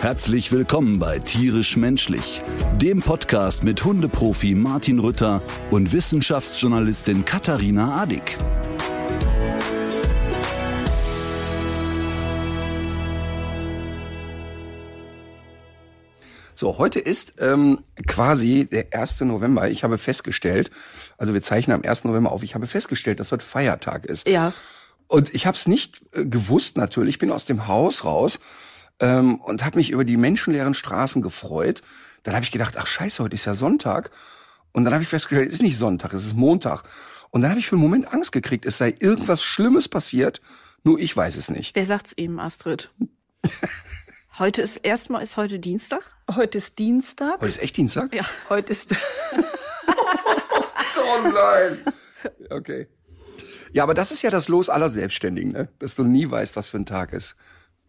Herzlich willkommen bei Tierisch Menschlich, dem Podcast mit Hundeprofi Martin Rütter und Wissenschaftsjournalistin Katharina Adick. So, heute ist ähm, quasi der 1. November. Ich habe festgestellt, also wir zeichnen am 1. November auf, ich habe festgestellt, dass heute Feiertag ist. Ja. Und ich habe es nicht äh, gewusst natürlich. Ich bin aus dem Haus raus ähm, und habe mich über die menschenleeren Straßen gefreut. Dann habe ich gedacht, ach scheiße, heute ist ja Sonntag. Und dann habe ich festgestellt, es ist nicht Sonntag, es ist Montag. Und dann habe ich für einen Moment Angst gekriegt, es sei irgendwas Schlimmes passiert, nur ich weiß es nicht. Wer sagt's eben, Astrid? Heute ist erstmal ist heute Dienstag. Heute ist Dienstag. Heute ist echt Dienstag? Ja. Heute ist online. Okay. Ja, aber das ist ja das Los aller Selbstständigen, ne? dass du nie weißt, was für ein Tag ist.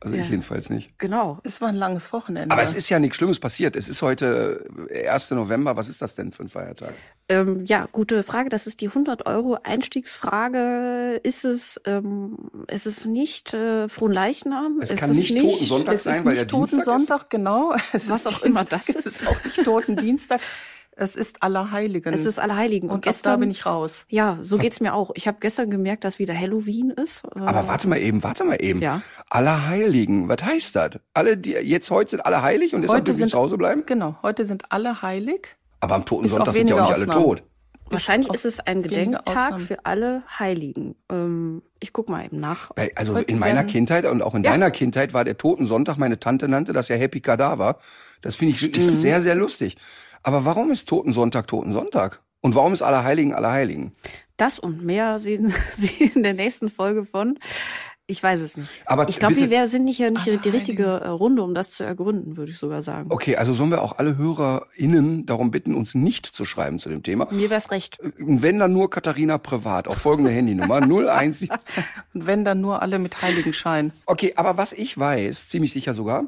Also Ja. ich jedenfalls nicht. Genau. es war ein langes Wochenende. Aber es ist ja nichts Schlimmes passiert. Es ist heute 1. November. Was ist das denn für ein Feiertag? Ähm, ja, gute Frage. Das ist die 100 Euro Einstiegsfrage. Ist es, ähm, ist es nicht äh, Fronleichnam? Es Ist kann nicht Totensonntag es sein, ist weil nicht ja Dienstag ist. Totensonntag, genau. Es Was ist auch immer Dienstag, das Es ist. ist auch nicht Totendienstag. Es ist Allerheiligen. Es ist Allerheiligen. und Und ab da gestern bin ich raus. Ja, so geht's mir auch. Ich habe gestern gemerkt, dass wieder Halloween ist. Äh, Aber warte mal eben, warte mal eben. Ja. Allerheiligen. Was heißt das? Alle, die jetzt heute sind alle heilig und deshalb Heute dürfen wir sind- zu Hause bleiben? Genau, heute sind alle heilig. Aber am Bis Totensonntag auf sind ja auch nicht wenige alle Ausnahmen. tot. Wahrscheinlich ist es ein Gedenktag Ausnahmen. für alle Heiligen. Ähm, ich guck mal eben nach. Also Heute in meiner Kindheit und auch in Ja. deiner Kindheit war der Totensonntag, meine Tante nannte das ja Happy Kadaver. Das finde ich wirklich sehr, sehr lustig. Aber warum ist Totensonntag Totensonntag? Und warum ist Allerheiligen Allerheiligen? Das und mehr sehen Sie in der nächsten Folge von. Ich weiß es nicht. Aber ich glaube, wir sind nicht, hier nicht die richtige äh, Runde, um das zu ergründen, würde ich sogar sagen. Okay, also sollen wir auch alle HörerInnen darum bitten, uns nicht zu schreiben zu dem Thema. Mir wär's recht. Und wenn dann nur Katharina privat auf folgende Handynummer 017. Und wenn dann nur alle mit Heiligenschein. Okay, aber was ich weiß, ziemlich sicher sogar,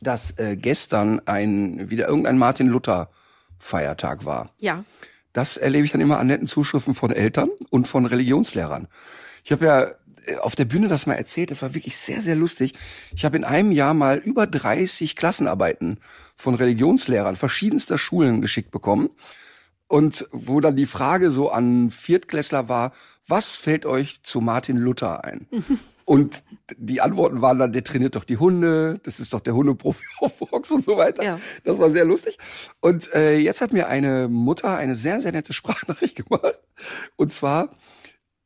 dass äh, gestern ein wieder irgendein Martin Luther Feiertag war. Ja. Das erlebe ich dann immer an netten Zuschriften von Eltern und von Religionslehrern. Ich habe ja äh, auf der Bühne das mal erzählt, das war wirklich sehr, sehr lustig. Ich habe in einem Jahr mal über 30 Klassenarbeiten von Religionslehrern verschiedenster Schulen geschickt bekommen. Und wo dann die Frage so an Viertklässler war, was fällt euch zu Martin Luther ein? Und die Antworten waren dann, der trainiert doch die Hunde, das ist doch der Hundeprofi auf Box und so weiter. Ja. Das war sehr lustig. Und äh, jetzt hat mir eine Mutter eine sehr, sehr nette Sprachnachricht gemacht. Und zwar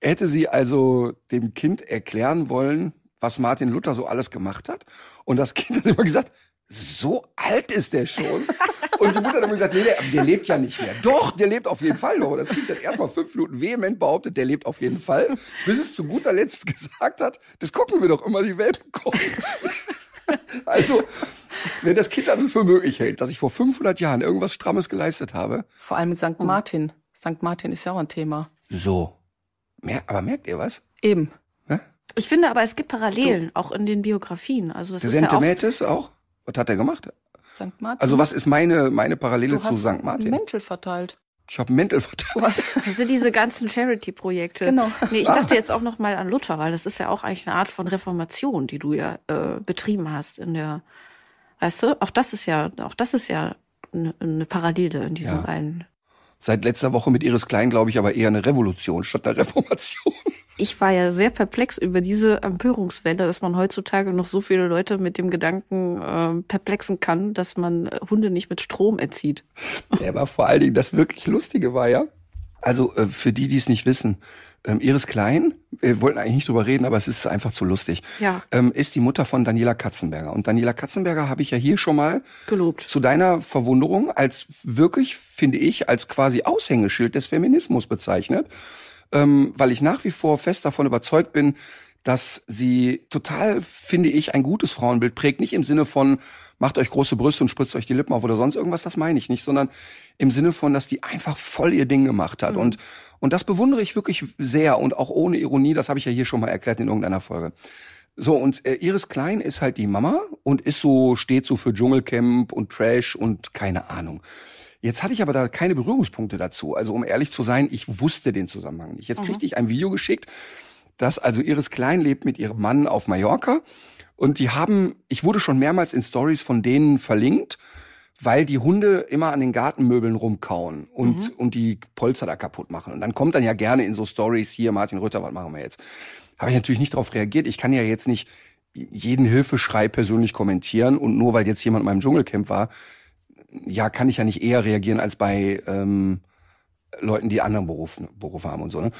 hätte sie also dem Kind erklären wollen, was Martin Luther so alles gemacht hat. Und das Kind hat immer gesagt, so alt ist der schon. Und die Mutter hat immer gesagt, nee, der, der lebt ja nicht mehr. Doch, der lebt auf jeden Fall noch. Und das Kind hat erstmal fünf Minuten vehement behauptet, der lebt auf jeden Fall, bis es zu guter Letzt gesagt hat, das gucken wir doch immer, die Welpen kommen. Also, wenn das Kind also für möglich hält, dass ich vor 500 Jahren irgendwas Strammes geleistet habe, Vor allem mit St. Martin. St. Martin ist ja auch ein Thema. so. Mer aber merkt ihr was? Eben. Ich finde aber, es gibt Parallelen, auch in den Biografien. Also das Der ist ja auch, auch? Was hat er gemacht? St. Martin. Also was ist meine, meine Parallele du zu hast St. Martin? Mäntel verteilt. Ich habe Mäntel verteilt. Hast das sind diese ganzen Charity-Projekte. Genau. Nee, ich dachte jetzt auch noch mal an Luther, weil das ist ja auch eigentlich eine Art von Reformation, die du ja äh, betrieben hast in der, weißt du, auch das ist ja, auch das ist ja eine, eine Parallele in diesen Ja. beiden. Seit letzter Woche mit Iris Klein glaube ich aber eher eine Revolution statt einer Reformation. Ich war ja sehr perplex über diese Empörungswelle, dass man heutzutage noch so viele Leute mit dem Gedanken äh, perplexen kann, dass man Hunde nicht mit Strom erzieht. Ja, aber vor allen Dingen das wirklich Lustige war ja, also äh, für die, die es nicht wissen, ähm, Iris Klein, wir wollten eigentlich nicht drüber reden, aber es ist einfach zu lustig, Ja. ähm, ist die Mutter von Daniela Katzenberger. Und Daniela Katzenberger habe ich ja hier schon mal Gelobt. zu deiner Verwunderung als wirklich, finde ich, als quasi Aushängeschild des Feminismus bezeichnet. Ähm, weil ich nach wie vor fest davon überzeugt bin, dass sie total, finde ich, ein gutes Frauenbild prägt. Nicht im Sinne von, macht euch große Brüste und spritzt euch die Lippen auf oder sonst irgendwas, das meine ich nicht, sondern im Sinne von, dass die einfach voll ihr Ding gemacht hat. Mhm. Und, und das bewundere ich wirklich sehr und auch ohne Ironie, das habe ich ja hier schon mal erklärt in irgendeiner Folge. So, und äh, Iris Klein ist halt die Mama und ist so, steht so für Dschungelcamp und Trash und keine Ahnung. Jetzt hatte ich aber da keine Berührungspunkte dazu. Also um ehrlich zu sein, ich wusste den Zusammenhang nicht. Jetzt mhm. kriegte ich ein Video geschickt, dass also Iris Klein lebt mit ihrem Mann auf Mallorca und die haben, ich wurde schon mehrmals in Stories von denen verlinkt, weil die Hunde immer an den Gartenmöbeln rumkauen und, mhm. und die Polster da kaputt machen. Und dann kommt dann ja gerne in so Stories hier, Martin Rütter, was machen wir jetzt? Habe ich natürlich nicht darauf reagiert. Ich kann ja jetzt nicht jeden Hilfeschrei persönlich kommentieren und nur weil jetzt jemand in meinem Dschungelcamp war, ja, kann ich ja nicht eher reagieren als bei ähm, Leuten, die anderen Berufe, Berufe haben und so. Ne?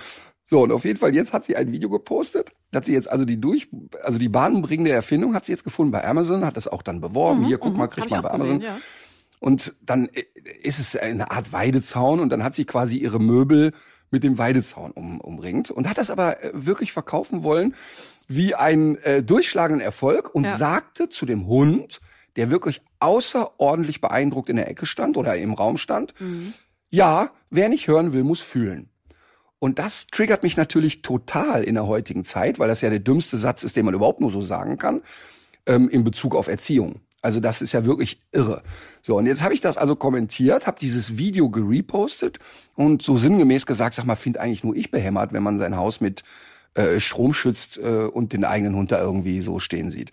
So, und auf jeden Fall, jetzt hat sie ein Video gepostet. Hat sie jetzt also die durch, also die bahnbringende Erfindung hat sie jetzt gefunden bei Amazon, hat das auch dann beworben. Mhm, Hier, guck mhm, mal, kriegt man bei Amazon. Gesehen, ja. Und dann äh, ist es eine Art Weidezaun und dann hat sie quasi ihre Möbel mit dem Weidezaun um, umringt und hat das aber äh, wirklich verkaufen wollen wie einen äh, durchschlagenden Erfolg und ja. sagte zu dem Hund, der wirklich außerordentlich beeindruckt in der Ecke stand oder im Raum stand, mhm. ja, wer nicht hören will, muss fühlen. Und das triggert mich natürlich total in der heutigen Zeit, weil das ja der dümmste Satz ist, den man überhaupt nur so sagen kann, ähm, in Bezug auf Erziehung. Also das ist ja wirklich irre. So, und jetzt habe ich das also kommentiert, habe dieses Video gerepostet und so sinngemäß gesagt, sag mal, find eigentlich nur ich behämmert, wenn man sein Haus mit äh, Strom schützt äh, und den eigenen Hund da irgendwie so stehen sieht.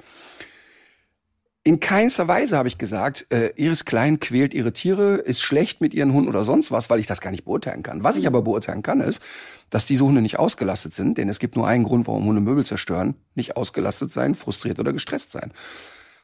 In keinster Weise habe ich gesagt, äh, Iris Klein quält ihre Tiere, ist schlecht mit ihren Hunden oder sonst was, weil ich das gar nicht beurteilen kann. Was ich aber beurteilen kann, ist, dass diese Hunde nicht ausgelastet sind, denn es gibt nur einen Grund, warum Hunde Möbel zerstören. Nicht ausgelastet sein, frustriert oder gestresst sein.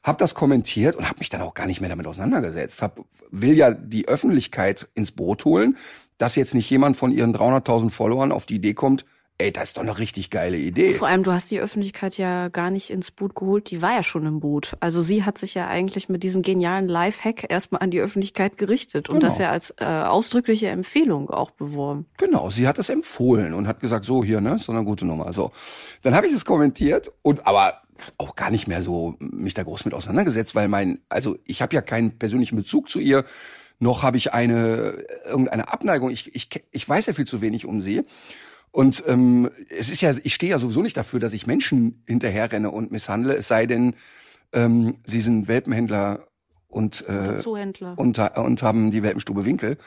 Hab das kommentiert und habe mich dann auch gar nicht mehr damit auseinandergesetzt. Hab, will ja die Öffentlichkeit ins Boot holen, dass jetzt nicht jemand von ihren 300.000 Followern auf die Idee kommt, Ey, das ist doch eine richtig geile Idee. Vor allem, du hast die Öffentlichkeit ja gar nicht ins Boot geholt, die war ja schon im Boot. Also sie hat sich ja eigentlich mit diesem genialen Live-Hack erstmal an die Öffentlichkeit gerichtet und genau. das ja als äh, ausdrückliche Empfehlung auch beworben. Genau, sie hat das empfohlen und hat gesagt, so hier, ne, so eine gute Nummer. So. Dann habe ich es kommentiert und aber auch gar nicht mehr so mich da groß mit auseinandergesetzt, weil mein, also ich habe ja keinen persönlichen Bezug zu ihr, noch habe ich eine irgendeine Abneigung. Ich, ich, ich weiß ja viel zu wenig um sie. Und ähm, es ist ja, ich stehe ja sowieso nicht dafür, dass ich Menschen hinterherrenne und misshandle, es sei denn, ähm, sie sind Welpenhändler und, äh, und, und haben die Welpenstube Winkel.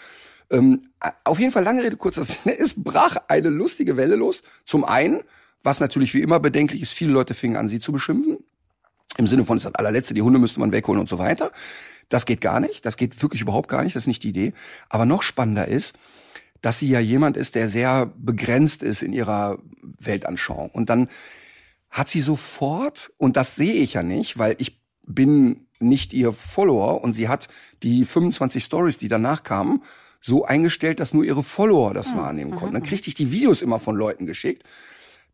Ähm, auf jeden Fall lange Rede, kurzer Sinn. Es brach eine lustige Welle los. Zum einen, was natürlich wie immer bedenklich ist, viele Leute fingen an, sie zu beschimpfen. Im Sinne von, es ist das allerletzte, die Hunde müsste man wegholen und so weiter. Das geht gar nicht. Das geht wirklich überhaupt gar nicht. Das ist nicht die Idee. Aber noch spannender ist, dass sie ja jemand ist, der sehr begrenzt ist in ihrer Weltanschauung. Und dann hat sie sofort, und das sehe ich ja nicht, weil ich bin nicht ihr Follower und sie hat die 25 Stories, die danach kamen, so eingestellt, dass nur ihre Follower das hm. wahrnehmen konnten. Dann kriegte ich die Videos immer von Leuten geschickt.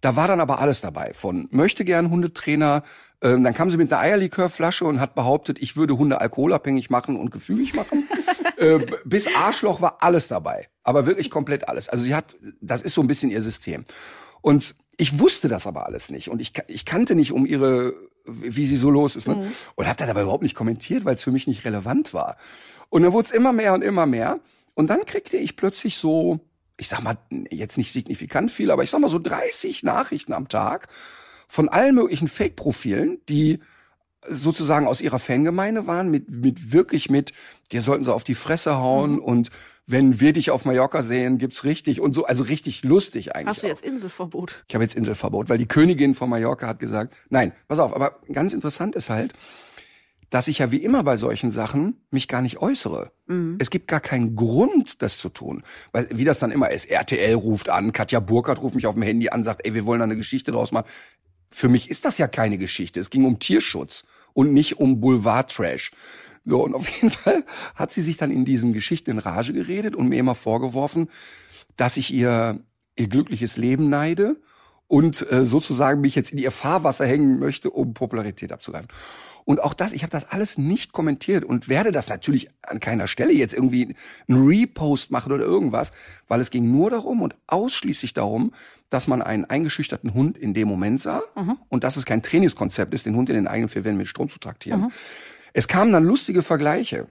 Da war dann aber alles dabei. Von möchte gern Hundetrainer, ähm, dann kam sie mit einer Eierlikörflasche und hat behauptet, ich würde Hunde alkoholabhängig machen und gefügig machen. äh, bis Arschloch war alles dabei. Aber wirklich komplett alles. Also sie hat, das ist so ein bisschen ihr System. Und ich wusste das aber alles nicht. Und ich, ich kannte nicht um ihre, wie sie so los ist. Ne? Mhm. Und habe das aber überhaupt nicht kommentiert, weil es für mich nicht relevant war. Und dann wurde es immer mehr und immer mehr. Und dann kriegte ich plötzlich so, ich sag mal, jetzt nicht signifikant viel, aber ich sag mal so 30 Nachrichten am Tag von allen möglichen Fake-Profilen, die sozusagen aus ihrer Fangemeinde waren, mit, mit wirklich mit, dir sollten sie auf die Fresse hauen mhm. und wenn wir dich auf Mallorca sehen, gibt's richtig und so, also richtig lustig eigentlich. Hast du jetzt auch. Inselverbot? Ich habe jetzt Inselverbot, weil die Königin von Mallorca hat gesagt, nein, pass auf, aber ganz interessant ist halt, dass ich ja wie immer bei solchen Sachen mich gar nicht äußere. Mhm. Es gibt gar keinen Grund, das zu tun. Weil, wie das dann immer ist, RTL ruft an, Katja Burkhardt ruft mich auf dem Handy an, sagt, ey, wir wollen da eine Geschichte draus machen. Für mich ist das ja keine Geschichte. Es ging um Tierschutz und nicht um Boulevard-Trash. So, und auf jeden Fall hat sie sich dann in diesen Geschichten in Rage geredet und mir immer vorgeworfen, dass ich ihr, ihr glückliches Leben neide und äh, sozusagen mich jetzt in ihr Fahrwasser hängen möchte, um Popularität abzugreifen. Und auch das, ich habe das alles nicht kommentiert und werde das natürlich an keiner Stelle jetzt irgendwie einen Repost machen oder irgendwas, weil es ging nur darum und ausschließlich darum, dass man einen eingeschüchterten Hund in dem Moment sah Mhm. und dass es kein Trainingskonzept ist, den Hund in den eigenen vier Wänden mit Strom zu traktieren. Es kamen dann lustige Vergleiche.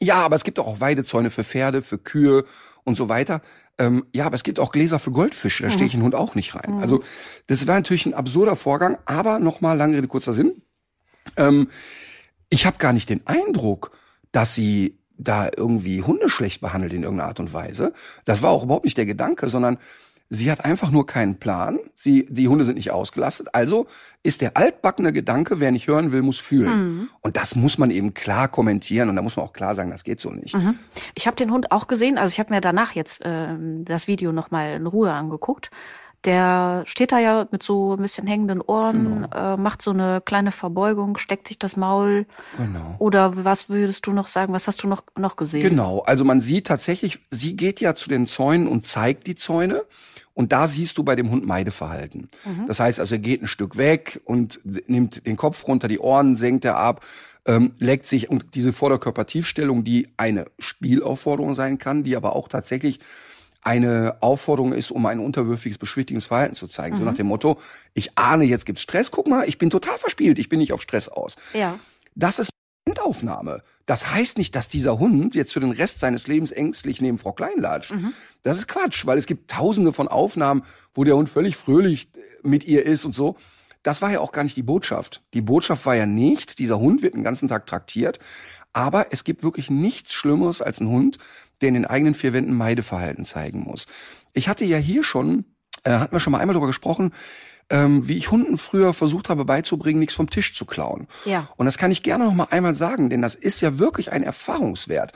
Ja, aber es gibt doch auch Weidezäune für Pferde, für Kühe und so weiter. Ähm, ja, aber es gibt auch Gläser für Goldfische, da stehe ich ein Hund auch nicht rein. Also das war natürlich ein absurder Vorgang, aber nochmal lange Rede, kurzer Sinn. Ähm, ich habe gar nicht den Eindruck, dass sie da irgendwie Hunde schlecht behandelt in irgendeiner Art und Weise. Das war auch überhaupt nicht der Gedanke, sondern sie hat einfach nur keinen Plan. Sie, die Hunde sind nicht ausgelastet. Also ist der altbackene Gedanke, wer nicht hören will, muss fühlen. Und das muss man eben klar kommentieren und da muss man auch klar sagen, das geht so nicht. Ich habe den Hund auch gesehen, also ich habe mir danach jetzt ähm, das Video nochmal in Ruhe angeguckt. Der steht da ja mit so ein bisschen hängenden Ohren, äh, macht so eine kleine Verbeugung, steckt sich das Maul. Genau. Oder was würdest du noch sagen? Was hast du noch, noch gesehen? Genau, also man sieht tatsächlich, sie geht ja zu den Zäunen und zeigt die Zäune. Und da siehst du bei dem Hund Meideverhalten. Das heißt also, er geht ein Stück weg und nimmt den Kopf runter, die Ohren senkt er ab, ähm, leckt sich und diese Vorderkörpertiefstellung, die eine Spielaufforderung sein kann, die aber auch tatsächlich eine Aufforderung ist, um ein unterwürfiges, beschwichtigendes Verhalten zu zeigen. So nach dem Motto, ich ahne, jetzt gibt's Stress, guck mal, ich bin total verspielt, ich bin nicht auf Stress aus. Ja. Das ist eine Endaufnahme. Das heißt nicht, dass dieser Hund jetzt für den Rest seines Lebens ängstlich neben Frau Klein latscht. Das ist Quatsch, weil es gibt tausende von Aufnahmen, wo der Hund völlig fröhlich mit ihr ist und so. Das war ja auch gar nicht die Botschaft. Die Botschaft war ja nicht, dieser Hund wird den ganzen Tag traktiert. Aber es gibt wirklich nichts Schlimmeres als ein Hund, der in den eigenen vier Wänden Meideverhalten zeigen muss. Ich hatte ja hier schon, äh, hatten wir schon mal einmal darüber gesprochen, ähm, wie ich Hunden früher versucht habe beizubringen, nichts vom Tisch zu klauen. Ja. Und das kann ich gerne noch mal einmal sagen, denn das ist ja wirklich ein Erfahrungswert.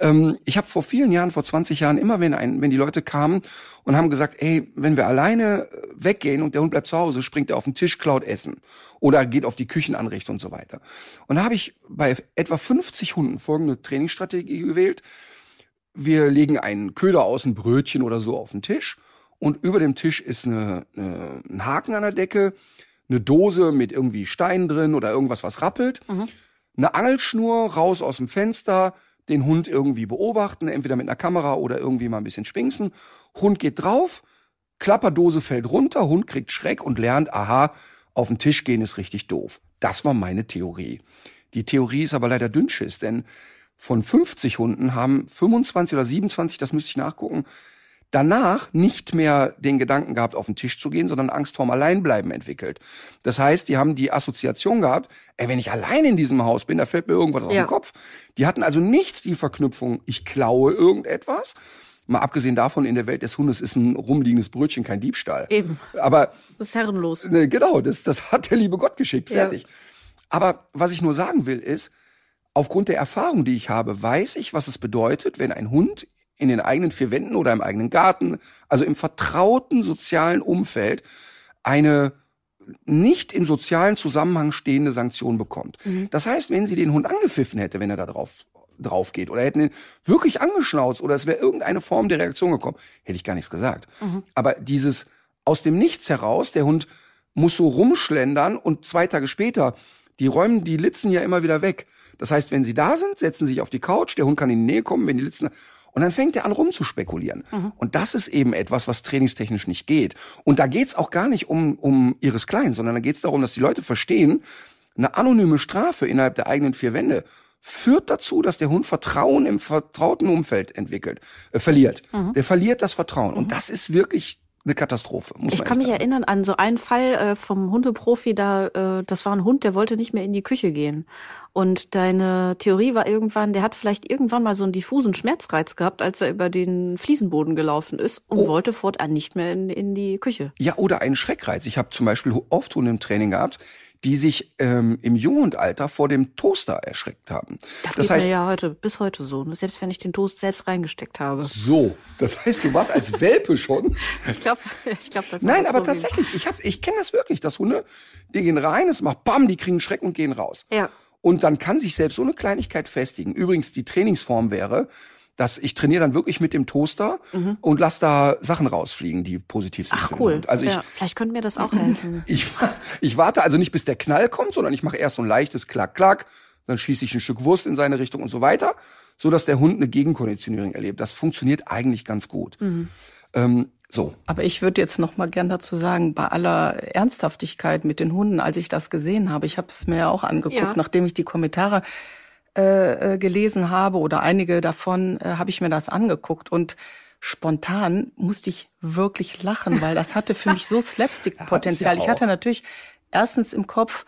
Ähm, ich habe vor vielen Jahren, vor 20 Jahren, immer wenn, ein, wenn die Leute kamen und haben gesagt, ey, wenn wir alleine äh, weggehen und der Hund bleibt zu Hause, springt er auf den Tisch, klaut Essen oder geht auf die Küchenanrichte und so weiter. Und da habe ich bei etwa 50 Hunden folgende Trainingsstrategie gewählt. Wir legen einen Köder aus, ein Brötchen oder so auf den Tisch und über dem Tisch ist eine, eine, ein Haken an der Decke, eine Dose mit irgendwie Steinen drin oder irgendwas, was rappelt, eine Angelschnur raus aus dem Fenster, den Hund irgendwie beobachten, entweder mit einer Kamera oder irgendwie mal ein bisschen spinksen. Hund geht drauf, Klapperdose fällt runter, Hund kriegt Schreck und lernt, aha, auf den Tisch gehen ist richtig doof. Das war meine Theorie. Die Theorie ist aber leider Dünnschiss, denn von 50 Hunden haben 25 oder 27, das müsste ich nachgucken, danach nicht mehr den Gedanken gehabt, auf den Tisch zu gehen, sondern Angst vorm Alleinbleiben entwickelt. Das heißt, die haben die Assoziation gehabt, ey, wenn ich allein in diesem Haus bin, da fällt mir irgendwas auf Ja. den Kopf. Die hatten also nicht die Verknüpfung, ich klaue irgendetwas. Mal abgesehen davon, in der Welt des Hundes ist ein rumliegendes Brötchen kein Diebstahl. Eben. Aber Das ist herrenlos. Ne, Genau, das, das hat der liebe Gott geschickt, Ja. fertig. Aber was ich nur sagen will, ist, aufgrund der Erfahrung, die ich habe, weiß ich, was es bedeutet, wenn ein Hund in den eigenen vier Wänden oder im eigenen Garten, also im vertrauten sozialen Umfeld, eine nicht im sozialen Zusammenhang stehende Sanktion bekommt. Das heißt, wenn sie den Hund angepfiffen hätte, wenn er da drauf drauf geht oder hätten ihn wirklich angeschnauzt oder es wäre irgendeine Form der Reaktion gekommen, hätte ich gar nichts gesagt. Aber dieses aus dem Nichts heraus, der Hund muss so rumschlendern und zwei Tage später, die räumen die Litzen ja immer wieder weg. Das heißt, wenn sie da sind, setzen sie sich auf die Couch, der Hund kann in die Nähe kommen, wenn die Litzen und dann fängt er an rumzuspekulieren. Und das ist eben etwas, was trainingstechnisch nicht geht. Und da geht's auch gar nicht um, um ihres Kleinen, sondern da geht's darum, dass die Leute verstehen, eine anonyme Strafe innerhalb der eigenen vier Wände führt dazu, dass der Hund Vertrauen im vertrauten Umfeld entwickelt, äh, verliert. Der verliert das Vertrauen. Und das ist wirklich eine Katastrophe. Muss Ich kann mich sagen. erinnern an so einen Fall äh, vom Hundeprofi, da äh, das war ein Hund, der wollte nicht mehr in die Küche gehen. Und deine Theorie war irgendwann, der hat vielleicht irgendwann mal so einen diffusen Schmerzreiz gehabt, als er über den Fliesenboden gelaufen ist und Oh. wollte fortan nicht mehr in, in die Küche. Ja, oder einen Schreckreiz. Ich habe zum Beispiel oft Hunde im Training gehabt, die sich ähm, im Junghundalter vor dem Toaster erschreckt haben. Das, Das geht heißt, mir ja heute bis heute so, ne? selbst wenn ich den Toast selbst reingesteckt habe. so. Das heißt, du warst als Welpe schon. Ich glaube, ich glaube, das Nein, das aber Problem. tatsächlich, ich hab, ich kenne das wirklich, dass Hunde, die gehen rein, es macht Bam, die kriegen Schreck und gehen raus. Ja. Und dann kann sich selbst so eine Kleinigkeit festigen. Übrigens, die Trainingsform wäre, dass ich trainiere dann wirklich mit dem Toaster und lass da Sachen rausfliegen, die positiv sind. Ach cool. Hund. Also ich, ja, vielleicht könnte mir das auch helfen. ich, ich warte also nicht, bis der Knall kommt, sondern ich mache erst so ein leichtes Klack, Klack, dann schieße ich ein Stück Wurst in seine Richtung und so weiter, so dass der Hund eine Gegenkonditionierung erlebt. Das funktioniert eigentlich ganz gut. Ähm, so. Aber ich würde jetzt noch mal gern dazu sagen, bei aller Ernsthaftigkeit mit den Hunden, als ich das gesehen habe, ich habe es mir ja auch angeguckt, Ja. nachdem ich die Kommentare äh, äh, gelesen habe oder einige davon, äh, habe ich mir das angeguckt und spontan musste ich wirklich lachen, weil das hatte für mich so Slapstick-Potenzial. Ich hatte natürlich erstens im Kopf,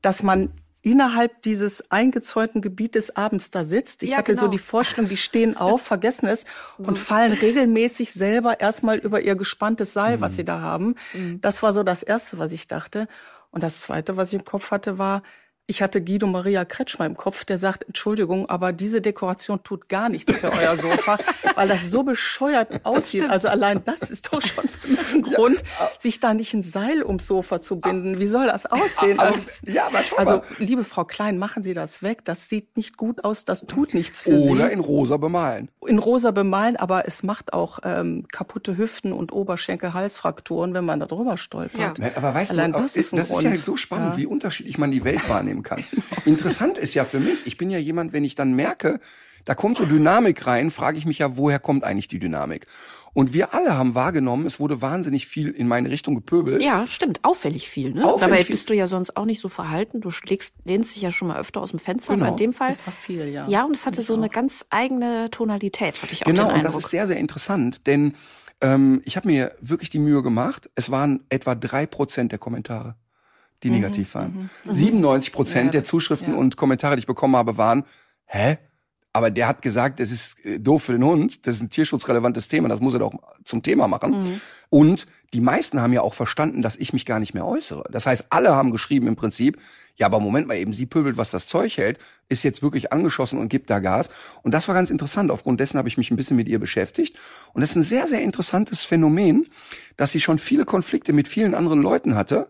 dass man innerhalb dieses eingezäunten Gebietes abends da sitzt. Ich Ja, hatte so genau. die Vorstellung, die stehen auf, vergessen es und fallen regelmäßig selber erstmal über ihr gespanntes Seil, was sie da haben. Das war so das Erste, was ich dachte. Und das Zweite, was ich im Kopf hatte, war, ich hatte Guido Maria Kretschmer im Kopf, der sagt, Entschuldigung, aber diese Dekoration tut gar nichts für euer Sofa, weil das so bescheuert aussieht. Also allein das ist doch schon ein Grund, sich da nicht ein Seil ums Sofa zu binden. Wie soll das aussehen? Also, ja, aber schau also mal. liebe Frau Klein, machen Sie das weg. Das sieht nicht gut aus, das tut nichts für Sie Oder in rosa bemalen. in rosa bemalen, aber es macht auch ähm, kaputte Hüften und Oberschenkel-Halsfrakturen, wenn man da drüber stolpert. Nein, aber weißt Allein du, das das, ist ein das ist ja so spannend, Ja. wie unterschiedlich man die Welt wahrnehmen kann. Interessant ist ja für mich, ich bin ja jemand, wenn ich dann merke, da kommt so Dynamik rein, frage ich mich ja, woher kommt eigentlich die Dynamik? Und wir alle haben wahrgenommen, es wurde wahnsinnig viel in meine Richtung gepöbelt. Ja, stimmt. Auffällig viel. Ne? Auffällig Dabei viel. bist du ja sonst auch nicht so verhalten. Du schlägst, lehnst dich ja schon mal öfter aus dem Fenster. Genau. Aber in dem Fall. Das war viel, ja. Ja, und es hatte so eine ganz eigene Tonalität, hatte ich auch Genau, den und Eindruck. das ist sehr, sehr interessant, denn ähm, ich habe mir wirklich die Mühe gemacht. Es waren etwa drei Prozent der Kommentare, die negativ waren. 97 Prozent Ja, der Zuschriften ja. und Kommentare, die ich bekommen habe, waren, hä? Aber der hat gesagt, das ist äh, doof für den Hund, das ist ein tierschutzrelevantes Thema, das muss er doch zum Thema machen. Und die meisten haben ja auch verstanden, dass ich mich gar nicht mehr äußere. Das heißt, alle haben geschrieben im Prinzip, ja, aber Moment mal eben, sie pöbelt, was das Zeug hält, ist jetzt wirklich angeschossen und gibt da Gas. Und das war ganz interessant. Aufgrund dessen habe ich mich ein bisschen mit ihr beschäftigt. Und das ist ein sehr, sehr interessantes Phänomen, dass sie schon viele Konflikte mit vielen anderen Leuten hatte,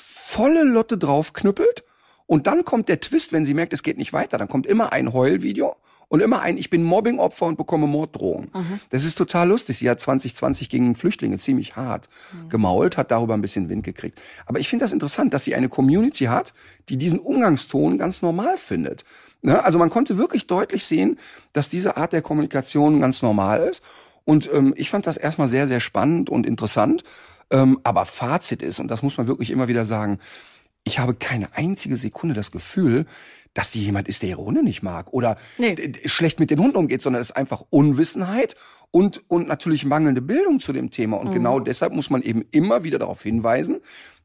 volle Lotte draufknüppelt und dann kommt der Twist, wenn sie merkt, es geht nicht weiter. Dann kommt immer ein Heulvideo und immer ein, ich bin Mobbingopfer und bekomme Morddrohungen. Das ist total lustig. Sie hat 2020 gegen Flüchtlinge ziemlich hart gemault, hat darüber ein bisschen Wind gekriegt. Aber ich finde das interessant, dass sie eine Community hat, die diesen Umgangston ganz normal findet. Ne? Also man konnte wirklich deutlich sehen, dass diese Art der Kommunikation ganz normal ist. Und ähm, ich fand das erstmal sehr, sehr spannend und interessant. Ähm, aber Fazit ist, und das muss man wirklich immer wieder sagen, ich habe keine einzige Sekunde das Gefühl, dass die jemand ist, der ihre Hunde nicht mag oder Nee. schlecht mit den Hunden umgeht, sondern es ist einfach Unwissenheit und, und natürlich mangelnde Bildung zu dem Thema. Und genau deshalb muss man eben immer wieder darauf hinweisen,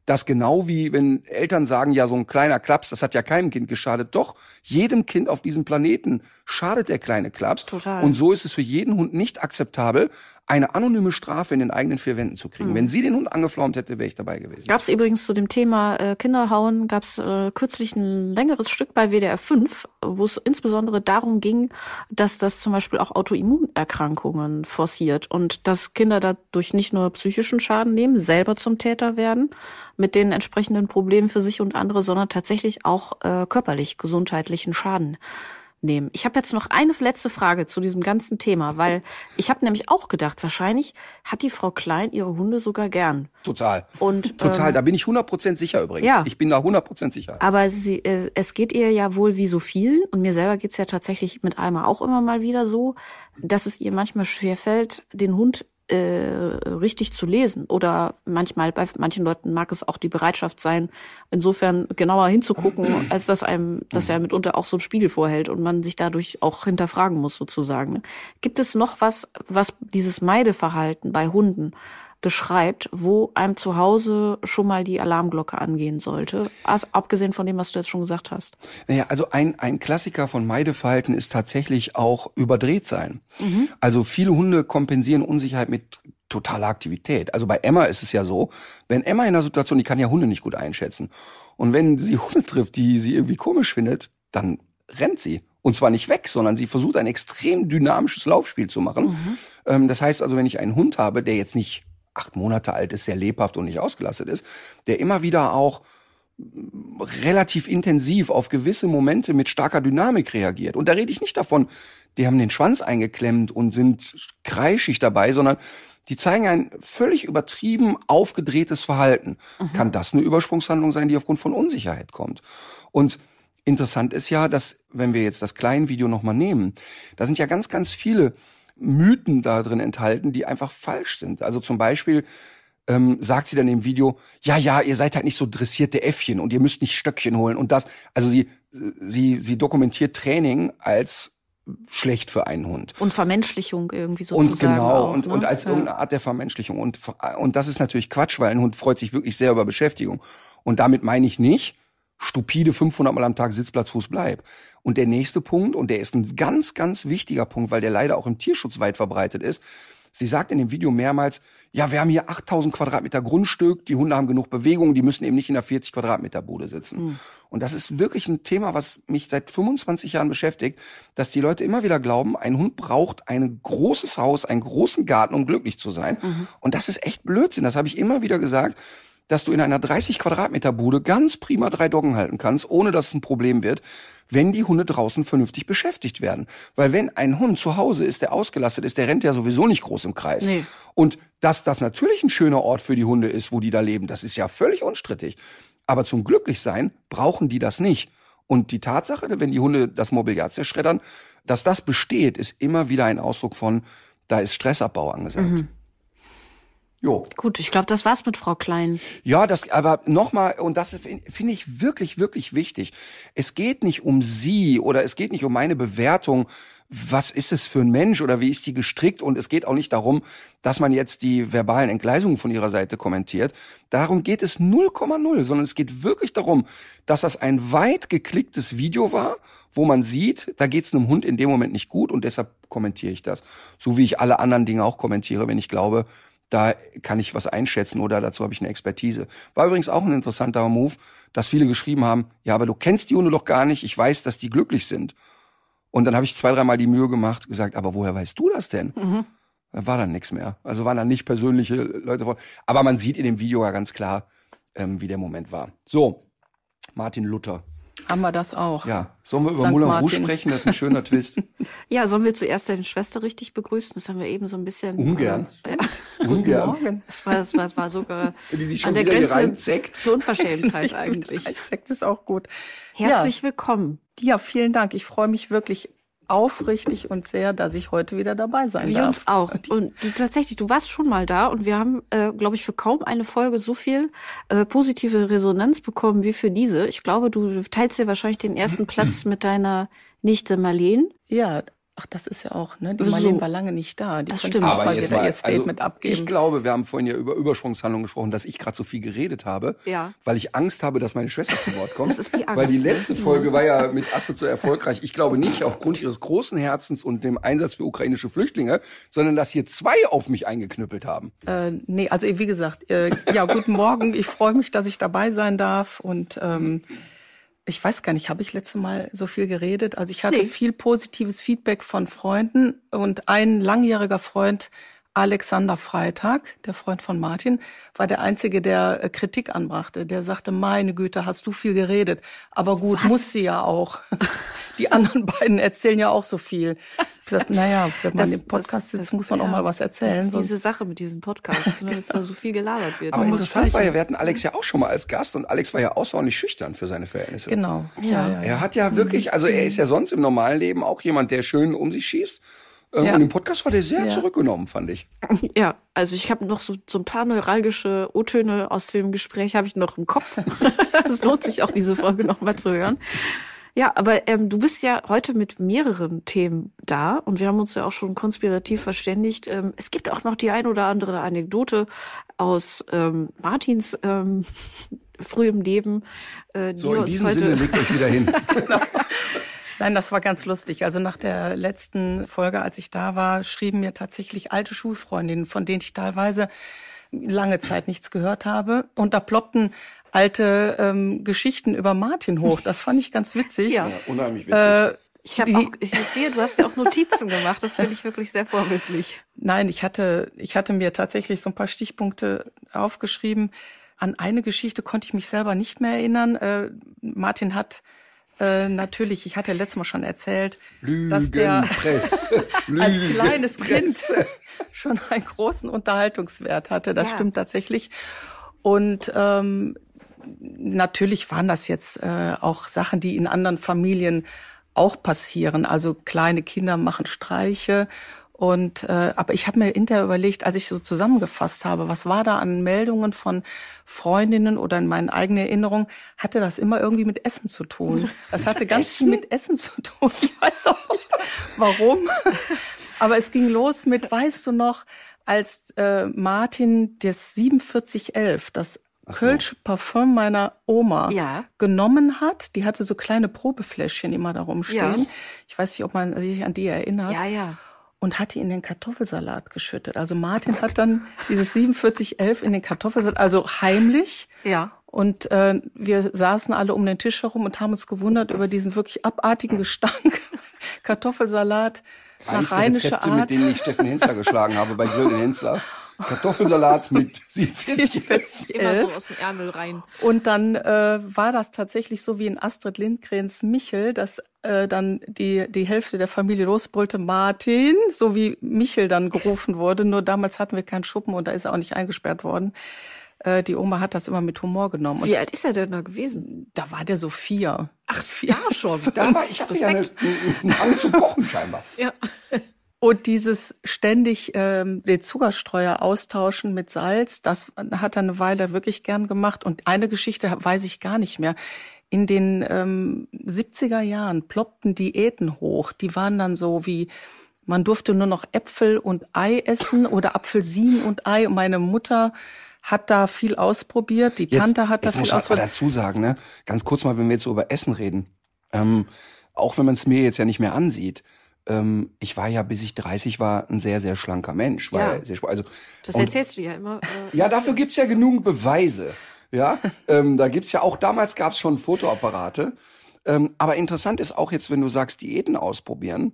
dass genau wie wenn Eltern sagen, ja, so ein kleiner Klaps, das hat ja keinem Kind geschadet, doch jedem Kind auf diesem Planeten schadet der kleine Klaps. Total. Und so ist es für jeden Hund nicht akzeptabel, eine anonyme Strafe in den eigenen vier Wänden zu kriegen. Wenn sie den Hund angeflaumt hätte, wäre ich dabei gewesen. Gab es übrigens zu dem Thema äh, Kinderhauen, gab es äh, kürzlich ein längeres Stück bei WDR 5, wo es insbesondere darum ging, dass das zum Beispiel auch Autoimmunerkrankungen forciert und dass Kinder dadurch nicht nur psychischen Schaden nehmen, selber zum Täter werden, mit den entsprechenden Problemen für sich und andere, sondern tatsächlich auch äh, körperlich gesundheitlichen Schaden nehmen. Ich habe jetzt noch eine letzte Frage zu diesem ganzen Thema, weil ich habe nämlich auch gedacht, wahrscheinlich hat die Frau Klein ihre Hunde sogar gern. Total. Und, Total, ähm, da bin ich 100% sicher übrigens. ja. Ich bin da 100% sicher. Aber sie, äh, es geht ihr ja wohl wie so vielen, und mir selber geht's ja tatsächlich mit Alma auch immer mal wieder so, dass es ihr manchmal schwerfällt, den Hund äh, richtig zu lesen. Oder manchmal, bei manchen Leuten mag es auch die Bereitschaft sein, insofern genauer hinzugucken, als dass einem, dass er mitunter auch so ein Spiegel vorhält und man sich dadurch auch hinterfragen muss, sozusagen. Gibt es noch was, was dieses Meideverhalten bei Hunden beschreibt, wo einem zu Hause schon mal die Alarmglocke angehen sollte. Abgesehen von dem, was du jetzt schon gesagt hast. Naja, also ein, ein Klassiker von Meideverhalten ist tatsächlich auch überdreht sein. Also viele Hunde kompensieren Unsicherheit mit totaler Aktivität. Also bei Emma ist es ja so, wenn Emma in einer Situation, die kann ja Hunde nicht gut einschätzen. Und wenn sie Hunde trifft, die sie irgendwie komisch findet, dann rennt sie. Und zwar nicht weg, sondern sie versucht ein extrem dynamisches Laufspiel zu machen. Ähm, das heißt also, wenn ich einen Hund habe, der jetzt nicht acht Monate alt ist, sehr lebhaft und nicht ausgelastet ist, der immer wieder auch relativ intensiv auf gewisse Momente mit starker Dynamik reagiert. Und da rede ich nicht davon, die haben den Schwanz eingeklemmt und sind kreischig dabei, sondern die zeigen ein völlig übertrieben aufgedrehtes Verhalten. Mhm. Kann das eine Übersprungshandlung sein, die aufgrund von Unsicherheit kommt? Und interessant ist ja, dass, wenn wir jetzt das kleine Video nochmal nehmen, da sind ja ganz, ganz viele Mythen da drin enthalten, die einfach falsch sind. Also zum Beispiel ähm, sagt sie dann im Video, ja, ja, ihr seid halt nicht so dressierte Äffchen und ihr müsst nicht Stöckchen holen und das. Also sie, sie, sie dokumentiert Training als schlecht für einen Hund. Und Vermenschlichung irgendwie sozusagen. Und genau, auch, und, ne? und als ja. irgendeine Art der Vermenschlichung. Und, und das ist natürlich Quatsch, weil ein Hund freut sich wirklich sehr über Beschäftigung. Und damit meine ich nicht, stupide 500 Mal am Tag Sitzplatz, Fuß, Bleib. Und der nächste Punkt, und der ist ein ganz, ganz wichtiger Punkt, weil der leider auch im Tierschutz weit verbreitet ist, Sie sagt in dem Video mehrmals, ja, wir haben hier 8000 Quadratmeter Grundstück, die Hunde haben genug Bewegung, die müssen eben nicht in der 40 Quadratmeter Bude sitzen. Mhm. Und das ist wirklich ein Thema, was mich seit 25 Jahren beschäftigt, dass die Leute immer wieder glauben, ein Hund braucht ein großes Haus, einen großen Garten, um glücklich zu sein. Mhm. Und das ist echt Blödsinn. Das habe ich immer wieder gesagt dass du in einer 30 Quadratmeter Bude ganz prima drei Doggen halten kannst, ohne dass es ein Problem wird wenn die Hunde draußen vernünftig beschäftigt werden. Weil wenn ein Hund zu Hause ist, der ausgelastet ist, der rennt ja sowieso nicht groß im Kreis. Nee. Und dass das natürlich ein schöner Ort für die Hunde ist, wo die da leben, das ist ja völlig unstrittig. Aber zum Glücklichsein brauchen die das nicht. Und die Tatsache, wenn die Hunde das Mobiliar zerschreddern, dass das besteht, ist immer wieder ein Ausdruck von, da ist Stressabbau angesagt. Mhm. Jo. Gut, ich glaube, das war's mit Frau Klein. Ja, das, aber nochmal, und das finde ich wirklich, wirklich wichtig. Es geht nicht um sie oder es geht nicht um meine Bewertung. Was ist es für ein Mensch oder wie ist die gestrickt? Und es geht auch nicht darum, dass man jetzt die verbalen Entgleisungen von ihrer Seite kommentiert. Darum geht es 0,0, sondern es geht wirklich darum, dass das ein weit geklicktes Video war, wo man sieht, da geht es einem Hund in dem Moment nicht gut und deshalb kommentiere ich das. So wie ich alle anderen Dinge auch kommentiere, wenn ich glaube, da kann ich was einschätzen oder dazu habe ich eine Expertise. War übrigens auch ein interessanter Move, dass viele geschrieben haben, ja, aber du kennst die Hunde doch gar nicht, ich weiß, dass die glücklich sind. Und dann habe ich zwei, dreimal die Mühe gemacht, gesagt, aber woher weißt du das denn? Mhm. Da war dann nichts mehr. Also waren dann nicht persönliche Leute vor. Aber man sieht in dem Video ja ganz klar, ähm, wie der Moment war. So, Martin Luther. Haben wir das auch. Ja. Sollen wir über St. Moulin Rouge sprechen? Das ist ein schöner Twist. ja, sollen wir zuerst deine Schwester richtig begrüßen? Das haben wir eben so ein bisschen. Ungern. Äh. Ungern. Das war, das war, das war sogar an der Grenze zur Unverschämtheit eigentlich. Sekt ist auch gut. Herzlich ja. willkommen. Ja, vielen Dank. Ich freue mich wirklich aufrichtig und sehr, dass ich heute wieder dabei sein wir darf. Wir uns auch. Und du, tatsächlich, du warst schon mal da und wir haben, äh, glaube ich, für kaum eine Folge so viel äh, positive Resonanz bekommen wie für diese. Ich glaube, du teilst dir wahrscheinlich den ersten Platz mit deiner Nichte Marleen. Ja, Ach, das ist ja auch, ne? Die Marlene so. war lange nicht da. Die das stimmt. Aber mal jetzt mal, ihr Statement also, abgeben. Ich glaube, wir haben vorhin ja über Übersprungshandlungen gesprochen, dass ich gerade so viel geredet habe, ja. weil ich Angst habe, dass meine Schwester zu Wort kommt. Das ist die Angst. Weil die letzte Folge war ja mit Asse so erfolgreich. Ich glaube nicht aufgrund ihres großen Herzens und dem Einsatz für ukrainische Flüchtlinge, sondern dass hier zwei auf mich eingeknüppelt haben. Äh, nee, also wie gesagt, äh, ja, guten Morgen. Ich freue mich, dass ich dabei sein darf und ähm, ich weiß gar nicht, habe ich letzte Mal so viel geredet? Also ich hatte nee. viel positives Feedback von Freunden und ein langjähriger Freund, Alexander Freitag, der Freund von Martin, war der einzige, der äh, Kritik anbrachte. Der sagte, meine Güte, hast du viel geredet. Aber gut, Was? muss sie ja auch. Die anderen beiden erzählen ja auch so viel. Ich gesagt, naja, wenn man das, im Podcast sitzt, das, muss man ja, auch mal was erzählen. Das ist diese Sache mit diesen Podcasts, ne, dass da so viel gelabert wird. Aber interessant war ja, wir hatten Alex ja auch schon mal als Gast und Alex war ja außerordentlich schüchtern für seine Verhältnisse. Genau. Ja. ja er hat ja wirklich, also er ist ja sonst im normalen Leben auch jemand, der schön um sich schießt. Ähm, ja. Und im Podcast war der sehr ja. zurückgenommen, fand ich. Ja, also ich habe noch so, so ein paar neuralgische O-Töne aus dem Gespräch habe ich noch im Kopf. Es lohnt sich auch, diese Folge noch mal zu hören. Ja, aber ähm, du bist ja heute mit mehreren Themen da und wir haben uns ja auch schon konspirativ verständigt. Ähm, es gibt auch noch die ein oder andere Anekdote aus ähm, Martins ähm, frühem Leben. Äh, die so, in diesem Sinne legt euch wieder hin. genau. Nein, das war ganz lustig. Also nach der letzten Folge, als ich da war, schrieben mir tatsächlich alte Schulfreundinnen, von denen ich teilweise lange Zeit nichts gehört habe. Und da ploppten alte ähm, Geschichten über Martin hoch. Das fand ich ganz witzig. ja, ja unheimlich witzig. Äh, ich habe auch, ich sehe, du hast ja auch Notizen gemacht. Das finde ich wirklich sehr vorbildlich. Nein, ich hatte, ich hatte mir tatsächlich so ein paar Stichpunkte aufgeschrieben. An eine Geschichte konnte ich mich selber nicht mehr erinnern. Äh, Martin hat äh, natürlich, ich hatte letztes Mal schon erzählt, dass der als kleines Kind schon einen großen Unterhaltungswert hatte. Das Ja. stimmt tatsächlich. Und ähm, natürlich waren das jetzt äh, auch Sachen, die in anderen Familien auch passieren. Also kleine Kinder machen Streiche. Und äh, aber ich habe mir hinterher überlegt, als ich so zusammengefasst habe, was war da an Meldungen von Freundinnen oder in meinen eigenen Erinnerungen, hatte das immer irgendwie mit Essen zu tun. Das hatte ganz viel mit Essen zu tun. Ich weiß auch nicht, warum. Aber es ging los mit, weißt du noch, als äh, Martin das 4711, das so. Kölsch Parfum meiner Oma Ja. genommen hat, die hatte so kleine Probefläschchen immer da rumstehen. Ja. Ich weiß nicht, ob man sich an die erinnert. Ja, ja. Und hat die in den Kartoffelsalat geschüttet. Also Martin hat dann dieses 4711 in den Kartoffelsalat, also heimlich. Ja. Und äh, wir saßen alle um den Tisch herum und haben uns gewundert über diesen wirklich abartigen Gestank. Kartoffelsalat Eines nach rheinischer Rezepte, Art. mit denen ich Steffen Hensler geschlagen habe bei den Hensler. Kartoffelsalat mit 47 47 Immer so aus dem Ärmel rein. Und dann äh, war das tatsächlich so wie in Astrid Lindgrens Michel, dass äh, dann die, die Hälfte der Familie losbrüllte, Martin, so wie Michel dann gerufen wurde. Nur damals hatten wir keinen Schuppen und da ist er auch nicht eingesperrt worden. Äh, die Oma hat das immer mit Humor genommen. Und Wie alt ist er denn da gewesen? da war der so vier. Ach, ja schon. Da war, ich hatte ja eine, einen Hang zum Kochen scheinbar. Ja. Und dieses ständig ähm, den Zuckerstreuer austauschen mit Salz, das hat er eine Weile wirklich gern gemacht. Und eine Geschichte weiß ich gar nicht mehr. In den ähm, 70er Jahren ploppten Diäten hoch. Die waren dann so wie, man durfte nur noch Äpfel und Ei essen oder Apfelsinen und Ei. Und meine Mutter hat da viel ausprobiert. Die Tante hat da jetzt viel muss man aber ausprobiert. dazu sagen, ne? ganz kurz mal, wenn wir jetzt so über Essen reden, ähm, auch wenn man es mir jetzt ja nicht mehr ansieht, ähm, ich war ja, bis ich 30 war, ein sehr, sehr schlanker Mensch. War Ja. sehr, also, Das erzählst du ja immer. Äh, Ja, dafür gibt's ja genug Beweise. Ja, ähm, da gibt's ja auch, damals gab's schon Fotoapparate. Ähm, aber interessant ist auch jetzt, wenn du sagst, Diäten ausprobieren.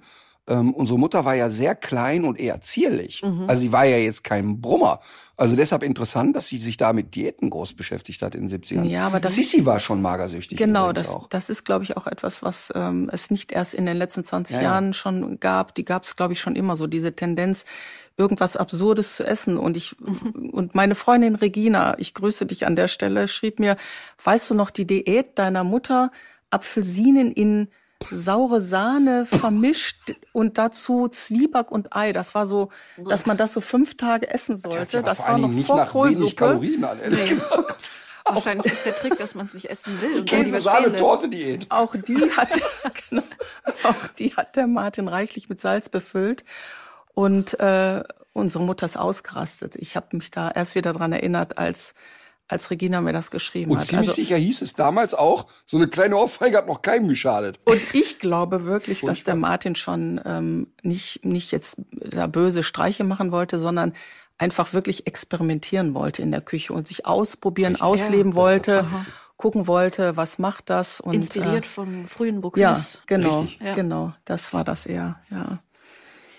Ähm, unsere Mutter war ja sehr klein und eher zierlich. Also sie war ja jetzt kein Brummer. Also deshalb interessant, dass sie sich da mit Diäten groß beschäftigt hat in den 70ern. Ja, aber das- Sissi war schon magersüchtig. Genau, das, auch. das ist, glaube ich, auch etwas, was ähm, es nicht erst in den letzten 20 Ja, ja. Jahren schon gab. Die gab es, glaube ich, schon immer so, diese Tendenz, irgendwas Absurdes zu essen. Und ich und meine Freundin Regina, ich grüße dich an der Stelle, schrieb mir, weißt du noch die Diät deiner Mutter, Apfelsinen in saure Sahne vermischt und dazu Zwieback und Ei. Das war so, dass man das so fünf Tage essen sollte. aber Das war noch nicht vor nach wenig. Kalorien an, ehrlich gesagt. wahrscheinlich ist der Trick, dass man es nicht essen will. Käse-Sahne-Torte-Diät. Auch die hat der, genau, auch die hat der Martin reichlich mit Salz befüllt. Und äh, unsere Mutter ist ausgerastet. Ich habe mich da erst wieder dran erinnert, als als Regina mir das geschrieben Und hat. ziemlich Also, sicher hieß es damals auch, so eine kleine Ohrfeige hat noch keinem geschadet. und ich glaube wirklich, dass der Martin schon ähm, nicht nicht jetzt da böse Streiche machen wollte, sondern einfach wirklich experimentieren wollte in der Küche und sich ausprobieren, Richtig. ausleben Ja, wollte, gucken wollte, was macht das und Inspiriert Äh, von frühen ja, Bocuse. genau, Richtig. Ja. genau, das war das eher, ja.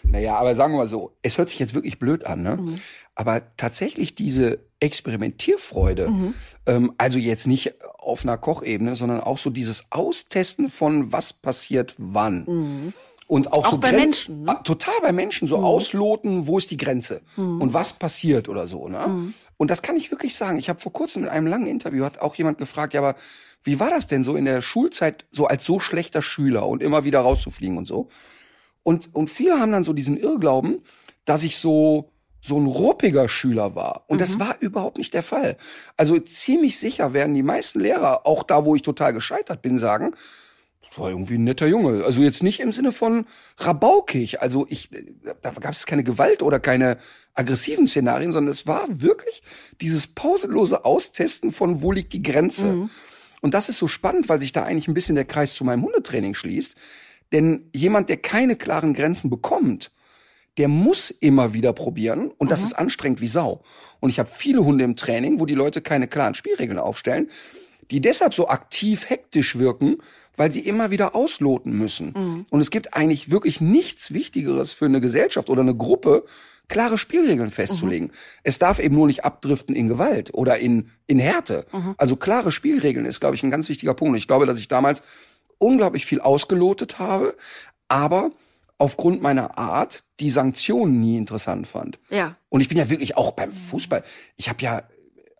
Naja, aber sagen wir mal so, es hört sich jetzt wirklich blöd an, ne? Mhm. Aber tatsächlich diese Experimentierfreude, Mhm. ähm, also jetzt nicht auf einer Kochebene, sondern auch so dieses Austesten von was passiert wann. Und auch, Auch so bei Grenz- Menschen, ne? Ah, Total bei Menschen, so ausloten, wo ist die Grenze und was passiert oder so. Ne? Und das kann ich wirklich sagen. Ich habe vor kurzem in einem langen Interview hat auch jemand gefragt, ja, aber wie war das denn so in der Schulzeit, so als so schlechter Schüler und immer wieder rauszufliegen und so? Und, und viele haben dann so diesen Irrglauben, dass ich so, so ein ruppiger Schüler war. Und das war überhaupt nicht der Fall. Also ziemlich sicher werden die meisten Lehrer, auch da, wo ich total gescheitert bin, sagen, das war irgendwie ein netter Junge. Also jetzt nicht im Sinne von rabaukig. Also ich, da gab es keine Gewalt oder keine aggressiven Szenarien, sondern es war wirklich dieses pausenlose Austesten von, wo liegt die Grenze. Und das ist so spannend, weil sich da eigentlich ein bisschen der Kreis zu meinem Hundetraining schließt. Denn jemand, der keine klaren Grenzen bekommt, der muss immer wieder probieren und das ist anstrengend wie Sau. Und ich habe viele Hunde im Training, wo die Leute keine klaren Spielregeln aufstellen, die deshalb so aktiv hektisch wirken, weil sie immer wieder ausloten müssen. Und es gibt eigentlich wirklich nichts Wichtigeres für eine Gesellschaft oder eine Gruppe, klare Spielregeln festzulegen. Es darf eben nur nicht abdriften in Gewalt oder in, in Härte. Also klare Spielregeln ist, glaube ich, ein ganz wichtiger Punkt. Und ich glaube, dass ich damals unglaublich viel ausgelotet habe, aber aufgrund meiner Art die Sanktionen nie interessant fand. Ja. Und ich bin ja wirklich auch beim Fußball. Ich habe ja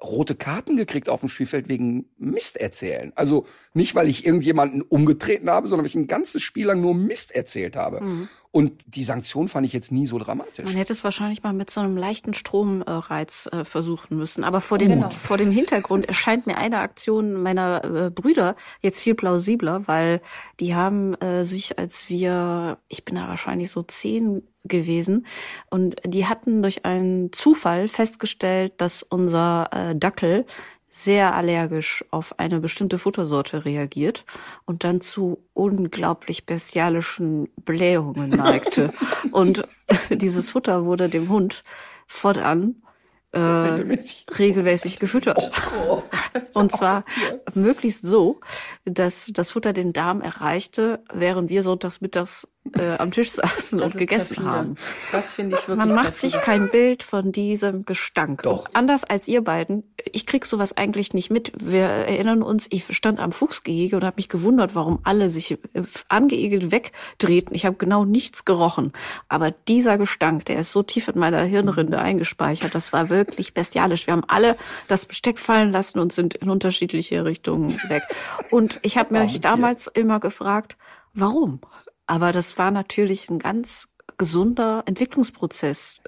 rote Karten gekriegt auf dem Spielfeld wegen Mist erzählen. Also nicht, weil ich irgendjemanden umgetreten habe, sondern weil ich ein ganzes Spiel lang nur Mist erzählt habe. Mhm. Und die Sanktion fand ich jetzt nie so dramatisch. Man hätte es wahrscheinlich mal mit so einem leichten Stromreiz äh, versuchen müssen. Aber vor dem, vor dem Hintergrund erscheint mir eine Aktion meiner äh, Brüder jetzt viel plausibler, weil die haben äh, sich, als wir, ich bin da wahrscheinlich so zehn gewesen, und die hatten durch einen Zufall festgestellt, dass unser äh, Dackel sehr allergisch auf eine bestimmte Futtersorte reagiert und dann zu unglaublich bestialischen Blähungen neigte. und dieses Futter wurde dem Hund fortan äh, Regelmäßig. regelmäßig gefüttert. Oh, Und zwar möglichst so, dass das Futter den Darm erreichte, während wir sonntags mittags äh, am Tisch saßen Das und gegessen perfide. haben. Das finde ich wirklich. Man macht perfide. sich kein Bild von diesem Gestank. Doch. Und anders als ihr beiden, ich krieg sowas eigentlich nicht mit. Wir erinnern uns, ich stand am Fuchsgehege und habe mich gewundert, warum alle sich äh, angeegelt wegdrehten. Ich habe genau nichts gerochen. Aber dieser Gestank, der ist so tief in meiner Hirnrinde eingespeichert, das war wirklich bestialisch. Wir haben alle das Besteck fallen lassen und sind in unterschiedliche Richtungen weg. Und ich habe mich damals immer gefragt, warum? Aber das war natürlich ein ganz gesunder Entwicklungsprozess,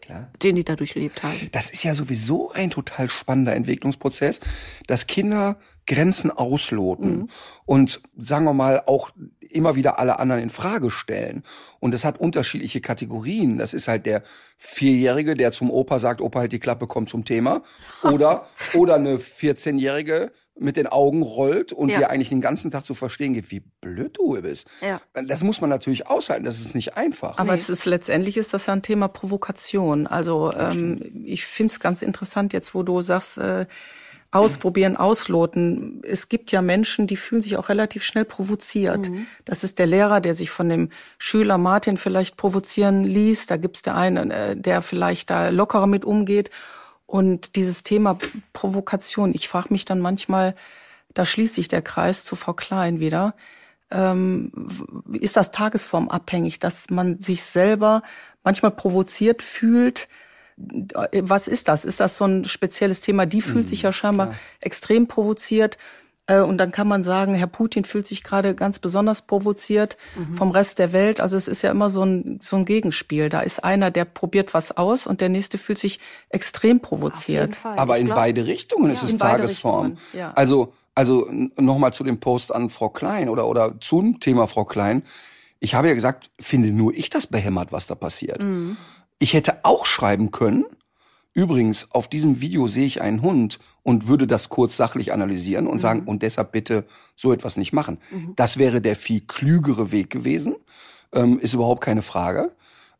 den die da durchlebt haben. Das ist ja sowieso ein total spannender Entwicklungsprozess, dass Kinder Grenzen ausloten und sagen wir mal auch immer wieder alle anderen in Frage stellen. Und das hat unterschiedliche Kategorien. Das ist halt der Vierjährige, der zum Opa sagt, Opa halt die Klappe, kommt zum Thema. Oder, oder eine 14-Jährige mit den Augen rollt und Ja. dir eigentlich den ganzen Tag zu verstehen gibt, wie blöd du bist. Ja. Das muss man natürlich aushalten. Das ist nicht einfach. Aber es ist letztendlich ist das ja ein Thema Provokation. Also ähm, ich finde es ganz interessant jetzt, wo du sagst, äh, ausprobieren, ausloten. Es gibt ja Menschen, die fühlen sich auch relativ schnell provoziert. Das ist der Lehrer, der sich von dem Schüler Martin vielleicht provozieren ließ. Da gibt's der einen, äh, der vielleicht da lockerer mit umgeht. Und dieses Thema Provokation, ich frage mich dann manchmal, da schließt sich der Kreis zu Frau Klein wieder ähm, ist das tagesformabhängig, dass man sich selber manchmal provoziert fühlt. Was ist das? Ist das so ein spezielles Thema? Die fühlt sich ja scheinbar extrem provoziert. Äh, Und dann kann man sagen, Herr Putin fühlt sich gerade ganz besonders provoziert vom Rest der Welt. Also es ist ja immer so ein, so ein Gegenspiel. Da ist einer, der probiert was aus und der nächste fühlt sich extrem provoziert. Aber Ich in glaub- beide Richtungen ist es Tagesform. Ja. Also, also nochmal zu dem Post an Frau Klein oder, oder zum Thema Frau Klein. Ich habe ja gesagt, finde nur ich das behämmert, was da passiert. Mhm. Ich hätte auch schreiben können, übrigens, auf diesem Video sehe ich einen Hund und würde das kurz sachlich analysieren und Mhm. sagen, und deshalb bitte so etwas nicht machen. Das wäre der viel klügere Weg gewesen, ähm, ist überhaupt keine Frage.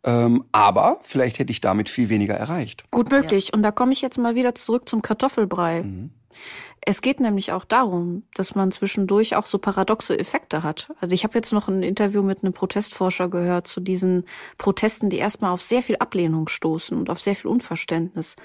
Ähm, aber vielleicht hätte ich damit viel weniger erreicht. Gut möglich. Und da komme ich jetzt mal wieder zurück zum Kartoffelbrei. Es geht nämlich auch darum, dass man zwischendurch auch so paradoxe Effekte hat. Also ich habe jetzt noch ein Interview mit einem Protestforscher gehört zu diesen Protesten, die erstmal auf sehr viel Ablehnung stoßen und auf sehr viel Unverständnis.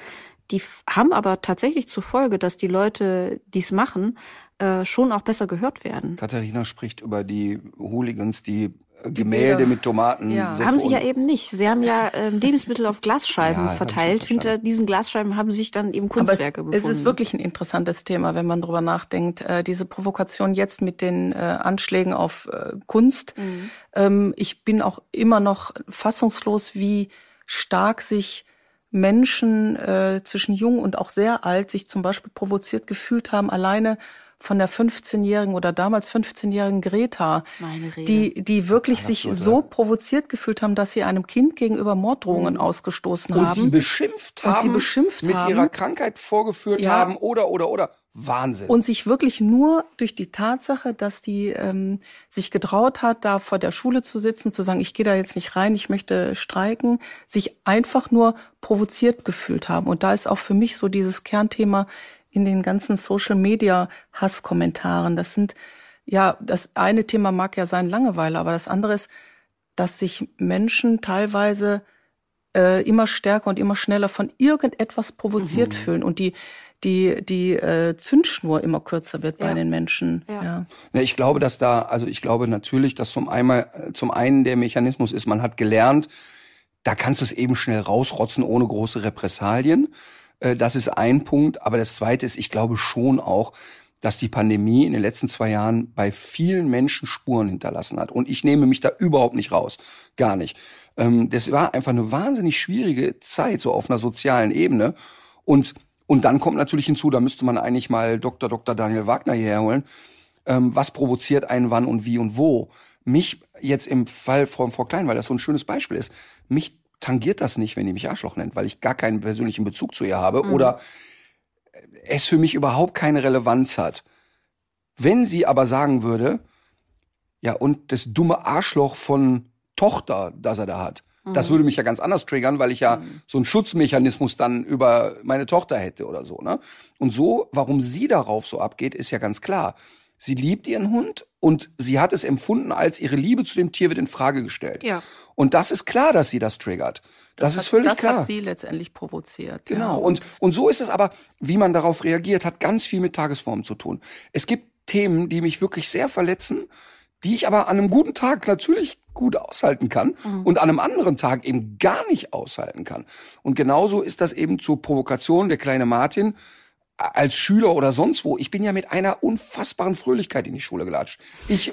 Die haben aber tatsächlich zur Folge, dass die Leute, die es machen, äh, schon auch besser gehört werden. Katharina spricht über die Hooligans, die Gemälde mit Tomaten. Ja. Haben sie ja eben nicht. Sie haben ja ähm, Lebensmittel auf Glasscheiben Ja, verteilt. Hinter diesen Glasscheiben haben sich dann eben Aber Kunstwerke es, befunden. es ist wirklich ein interessantes Thema, wenn man drüber nachdenkt. Äh, diese Provokation jetzt mit den äh, Anschlägen auf äh, Kunst. Ähm, ich bin auch immer noch fassungslos, wie stark sich Menschen äh, zwischen jung und auch sehr alt sich zum Beispiel provoziert gefühlt haben, alleine von der 15-jährigen oder damals 15-jährigen Greta, die, die wirklich sich absurd, so provoziert gefühlt haben, dass sie einem Kind gegenüber Morddrohungen ausgestoßen und haben. sie beschimpft Und haben, sie beschimpft mit haben. ihrer Krankheit vorgeführt Ja. haben oder oder oder Wahnsinn. Und sich wirklich nur durch die Tatsache, dass die ähm, sich getraut hat, da vor der Schule zu sitzen, zu sagen, ich gehe da jetzt nicht rein, ich möchte streiken, sich einfach nur provoziert gefühlt haben. Und da ist auch für mich so dieses Kernthema in den ganzen Social Media Hasskommentaren. Das sind ja, das eine Thema mag ja sein Langeweile, aber das andere ist, dass sich Menschen teilweise äh, immer stärker und immer schneller von irgendetwas provoziert mhm. fühlen und die die die äh, Zündschnur immer kürzer wird bei den Menschen. Ja. ja. ja. Ich glaube, dass da, also ich glaube natürlich, dass zum einmal zum einen der Mechanismus ist, man hat gelernt, da kannst du es eben schnell rausrotzen ohne große Repressalien. Äh, das ist ein Punkt. Aber das zweite ist, ich glaube schon auch, dass die Pandemie in den letzten zwei Jahren bei vielen Menschen Spuren hinterlassen hat. Und ich nehme mich da überhaupt nicht raus. Gar nicht. Ähm, das war einfach eine wahnsinnig schwierige Zeit, so auf einer sozialen Ebene. Und, und dann kommt natürlich hinzu, da müsste man eigentlich mal Dr. Dr. Daniel Wagner hierher holen. Ähm, was provoziert einen wann und wie und wo? Mich jetzt im Fall von Frau Klein, weil das so ein schönes Beispiel ist, mich tangiert das nicht, wenn die mich Arschloch nennt, weil ich gar keinen persönlichen Bezug zu ihr habe mhm. oder es für mich überhaupt keine Relevanz hat. Wenn sie aber sagen würde, ja, und das dumme Arschloch von Tochter, das er da hat, mhm. das würde mich ja ganz anders triggern, weil ich ja mhm. so einen Schutzmechanismus dann über meine Tochter hätte oder so, ne? Und so, warum sie darauf so abgeht, ist ja ganz klar. Sie liebt ihren Hund und sie hat es empfunden, als ihre Liebe zu dem Tier wird in Frage gestellt. Ja. Und das ist klar, dass sie das triggert. Das, das ist hat, völlig das klar. Das hat sie letztendlich provoziert. Genau. Ja. Und, und so ist es aber, wie man darauf reagiert, hat ganz viel mit Tagesform zu tun. Es gibt Themen, die mich wirklich sehr verletzen, die ich aber an einem guten Tag natürlich gut aushalten kann mhm. und an einem anderen Tag eben gar nicht aushalten kann. Und genauso ist das eben zur Provokation der kleine Martin als Schüler oder sonst wo, ich bin ja mit einer unfassbaren Fröhlichkeit in die Schule gelatscht. Ich,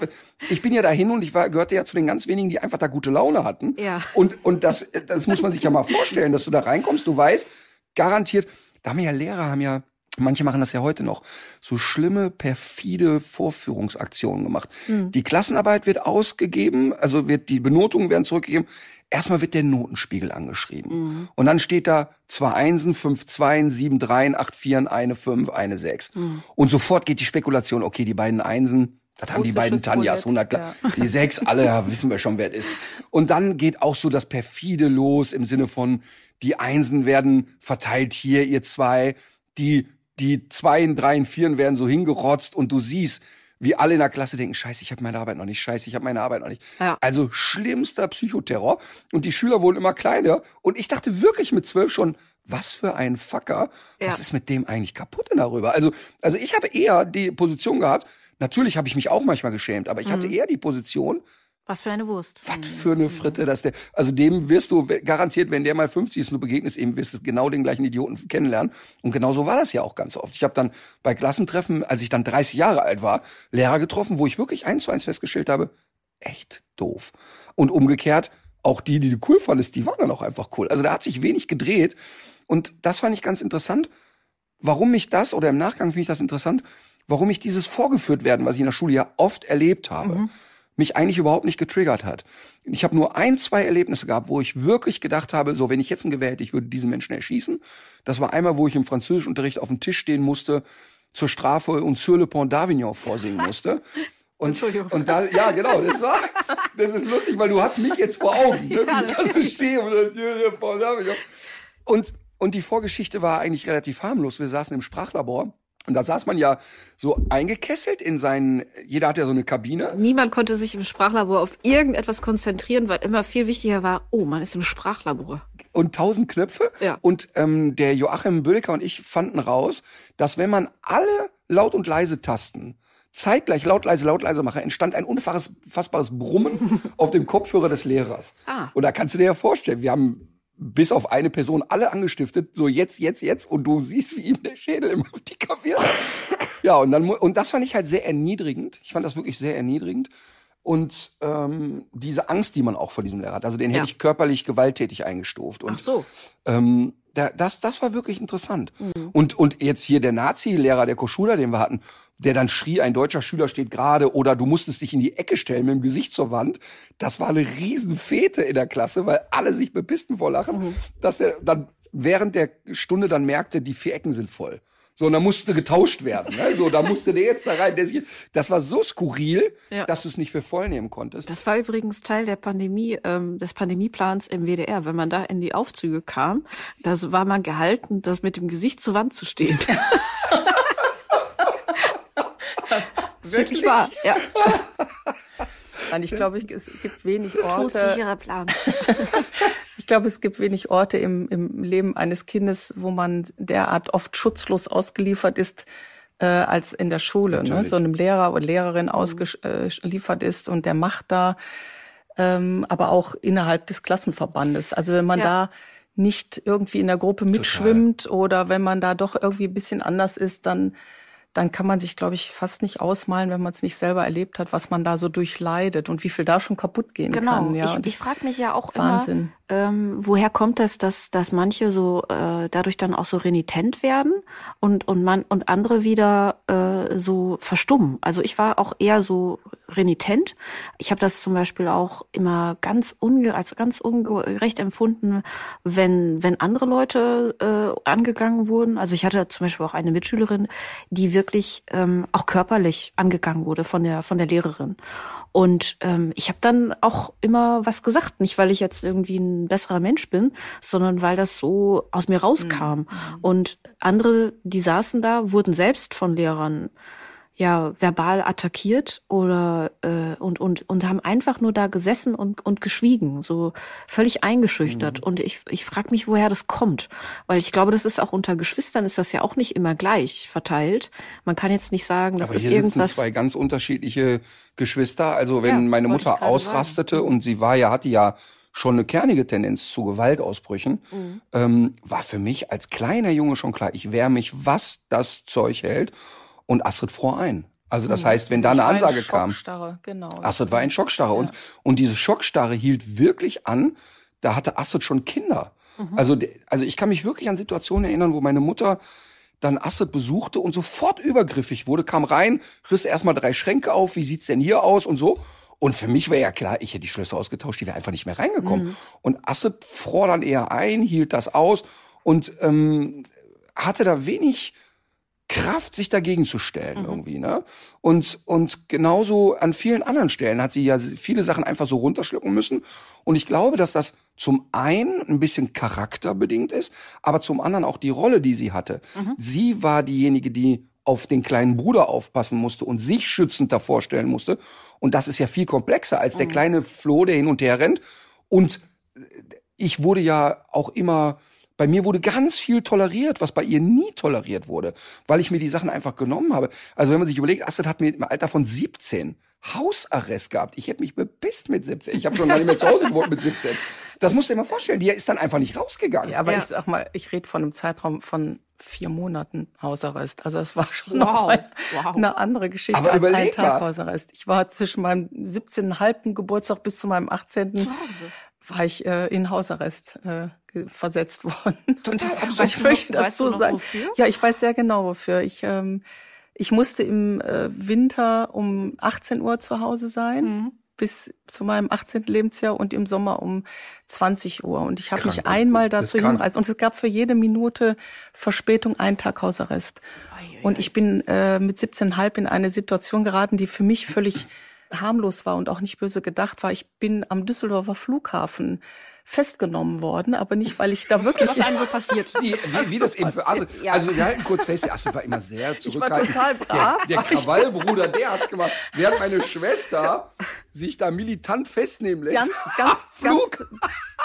ich bin ja dahin und ich war, gehörte ja zu den ganz wenigen, die einfach da gute Laune hatten. Ja. Und, und das, das muss man sich ja mal vorstellen, dass du da reinkommst, du weißt, garantiert, da haben ja Lehrer, haben ja, manche machen das ja heute noch, so schlimme, perfide Vorführungsaktionen gemacht. Mhm. Die Klassenarbeit wird ausgegeben, also wird, die Benotungen werden zurückgegeben erstmal wird der Notenspiegel angeschrieben. Mhm. Und dann steht da zwei Einsen, fünf Zweien, sieben Dreien, acht Vieren, eine Fünf, eine Sechs. Mhm. Und sofort geht die Spekulation, okay, die beiden Einsen, das haben die beiden Tanjas, 100 klar. Ja. Die sechs, alle, ja, wissen wir schon, wer es ist. Und dann geht auch so das perfide los im Sinne von, die Einsen werden verteilt hier, ihr zwei, die, die Zweien, Dreien, Vieren werden so hingerotzt und du siehst, wie alle in der Klasse denken, scheiße, ich habe meine Arbeit noch nicht, scheiße, ich habe meine Arbeit noch nicht. Ja. Also schlimmster Psychoterror. Und die Schüler wurden immer kleiner. Und ich dachte wirklich mit zwölf schon, was für ein Fucker. Ja. Was ist mit dem eigentlich kaputt denn darüber? Also, also ich habe eher die Position gehabt, natürlich habe ich mich auch manchmal geschämt, aber ich mhm. hatte eher die Position, was für eine Wurst. Was für eine Fritte, dass der, also dem wirst du garantiert, wenn der mal 50 ist und du begegnest ihm, wirst du genau den gleichen Idioten kennenlernen. Und genau so war das ja auch ganz oft. Ich habe dann bei Klassentreffen, als ich dann 30 Jahre alt war, Lehrer getroffen, wo ich wirklich eins zu eins festgestellt habe, echt doof. Und umgekehrt, auch die, die du cool fandest, die waren dann auch einfach cool. Also da hat sich wenig gedreht. Und das fand ich ganz interessant. Warum mich das, oder im Nachgang finde ich das interessant, warum ich dieses vorgeführt werden, was ich in der Schule ja oft erlebt habe. Mhm mich eigentlich überhaupt nicht getriggert hat. Ich habe nur ein, zwei Erlebnisse gehabt, wo ich wirklich gedacht habe, so wenn ich jetzt ein Gewehr hätte, ich würde diesen Menschen erschießen. Das war einmal, wo ich im Französischunterricht auf dem Tisch stehen musste, zur Strafe und Sur le Pont d'Avignon vorsingen musste. Und, und da, ja, genau, das war, das ist lustig, weil du hast mich jetzt vor Augen. Ne? Ja, ich das stehe und, und, und die Vorgeschichte war eigentlich relativ harmlos. Wir saßen im Sprachlabor und da saß man ja so eingekesselt in seinen, jeder hat ja so eine Kabine. Niemand konnte sich im Sprachlabor auf irgendetwas konzentrieren, weil immer viel wichtiger war, oh, man ist im Sprachlabor. Und tausend Knöpfe. Ja. Und ähm, der Joachim Bödecker und ich fanden raus, dass wenn man alle laut und leise Tasten zeitgleich laut, leise, laut, leise mache, entstand ein unfassbares Brummen auf dem Kopfhörer des Lehrers. Ah. Und da kannst du dir ja vorstellen, wir haben bis auf eine Person alle angestiftet, so jetzt, jetzt, jetzt, und du siehst, wie ihm der Schädel immer dicker wird. Ja, und dann, und das fand ich halt sehr erniedrigend. Ich fand das wirklich sehr erniedrigend. Und ähm, diese Angst, die man auch vor diesem Lehrer hat, also den ja. hätte ich körperlich gewalttätig eingestuft. Und, Ach so. Ähm, da, das, das war wirklich interessant. Mhm. Und, und jetzt hier der Nazi-Lehrer, der Koschula, den wir hatten, der dann schrie, ein deutscher Schüler steht gerade oder du musstest dich in die Ecke stellen mit dem Gesicht zur Wand. Das war eine Riesenfete in der Klasse, weil alle sich bepisten vor Lachen, mhm. dass er dann während der Stunde dann merkte, die vier Ecken sind voll. So, und dann musste getauscht werden. Ne? So, da musste der jetzt da rein. Der sich, das war so skurril, ja. dass du es nicht für voll nehmen konntest. Das war übrigens Teil der Pandemie, ähm, des Pandemieplans im WDR. Wenn man da in die Aufzüge kam, das war man gehalten, das mit dem Gesicht zur Wand zu stehen. wirklich wahr, ja. Nein, ich glaube, es gibt wenig Orte. Todsicherer Plan. Ich glaube, es gibt wenig Orte im, im Leben eines Kindes, wo man derart oft schutzlos ausgeliefert ist, äh, als in der Schule, ne? so einem Lehrer oder Lehrerin mhm. ausgeliefert ist und der macht da, ähm, aber auch innerhalb des Klassenverbandes. Also wenn man ja. da nicht irgendwie in der Gruppe mitschwimmt Total. oder wenn man da doch irgendwie ein bisschen anders ist, dann dann kann man sich, glaube ich, fast nicht ausmalen, wenn man es nicht selber erlebt hat, was man da so durchleidet und wie viel da schon kaputt gehen genau. kann. Ja, ich, ich frage mich ja auch Wahnsinn. immer, ähm, woher kommt das, dass, dass manche so äh, dadurch dann auch so renitent werden und, und, man, und andere wieder äh, so verstummen. Also ich war auch eher so renitent. Ich habe das zum Beispiel auch immer ganz unge als ganz ungerecht empfunden, wenn, wenn andere Leute äh, angegangen wurden. Also ich hatte zum Beispiel auch eine Mitschülerin, die wirklich ähm, auch körperlich angegangen wurde von der, von der Lehrerin. Und ähm, ich habe dann auch immer was gesagt, nicht weil ich jetzt irgendwie ein besserer Mensch bin, sondern weil das so aus mir rauskam. Mhm. Und andere, die saßen da, wurden selbst von Lehrern ja verbal attackiert oder äh, und und und haben einfach nur da gesessen und und geschwiegen, so völlig eingeschüchtert. Mhm. Und ich ich frage mich, woher das kommt, weil ich glaube, das ist auch unter Geschwistern ist das ja auch nicht immer gleich verteilt. Man kann jetzt nicht sagen, das Aber ist hier irgendwas. Sitzen zwei ganz unterschiedliche Geschwister. Also wenn ja, meine Mutter ausrastete sagen. und sie war ja hatte ja schon eine kernige Tendenz zu Gewaltausbrüchen, mhm. ähm, war für mich als kleiner Junge schon klar, ich wehre mich, was das Zeug hält und Astrid fror ein. Also das hm, heißt, wenn da eine Ansage kam, genau. Astrid war in Schockstarre ja. und und diese Schockstarre hielt wirklich an. Da hatte Astrid schon Kinder. Mhm. Also also ich kann mich wirklich an Situationen erinnern, wo meine Mutter dann Astrid besuchte und sofort übergriffig wurde, kam rein, riss erstmal drei Schränke auf, wie sieht's denn hier aus und so. Und für mich wäre ja klar, ich hätte die Schlösser ausgetauscht, die wäre einfach nicht mehr reingekommen. Mhm. Und Astrid fror dann eher ein, hielt das aus und ähm, hatte da wenig Kraft, sich dagegen zu stellen mhm. irgendwie, ne? Und und genauso an vielen anderen Stellen hat sie ja viele Sachen einfach so runterschlucken müssen. Und ich glaube, dass das zum einen ein bisschen charakterbedingt ist, aber zum anderen auch die Rolle, die sie hatte. Mhm. Sie war diejenige, die auf den kleinen Bruder aufpassen musste und sich schützend davor stellen musste. Und das ist ja viel komplexer als der mhm. kleine Flo, der hin und her rennt. Und ich wurde ja auch immer bei mir wurde ganz viel toleriert, was bei ihr nie toleriert wurde, weil ich mir die Sachen einfach genommen habe. Also wenn man sich überlegt, Astrid hat mir im Alter von 17 Hausarrest gehabt. Ich hätte mich bepisst mit 17. Ich habe schon gar nicht mehr zu Hause gewohnt mit 17. Das musst du dir mal vorstellen. Die ist dann einfach nicht rausgegangen. Ja, aber ja. ich sag mal, ich rede von einem Zeitraum von vier Monaten Hausarrest. Also es war schon wow. noch mal wow. eine andere Geschichte aber als ein Tag Hausarrest. Ich war zwischen meinem 17,5. Geburtstag bis zu meinem 18. war ich äh, in Hausarrest äh, versetzt worden. Total und ich möchte dazu sagen, wofür? ja, ich weiß sehr genau wofür. Ich ähm, ich musste im äh, Winter um 18 Uhr zu Hause sein. Mhm. bis zu meinem 18. Lebensjahr und im Sommer um 20 Uhr. Und ich habe mich einmal dazu hinreißen. Und es gab für jede Minute Verspätung einen Tag Hausarrest. Und ich bin äh, mit 17,5 in eine Situation geraten, die für mich völlig harmlos war und auch nicht böse gedacht war. Ich bin am Düsseldorfer Flughafen festgenommen worden, aber nicht, weil ich da wirklich... Was einem so passiert. Sie, wie, wie das eben für Asse, ja. Also wir halten kurz fest, die Asse war immer sehr zurückhaltend. Ich war total brav. Der, der Krawallbruder, der hat's gemacht. Während meine Schwester sich da militant festnehmen lässt. Ganz, ganz, ganz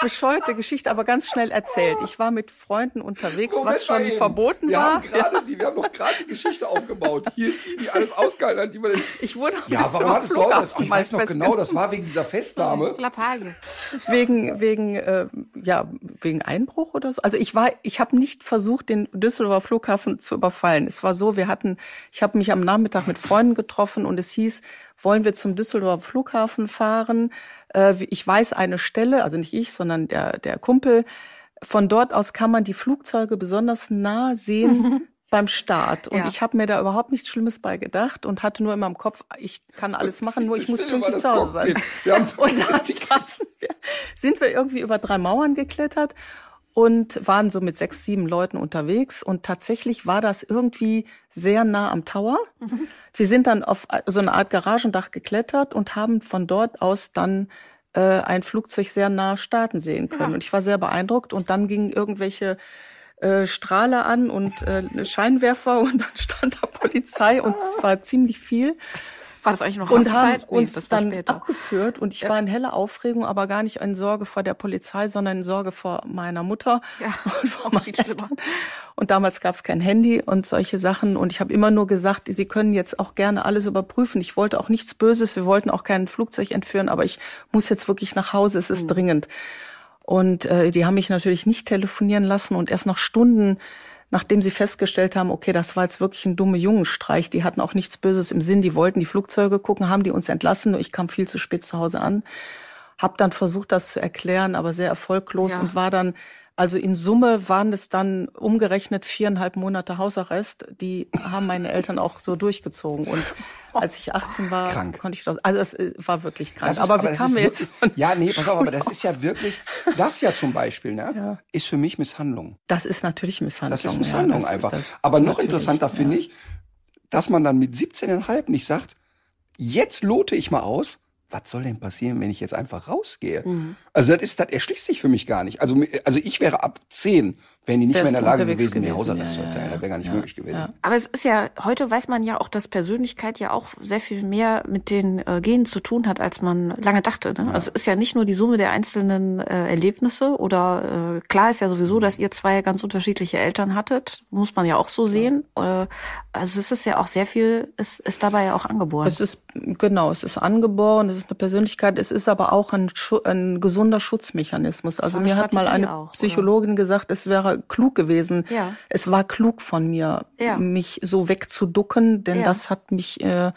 bescheuerte Geschichte, aber ganz schnell erzählt. Ich war mit Freunden unterwegs, Moment was schon verboten wir war. Haben gerade die, wir haben noch gerade die Geschichte aufgebaut. Hier ist die, die alles ausgehalten hat. Die man ich wurde ja, warum hattest du das? Ich weiß noch genau, das war wegen dieser Festnahme. Wegen, wegen, äh, ja, wegen Einbruch oder so. Also ich war, ich habe nicht versucht, den Düsseldorfer Flughafen zu überfallen. Es war so, wir hatten, ich habe mich am Nachmittag mit Freunden getroffen und es hieß, wollen wir zum Düsseldorfer Flughafen fahren. Äh, ich weiß eine Stelle, also nicht ich, sondern der, der Kumpel. Von dort aus kann man die Flugzeuge besonders nah sehen. Beim Start. Und ja. ich habe mir da überhaupt nichts Schlimmes bei gedacht und hatte nur immer im Kopf, ich kann alles machen, nur ich muss pünktlich zu Hause sein. und dann sind wir irgendwie über drei Mauern geklettert und waren so mit sechs, sieben Leuten unterwegs. Und tatsächlich war das irgendwie sehr nah am Tower. Mhm. Wir sind dann auf so eine Art Garagendach geklettert und haben von dort aus dann äh, ein Flugzeug sehr nah starten sehen können. Ja. Und ich war sehr beeindruckt. Und dann gingen irgendwelche äh, Strahler an und äh, Scheinwerfer und dann stand da Polizei und es war ziemlich viel. War das eigentlich noch und haben? Nee, uns das war dann später. abgeführt und ich war in heller Aufregung, aber gar nicht in Sorge vor der Polizei, sondern in Sorge vor meiner Mutter Ja, und vor meinen. Eltern. Und damals gab es kein Handy und solche Sachen und ich habe immer nur gesagt, Sie können jetzt auch gerne alles überprüfen. Ich wollte auch nichts Böses, wir wollten auch kein Flugzeug entführen, aber ich muss jetzt wirklich nach Hause, es Mhm. ist dringend. Und äh, die haben mich natürlich nicht telefonieren lassen und erst nach Stunden, nachdem sie festgestellt haben, okay, das war jetzt wirklich ein dumme Jungenstreich, die hatten auch nichts Böses im Sinn, die wollten die Flugzeuge gucken, haben die uns entlassen, nur ich kam viel zu spät zu Hause an, hab dann versucht, das zu erklären, aber sehr erfolglos Ja. und war dann also in Summe waren es dann umgerechnet viereinhalb Monate Hausarrest. Die haben meine Eltern auch so durchgezogen. Und als ich 18 war, Krank. konnte ich das. Also es äh, war wirklich krank. Ist- aber wie das kamen ist wir jetzt? Ja, nee, pass auf, aber das ist ja wirklich, das ja zum Beispiel, ne, ist für mich Misshandlung. Das ist natürlich Misshandlung. Das ist Misshandlung ja, das- einfach. das- Aber noch interessanter ja. finde ich, dass man dann mit 17,5 nicht sagt, jetzt lote ich mal aus, was soll denn passieren, wenn ich jetzt einfach rausgehe? Mhm. Also das ist, das erschließt sich für mich gar nicht. Also, also ich wäre ab 10, wären die nicht mehr in der Lage gewesen, gewesen, Hausarrest ja, zu erteilen. ja. Das wäre gar nicht Ja, möglich gewesen. ja. Aber es ist ja, heute weiß man ja auch, dass Persönlichkeit ja auch sehr viel mehr mit den äh, Genen zu tun hat, als man lange dachte. Ne? Also es ist ja nicht nur die Summe der einzelnen äh, Erlebnisse oder äh, klar ist ja sowieso, dass ihr zwei ganz unterschiedliche Eltern hattet, muss man ja auch so sehen. Äh, also es ist ja auch sehr viel, ist, ist dabei ja auch angeboren. Es ist, genau, es ist angeboren, es ist eine Persönlichkeit, es ist aber auch ein, Schu ein gesunder Schutzmechanismus. Also mir hat mal eine auch, oder? Psychologin gesagt, es wäre klug gewesen. Ja. Es war klug von mir, Ja. mich so wegzuducken, denn Ja. das hat mich, äh,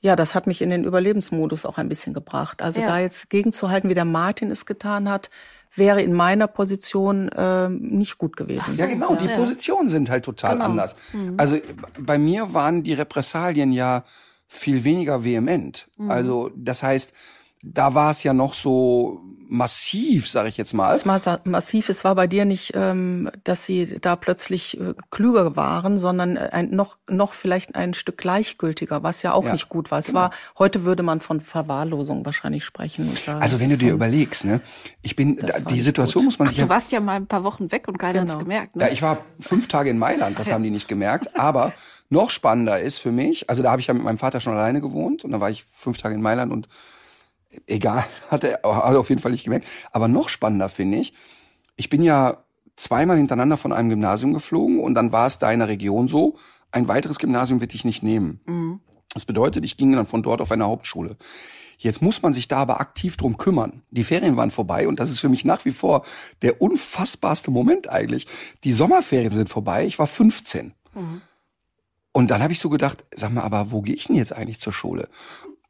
ja, das hat mich in den Überlebensmodus auch ein bisschen gebracht. Also Ja. da jetzt gegenzuhalten, wie der Martin es getan hat, wäre in meiner Position äh, nicht gut gewesen. Ja, genau, die Positionen sind halt total Genau. anders. Also bei mir waren die Repressalien ja viel weniger vehement. Also das heißt, da war es ja noch so massiv, sage ich jetzt mal. Es war massiv. Es war bei dir nicht, ähm, dass sie da plötzlich äh, klüger waren, sondern äh, ein, noch, noch vielleicht ein Stück gleichgültiger, was ja auch Ja, nicht gut war. Es war, heute würde man von Verwahrlosung wahrscheinlich sprechen. Sagen, Also wenn du dir so- überlegst, ne, ich bin, da, die Situation gut. muss man sich du ja warst ja mal ein paar Wochen weg und keiner hat's Genau. gemerkt. Ne? Ja, ich war fünf Tage in Mailand, das haben die nicht gemerkt. Aber noch spannender ist für mich, also da habe ich ja mit meinem Vater schon alleine gewohnt und dann war ich fünf Tage in Mailand und egal, hat er hat er auf jeden Fall nicht gemerkt. Aber noch spannender finde ich, ich bin ja zweimal hintereinander von einem Gymnasium geflogen und dann war es da in der Region so, ein weiteres Gymnasium wird dich nicht nehmen. Das bedeutet, ich ging dann von dort auf eine Hauptschule. Jetzt muss man sich da aber aktiv drum kümmern. Die Ferien waren vorbei und das ist für mich nach wie vor der unfassbarste Moment eigentlich. Die Sommerferien sind vorbei, ich war 15. Und dann habe ich so gedacht, sag mal, aber wo gehe ich denn jetzt eigentlich zur Schule?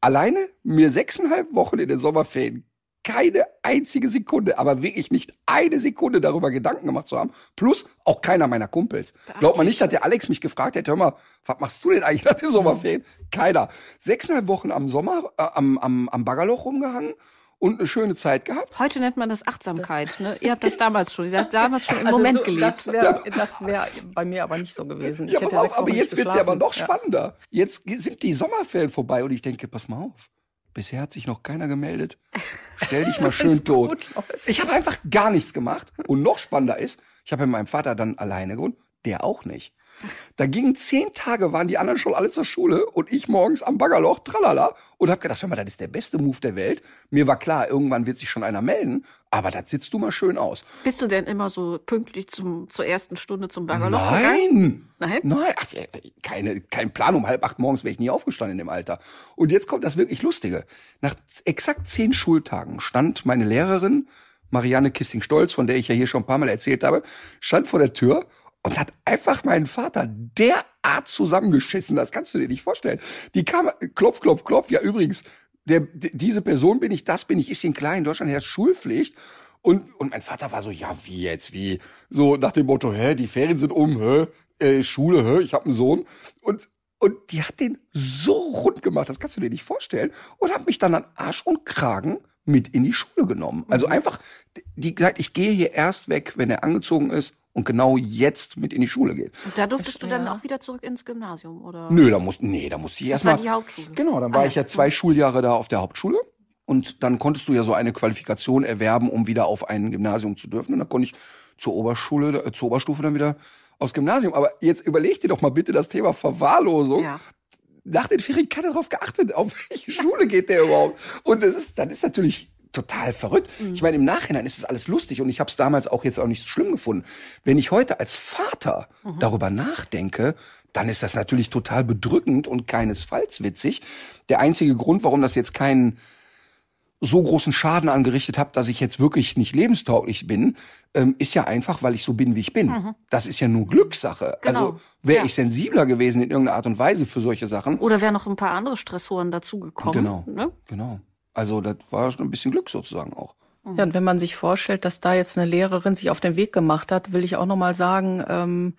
Alleine mir sechseinhalb Wochen in den Sommerferien keine einzige Sekunde, aber wirklich nicht eine Sekunde darüber Gedanken gemacht zu haben. Plus auch keiner meiner Kumpels. Glaubt man nicht, dass der Alex mich gefragt hätte, hör mal, was machst du denn eigentlich nach den Sommerferien? Keiner. Sechseinhalb Wochen am Sommer, äh, am, am, am Baggerloch rumgehangen und eine schöne Zeit gehabt. Heute nennt man das Achtsamkeit. Ne? Ihr habt das damals schon. Ihr habt damals schon im Also Moment so, gelebt. Das wäre das wär bei mir aber nicht so gewesen. Ich Ja, pass hätte auf, aber jetzt nicht wird's ja aber noch Ja. spannender. Jetzt sind die Sommerferien vorbei und ich denke, pass mal auf. Bisher hat sich noch keiner gemeldet. Stell dich mal schön tot. Ich habe einfach gar nichts gemacht. Und noch spannender ist, ich habe mit meinem Vater dann alleine gewohnt, der auch nicht. Da gingen zehn Tage, waren die anderen schon alle zur Schule und ich morgens am Baggerloch, tralala, und habe gedacht, hör mal, das ist der beste Move der Welt. Mir war klar, irgendwann wird sich schon einer melden, aber das sitzt du mal schön aus. Bist du denn immer so pünktlich zum, zur ersten Stunde zum Baggerloch? Nein! Nein? Nein, ach, äh, keine, kein Plan. Um halb acht morgens wäre ich nie aufgestanden in dem Alter. Und jetzt kommt das wirklich Lustige. Nach exakt zehn Schultagen stand meine Lehrerin, Marianne Kissing-Stolz, von der ich ja hier schon ein paar Mal erzählt habe, stand vor der Tür und hat einfach meinen Vater derart zusammengeschissen. Das kannst du dir nicht vorstellen. Die kam, klopf, klopf, klopf. Ja, übrigens, der, diese Person bin ich, das bin ich, ist in klein. In Deutschland herrscht Schulpflicht. Und, und mein Vater war so, ja, wie jetzt, wie? So nach dem Motto, hä, die Ferien sind um, hä, äh, Schule, hä, ich habe einen Sohn. Und, und die hat den so rund gemacht, das kannst du dir nicht vorstellen. Und hat mich dann an Arsch und Kragen mit in die Schule genommen. Also einfach, die gesagt, ich gehe hier erst weg, wenn er angezogen ist und genau jetzt mit in die Schule geht. Und da durftest du dann auch wieder zurück ins Gymnasium, oder? Nö, da muss, nee, da musste ich Das erstmal. war die Hauptschule. Genau, dann war Ah, ich ja. ja zwei Schuljahre da auf der Hauptschule. Und dann konntest du ja so eine Qualifikation erwerben, um wieder auf ein Gymnasium zu dürfen. Und dann konnte ich zur Oberschule, äh, zur Oberstufe dann wieder aufs Gymnasium. Aber jetzt überleg dir doch mal bitte das Thema Verwahrlosung. Ja. nach den Ferien keiner darauf geachtet, auf welche Schule geht der überhaupt. Und das ist, dann ist natürlich total verrückt. Mhm. Ich meine, im Nachhinein ist es alles lustig und ich habe es damals auch jetzt auch nicht so schlimm gefunden. Wenn ich heute als Vater mhm. darüber nachdenke, dann ist das natürlich total bedrückend und keinesfalls witzig. Der einzige Grund, warum das jetzt keinen so großen Schaden angerichtet hat, dass ich jetzt wirklich nicht lebenstauglich bin, ähm, ist ja einfach, weil ich so bin, wie ich bin. Mhm. Das ist ja nur Glückssache. Genau. Also wäre ja. ich sensibler gewesen in irgendeiner Art und Weise für solche Sachen. Oder wären noch ein paar andere Stressoren dazugekommen. Genau. Ne? Genau. Also das war schon ein bisschen Glück sozusagen auch. Mhm. Ja, und wenn man sich vorstellt, dass da jetzt eine Lehrerin sich auf den Weg gemacht hat, will ich auch noch mal sagen, ähm,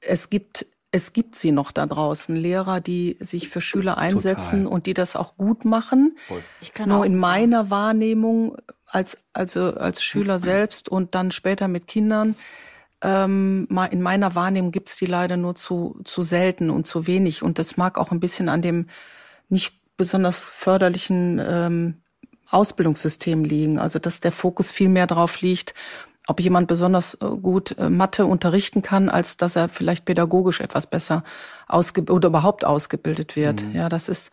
es gibt es gibt sie noch da draußen, Lehrer, die sich für Schüler einsetzen Total. und die das auch gut machen. Voll. Ich kann Nur auch, in meiner Wahrnehmung als also als Schüler selbst und dann später mit Kindern ähm, in meiner Wahrnehmung gibt's die leider nur zu zu selten und zu wenig und das mag auch ein bisschen an dem nicht besonders förderlichen ähm, Ausbildungssystem liegen. Also dass der Fokus viel mehr drauf liegt, ob jemand besonders äh, gut äh, Mathe unterrichten kann, als dass er vielleicht pädagogisch etwas besser ausgebildet oder überhaupt ausgebildet wird. Mhm. Ja, das ist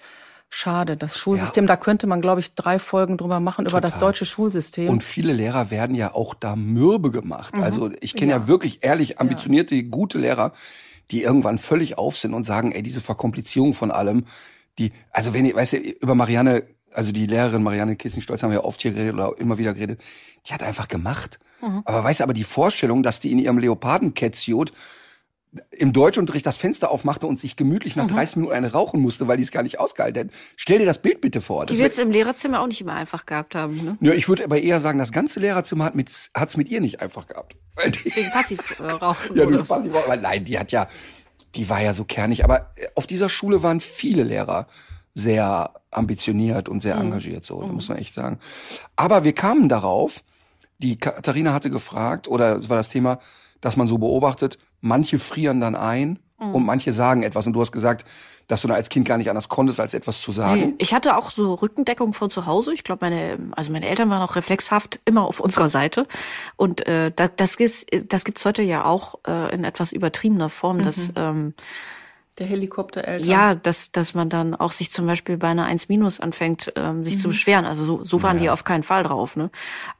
schade. Das Schulsystem, ja. da könnte man, glaube ich, drei Folgen drüber machen Total. über das deutsche Schulsystem. Und viele Lehrer werden ja auch da mürbe gemacht. Mhm. Also ich kenne ja. ja. wirklich ehrlich ambitionierte, gute Lehrer, die irgendwann völlig auf sind und sagen, ey, diese Verkomplizierung von allem, die, also wenn ihr, weißt du, über Marianne, also die Lehrerin Marianne Kissen-Stolz haben wir ja oft hier geredet oder immer wieder geredet, die hat einfach gemacht. Mhm. Aber weißt du, aber die Vorstellung, dass die in ihrem Leopardenkätzjot im Deutschunterricht das Fenster aufmachte und sich gemütlich nach mhm. 30 Minuten eine rauchen musste, weil die es gar nicht ausgehalten hätten. Stell dir das Bild bitte vor. Die wird es im Lehrerzimmer auch nicht immer einfach gehabt haben. Ne? Ja, ich würde aber eher sagen, das ganze Lehrerzimmer hat mit hat's mit ihr nicht einfach gehabt. Wegen Passivrauchen. ja, du Passivrauchen. Nein, die hat ja, die war ja so kernig. Aber auf dieser Schule waren viele Lehrer sehr ambitioniert und sehr mhm. engagiert, so, mhm. muss man echt sagen. Aber wir kamen darauf, die Katharina hatte gefragt, oder es war das Thema, dass man so beobachtet, manche frieren dann ein mhm. und manche sagen etwas. Und du hast gesagt, dass du da als Kind gar nicht anders konntest, als etwas zu sagen. Nee, ich hatte auch so Rückendeckung von zu Hause. Ich glaube, meine, also meine Eltern waren auch reflexhaft immer auf unserer Seite. Und äh, das, das, ist, das gibt's heute ja auch äh, in etwas übertriebener Form, mhm. dass ähm, der Helikoptereltern. Ja, dass, dass man dann auch sich zum Beispiel bei einer 1 Minus anfängt, ähm, sich mhm. zu beschweren. Also so, so waren ja. die auf keinen Fall drauf. Ne?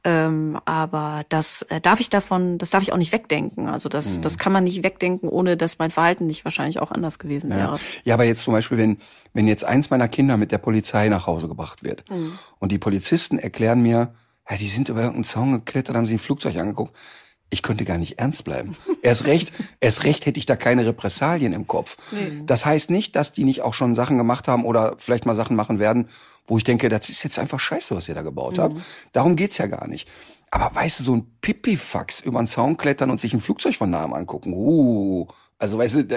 Ähm, aber das äh, darf ich davon, das darf ich auch nicht wegdenken. Also das, mhm. das kann man nicht wegdenken, ohne dass mein Verhalten nicht wahrscheinlich auch anders gewesen ja. wäre. Ja, aber jetzt zum Beispiel, wenn, wenn jetzt eins meiner Kinder mit der Polizei nach Hause gebracht wird mhm. und die Polizisten erklären mir, ja, die sind über irgendeinen Zaun geklettert, haben sie ein Flugzeug angeguckt ich könnte gar nicht ernst bleiben. erst recht, erst recht hätte ich da keine Repressalien im Kopf. Nee. Das heißt nicht, dass die nicht auch schon Sachen gemacht haben oder vielleicht mal Sachen machen werden, wo ich denke, das ist jetzt einfach scheiße, was ihr da gebaut mhm. habt. Darum geht's ja gar nicht. Aber weißt du, so ein Pipifax über einen Zaun klettern und sich ein Flugzeug von nahem angucken, uh, also weißt du, da,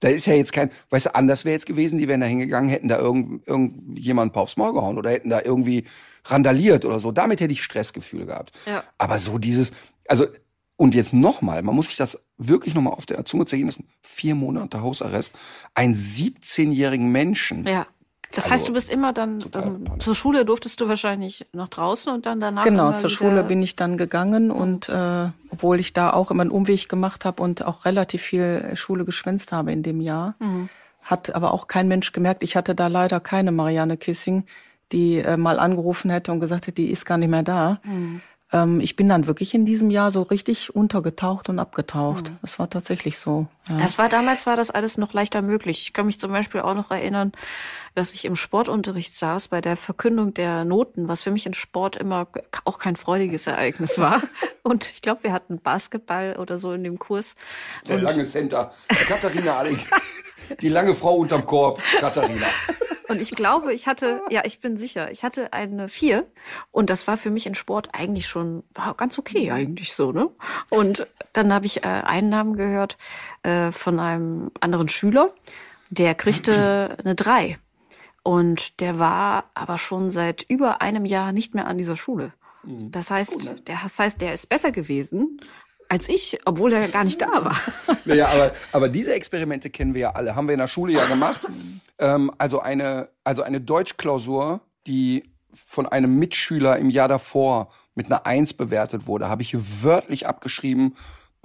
da ist ja jetzt kein, weißt du, anders wäre jetzt gewesen, die wären da hingegangen, hätten da irgend, irgendjemand ein paar aufs Maul gehauen oder hätten da irgendwie randaliert oder so. Damit hätte ich Stressgefühle gehabt. Ja. Aber so dieses, also und jetzt nochmal, man muss sich das wirklich nochmal auf der Zunge zergehen lassen. Vier Monate Hausarrest. Ein 17-jährigen Menschen. Ja. Das heißt, du bist immer dann, dann zur Schule durftest du wahrscheinlich nach draußen und dann danach. Genau, zur Schule bin ich dann gegangen und äh, obwohl ich da auch immer einen Umweg gemacht habe und auch relativ viel Schule geschwänzt habe in dem Jahr, mhm. hat aber auch kein Mensch gemerkt. Ich hatte da leider keine Marianne Kissing, die äh, mal angerufen hätte und gesagt hätte, die ist gar nicht mehr da. Mhm ähm, ich bin dann wirklich in diesem Jahr so richtig untergetaucht und abgetaucht. Mhm. Das war tatsächlich so. Ja. Es war damals war das alles noch leichter möglich. Ich kann mich zum Beispiel auch noch erinnern, dass ich im Sportunterricht saß bei der Verkündung der Noten, was für mich in Sport immer auch kein freudiges Ereignis war. Und ich glaube, wir hatten Basketball oder so in dem Kurs. Der und lange Center, Katharina Alec. Die lange Frau unterm Korb, Katharina. Und ich glaube, ich hatte, ja, ich bin sicher, ich hatte eine vier und das war für mich in Sport eigentlich schon, war ganz okay eigentlich so, ne? Und dann habe ich äh, einen Namen gehört äh, von einem anderen Schüler, der kriegte eine drei. Und der war aber schon seit über einem Jahr nicht mehr an dieser Schule. Mhm. Das heißt, ne? der, das heißt, der ist besser gewesen, als ich, obwohl er gar nicht da war. Naja, aber, aber diese Experimente kennen wir ja alle. Haben wir in der Schule ja gemacht. Ähm, also eine, also eine Deutschklausur, die von einem Mitschüler im Jahr davor mit einer Eins bewertet wurde, habe ich wörtlich abgeschrieben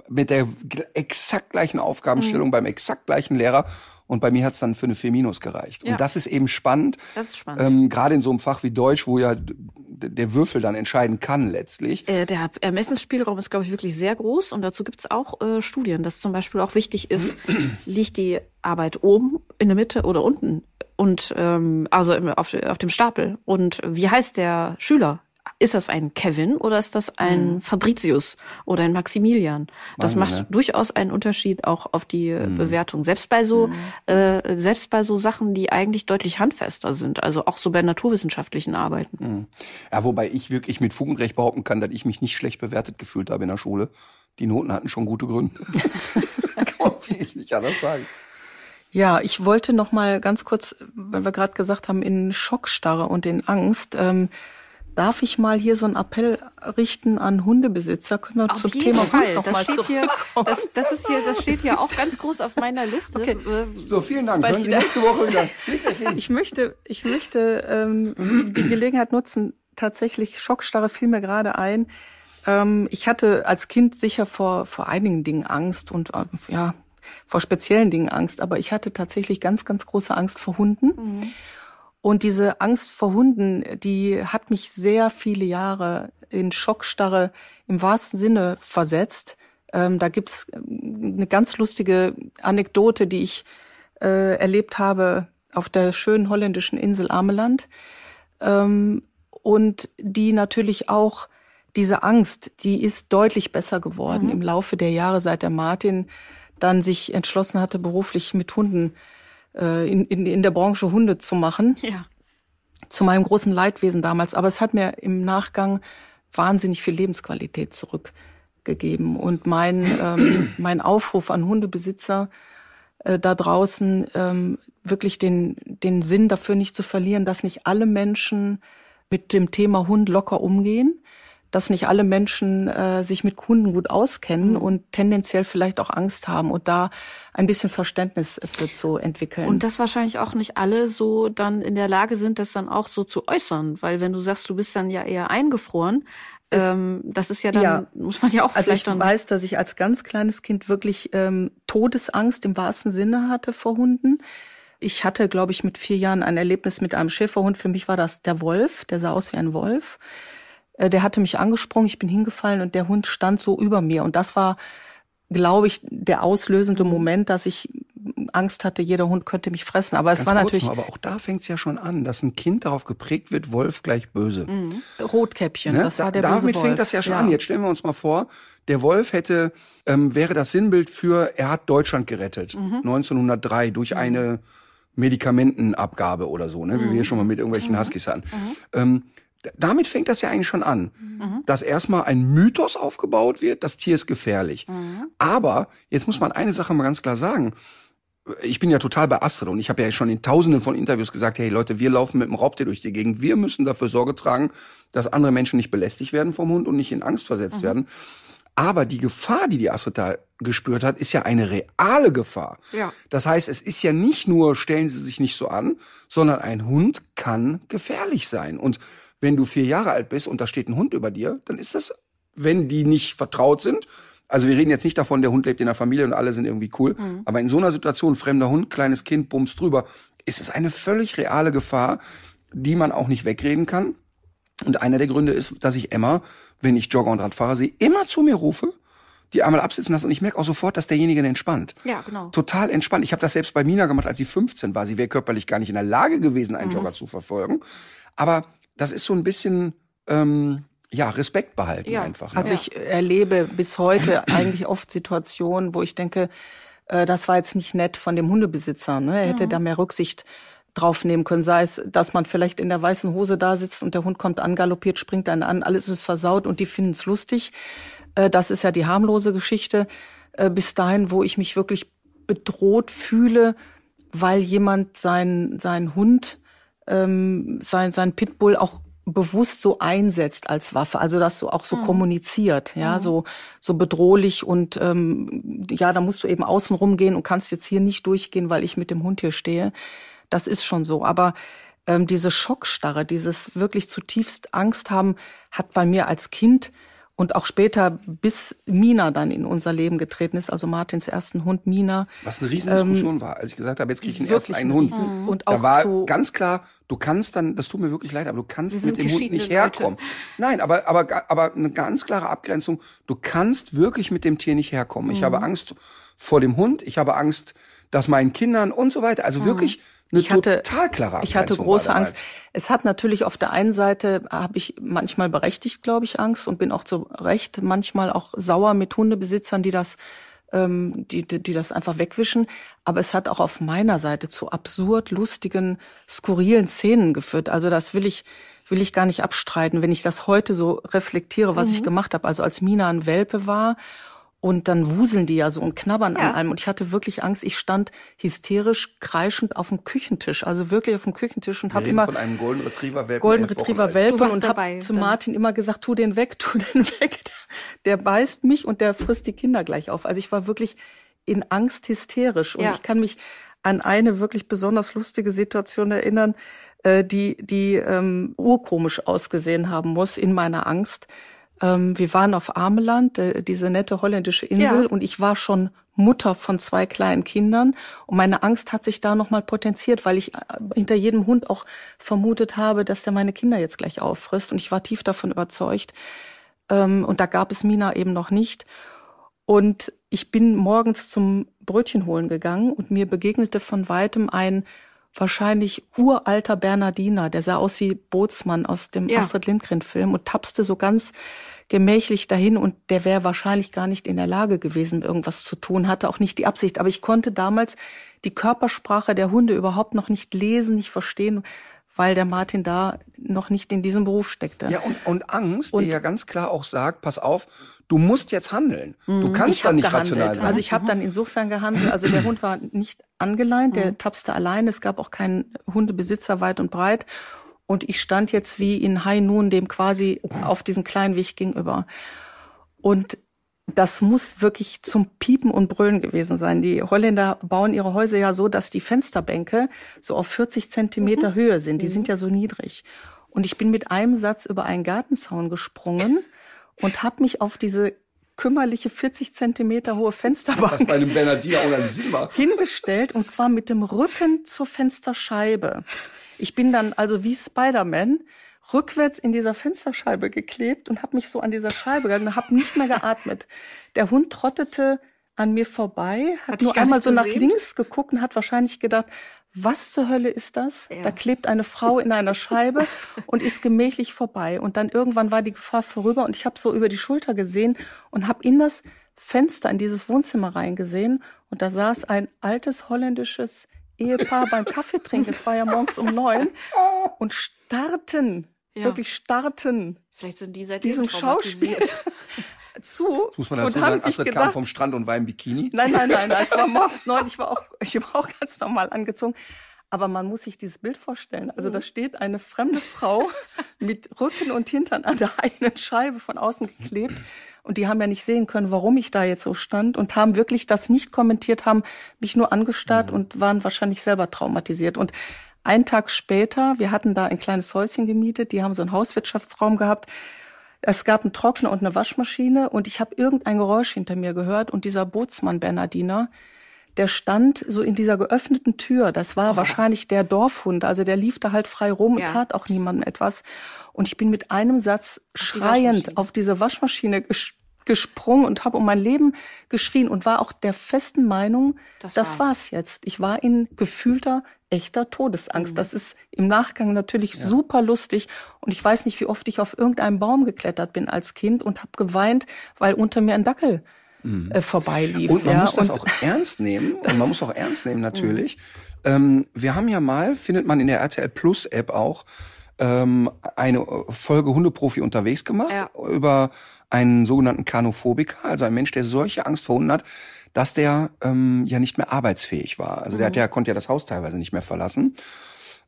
mit der exakt gleichen Aufgabenstellung mhm. beim exakt gleichen Lehrer. Und bei mir hat es dann für eine 4 Minus gereicht. Ja. Und das ist eben spannend. Das ist spannend. Ähm, Gerade in so einem Fach wie Deutsch, wo ja der Würfel dann entscheiden kann letztlich. Äh, der Ermessensspielraum ist, glaube ich, wirklich sehr groß und dazu gibt's auch äh, Studien, dass zum Beispiel auch wichtig ist, liegt die Arbeit oben, in der Mitte oder unten und ähm, also im, auf, auf dem Stapel. Und wie heißt der Schüler? Ist das ein Kevin oder ist das ein Fabricius oder ein Maximilian? Das Wahnsinn, macht ne? durchaus einen Unterschied auch auf die äh, Bewertung. Selbst bei so, äh, selbst bei so Sachen, die eigentlich deutlich handfester sind. Also auch so bei naturwissenschaftlichen Arbeiten. Ja, wobei ich wirklich mit Fug und Recht behaupten kann, dass ich mich nicht schlecht bewertet gefühlt habe in der Schule. Die Noten hatten schon gute Gründe. kann man wirklich nicht anders sagen. Ja, ich wollte noch mal ganz kurz, weil wir gerade gesagt haben, in Schockstarre und in Angst, ähm, darf ich mal hier so einen Appell richten an Hundebesitzer? Können wir Auf zum jeden Thema Fall. Hund noch Das mal steht hier, zurückkommen? das, das ist hier, das steht hier auch ganz groß auf meiner Liste. Okay. Äh, So, vielen Dank. Hören ich- Sie nächste Woche wieder. Ich möchte, ich möchte ähm, die Gelegenheit nutzen, tatsächlich Schockstarre fiel mir gerade ein. Ähm, ich hatte als Kind sicher vor, vor einigen Dingen Angst und äh, ja, vor speziellen Dingen Angst, aber ich hatte tatsächlich ganz, ganz große Angst vor Hunden. Und diese Angst vor Hunden, die hat mich sehr viele Jahre in Schockstarre im wahrsten Sinne versetzt. Ähm, da gibt's ähm, eine ganz lustige Anekdote, die ich äh, erlebt habe auf der schönen holländischen Insel Ameland. Ähm, und die natürlich auch diese Angst, die ist deutlich besser geworden im Laufe der Jahre, seit der Martin dann sich entschlossen hatte, beruflich mit Hunden äh, in, in, in der Branche Hunde zu machen ja. zu meinem großen Leidwesen damals. Aber es hat mir im Nachgang wahnsinnig viel Lebensqualität zurückgegeben. Und mein, ähm, mein Aufruf an Hundebesitzer äh, da draußen, ähm, wirklich den, den Sinn dafür nicht zu verlieren, dass nicht alle Menschen mit dem Thema Hund locker umgehen, dass nicht alle Menschen äh, sich mit Hunden gut auskennen und tendenziell vielleicht auch Angst haben und da ein bisschen Verständnis für zu entwickeln. Und dass wahrscheinlich auch nicht alle so dann in der Lage sind, das dann auch so zu äußern. Weil wenn du sagst, du bist dann ja eher eingefroren, ähm, das ist ja dann, Ja. muss man ja auch Also ich weiß, dass ich als ganz kleines Kind wirklich ähm, Todesangst im wahrsten Sinne hatte vor Hunden. Ich hatte, glaube ich, mit vier Jahren ein Erlebnis mit einem Schäferhund. Für mich war das der Wolf, der sah aus wie ein Wolf. Äh, Der hatte mich angesprungen, ich bin hingefallen und der Hund stand so über mir. Und das war, glaube ich, der auslösende Mhm. Moment, dass ich Angst hatte, jeder Hund könnte mich fressen. Aber es Ganz war kurz natürlich noch, aber auch da fängt's ja schon an, dass ein Kind darauf geprägt wird, Wolf gleich böse. Rotkäppchen. Ne? Das war Da- der böse Damit Wolf. fängt das ja schon an. Jetzt stellen wir uns mal vor, der Wolf hätte, ähm, wäre das Sinnbild für, er hat Deutschland gerettet, Mhm. 1903 durch eine Medikamentenabgabe oder so, ne? Mhm. wie wir schon mal mit irgendwelchen Huskies hatten. Ähm, d- damit fängt das ja eigentlich schon an, Mhm. dass erstmal ein Mythos aufgebaut wird, das Tier ist gefährlich. Mhm. Aber jetzt muss man eine Sache mal ganz klar sagen. Ich bin ja total bei Astrid und ich habe ja schon in tausenden von Interviews gesagt, hey Leute, wir laufen mit dem Raubtier durch die Gegend. Wir müssen dafür Sorge tragen, dass andere Menschen nicht belästigt werden vom Hund und nicht in Angst versetzt werden. Aber die Gefahr, die die Astrid da gespürt hat, ist ja eine reale Gefahr. Ja. Das heißt, es ist ja nicht nur, stellen Sie sich nicht so an, sondern ein Hund kann gefährlich sein. Und wenn du vier Jahre alt bist und da steht ein Hund über dir, dann ist das, wenn die nicht vertraut sind, also wir reden jetzt nicht davon, der Hund lebt in der Familie und alle sind irgendwie cool, aber in so einer Situation, fremder Hund, kleines Kind, bums drüber, ist es eine völlig reale Gefahr, die man auch nicht wegreden kann. Und einer der Gründe ist, dass ich Emma, wenn ich Jogger und Radfahrer sehe, immer zu mir rufe, die einmal absitzen lasse und ich merke auch sofort, dass derjenige entspannt. Ja, genau. Total entspannt. Ich habe das selbst bei Mina gemacht, als sie 15 war. Sie wäre körperlich gar nicht in der Lage gewesen, einen Jogger zu verfolgen. Aber das ist so ein bisschen, ähm, ja, Respekt behalten Ja. einfach. Ne? Also ich erlebe bis heute eigentlich oft Situationen, wo ich denke, äh, das war jetzt nicht nett von dem Hundebesitzer. Ne? Er hätte da mehr Rücksicht drauf nehmen können. Sei es, dass man vielleicht in der weißen Hose da sitzt und der Hund kommt angaloppiert, springt einen an, alles ist versaut und die finden es lustig. Äh, Das ist ja die harmlose Geschichte. Äh, Bis dahin, wo ich mich wirklich bedroht fühle, weil jemand sein, sein Hund ähm, sein, sein Pitbull auch bewusst so einsetzt als Waffe, also das so auch so kommuniziert, ja, so so bedrohlich und ähm, ja, da musst du eben außen rumgehen und kannst jetzt hier nicht durchgehen, weil ich mit dem Hund hier stehe. Das ist schon so, aber ähm, diese Schockstarre, dieses wirklich zutiefst Angst haben, hat bei mir als Kind und auch später, bis Mina dann in unser Leben getreten ist, also Martins ersten Hund Mina. Was eine Riesendiskussion ähm, war, als ich gesagt habe, jetzt kriege ich einen ersten einen Hund. Mhm. Und auch da war so ganz klar, du kannst dann, das tut mir wirklich leid, aber du kannst mit dem Hund nicht herkommen. Leute. Nein, aber, aber, aber eine ganz klare Abgrenzung, du kannst wirklich mit dem Tier nicht herkommen. Mhm. Ich habe Angst vor dem Hund, ich habe Angst, dass meinen Kindern und so weiter, also mhm. wirklich eine ich hatte, total klare Ich hatte große Angst. Es hat natürlich auf der einen Seite, habe ich manchmal berechtigt, glaube ich, Angst und bin auch zu Recht manchmal auch sauer mit Hundebesitzern, die das ähm, die, die, die das einfach wegwischen. Aber es hat auch auf meiner Seite zu absurd lustigen, skurrilen Szenen geführt. Also das will ich, will ich gar nicht abstreiten, wenn ich das heute so reflektiere, was mhm. ich gemacht habe. Also als Mina ein Welpe war und dann wuseln die ja so und knabbern ja. an allem. Und ich hatte wirklich Angst. Ich stand hysterisch kreischend auf dem Küchentisch, also wirklich auf dem Küchentisch und habe immer von einem Golden Retriever Welpen, Golden Retriever Welpen und habe zu Martin immer gesagt, tu den weg, tu den weg. Der, der beißt mich und der frisst die Kinder gleich auf. Also ich war wirklich in Angst hysterisch und ja. ich kann mich an eine wirklich besonders lustige Situation erinnern, äh, die die ähm, urkomisch ausgesehen haben muss in meiner Angst. Ähm, wir waren auf Ameland, äh, diese nette holländische Insel, ja. und ich war schon Mutter von zwei kleinen Kindern und meine Angst hat sich da nochmal potenziert, weil ich äh, hinter jedem Hund auch vermutet habe, dass der meine Kinder jetzt gleich auffrisst und ich war tief davon überzeugt. Ähm, und da gab es Mina eben noch nicht. Und ich bin morgens zum Brötchen holen gegangen und mir begegnete von weitem ein wahrscheinlich uralter Bernardiner, der sah aus wie Bootsmann aus dem ja. Astrid Lindgren-Film und tapste so ganz gemächlich dahin und der wäre wahrscheinlich gar nicht in der Lage gewesen, irgendwas zu tun, hatte auch nicht die Absicht. Aber ich konnte damals die Körpersprache der Hunde überhaupt noch nicht lesen, nicht verstehen, weil der Martin da noch nicht in diesem Beruf steckte. Ja, und, und Angst, und, die ja ganz klar auch sagt, pass auf, du musst jetzt handeln. Du mhm. kannst da nicht gehandelt. rational sein. Also ich habe dann insofern gehandelt, also der Hund war nicht angeleint, der mhm. tapste allein, es gab auch keinen Hundebesitzer weit und breit. Und ich stand jetzt wie in High Noon dem quasi auf diesen kleinen Weg gegenüber. Und das muss wirklich zum Piepen und Brüllen gewesen sein. Die Holländer bauen ihre Häuser ja so, dass die Fensterbänke so auf 40 Zentimeter mhm. Höhe sind. Die mhm. sind ja so niedrig. Und ich bin mit einem Satz über einen Gartenzaun gesprungen und habe mich auf diese kümmerliche 40 Zentimeter hohe Fensterbank Was bei einem Bernardiner unheimlich macht. hingestellt und zwar mit dem Rücken zur Fensterscheibe. Ich bin dann also wie Spider-Man rückwärts in dieser Fensterscheibe geklebt und habe mich so an dieser Scheibe gehalten und habe nicht mehr geatmet. Der Hund trottete an mir vorbei, hat, hat nur einmal so nach links geguckt und hat wahrscheinlich gedacht, was zur Hölle ist das? Ja. Da klebt eine Frau in einer Scheibe und ist gemächlich vorbei. Und dann irgendwann war die Gefahr vorüber und ich habe so über die Schulter gesehen und habe in das Fenster in dieses Wohnzimmer reingesehen und da saß ein altes holländisches Ehepaar beim Kaffeetrinken. Es war ja morgens um neun und starrten ja. wirklich starten. Vielleicht sind die seit diesem Schauspiel zu. Das muss man dazu sagen, Astrid gedacht, kam vom Strand und war im Bikini. Nein, nein, nein, es war morgens neun. Ich war auch, ich war auch ganz normal angezogen. Aber man muss sich dieses Bild vorstellen. Also da mhm. steht eine fremde Frau mit Rücken und Hintern an der einen Scheibe von außen geklebt. Und die haben ja nicht sehen können, warum ich da jetzt so stand und haben wirklich das nicht kommentiert, haben mich nur angestarrt mhm. und waren wahrscheinlich selber traumatisiert. Und ein Tag später, wir hatten da ein kleines Häuschen gemietet, die haben so einen Hauswirtschaftsraum gehabt. Es gab einen Trockner und eine Waschmaschine und ich habe irgendein Geräusch hinter mir gehört und dieser Bootsmann Bernardiner, der stand so in dieser geöffneten Tür. Das war oh. wahrscheinlich der Dorfhund, also der lief da halt frei rum ja. und tat auch niemandem etwas. Und ich bin mit einem Satz auf schreiend die auf diese Waschmaschine gesprungen und habe um mein Leben geschrien und war auch der festen Meinung, das, das war's. war's jetzt. Ich war in gefühlter echter Todesangst. Mhm. Das ist im Nachgang natürlich ja. super lustig. Und ich weiß nicht, wie oft ich auf irgendeinem Baum geklettert bin als Kind und habe geweint, weil unter mir ein Dackel mhm. äh, vorbeilief. Und man ja. muss das und auch ernst nehmen. Und man muss auch ernst nehmen natürlich. Mhm. Ähm, wir haben ja mal, findet man in der RTL Plus App auch, ähm, eine Folge Hundeprofi unterwegs gemacht ja. über einen sogenannten Kanophobiker, also ein Mensch, der solche Angst vor Hunden hat, dass der ähm, ja nicht mehr arbeitsfähig war. Also mhm. der hat mhm. ja, konnte ja das Haus teilweise nicht mehr verlassen.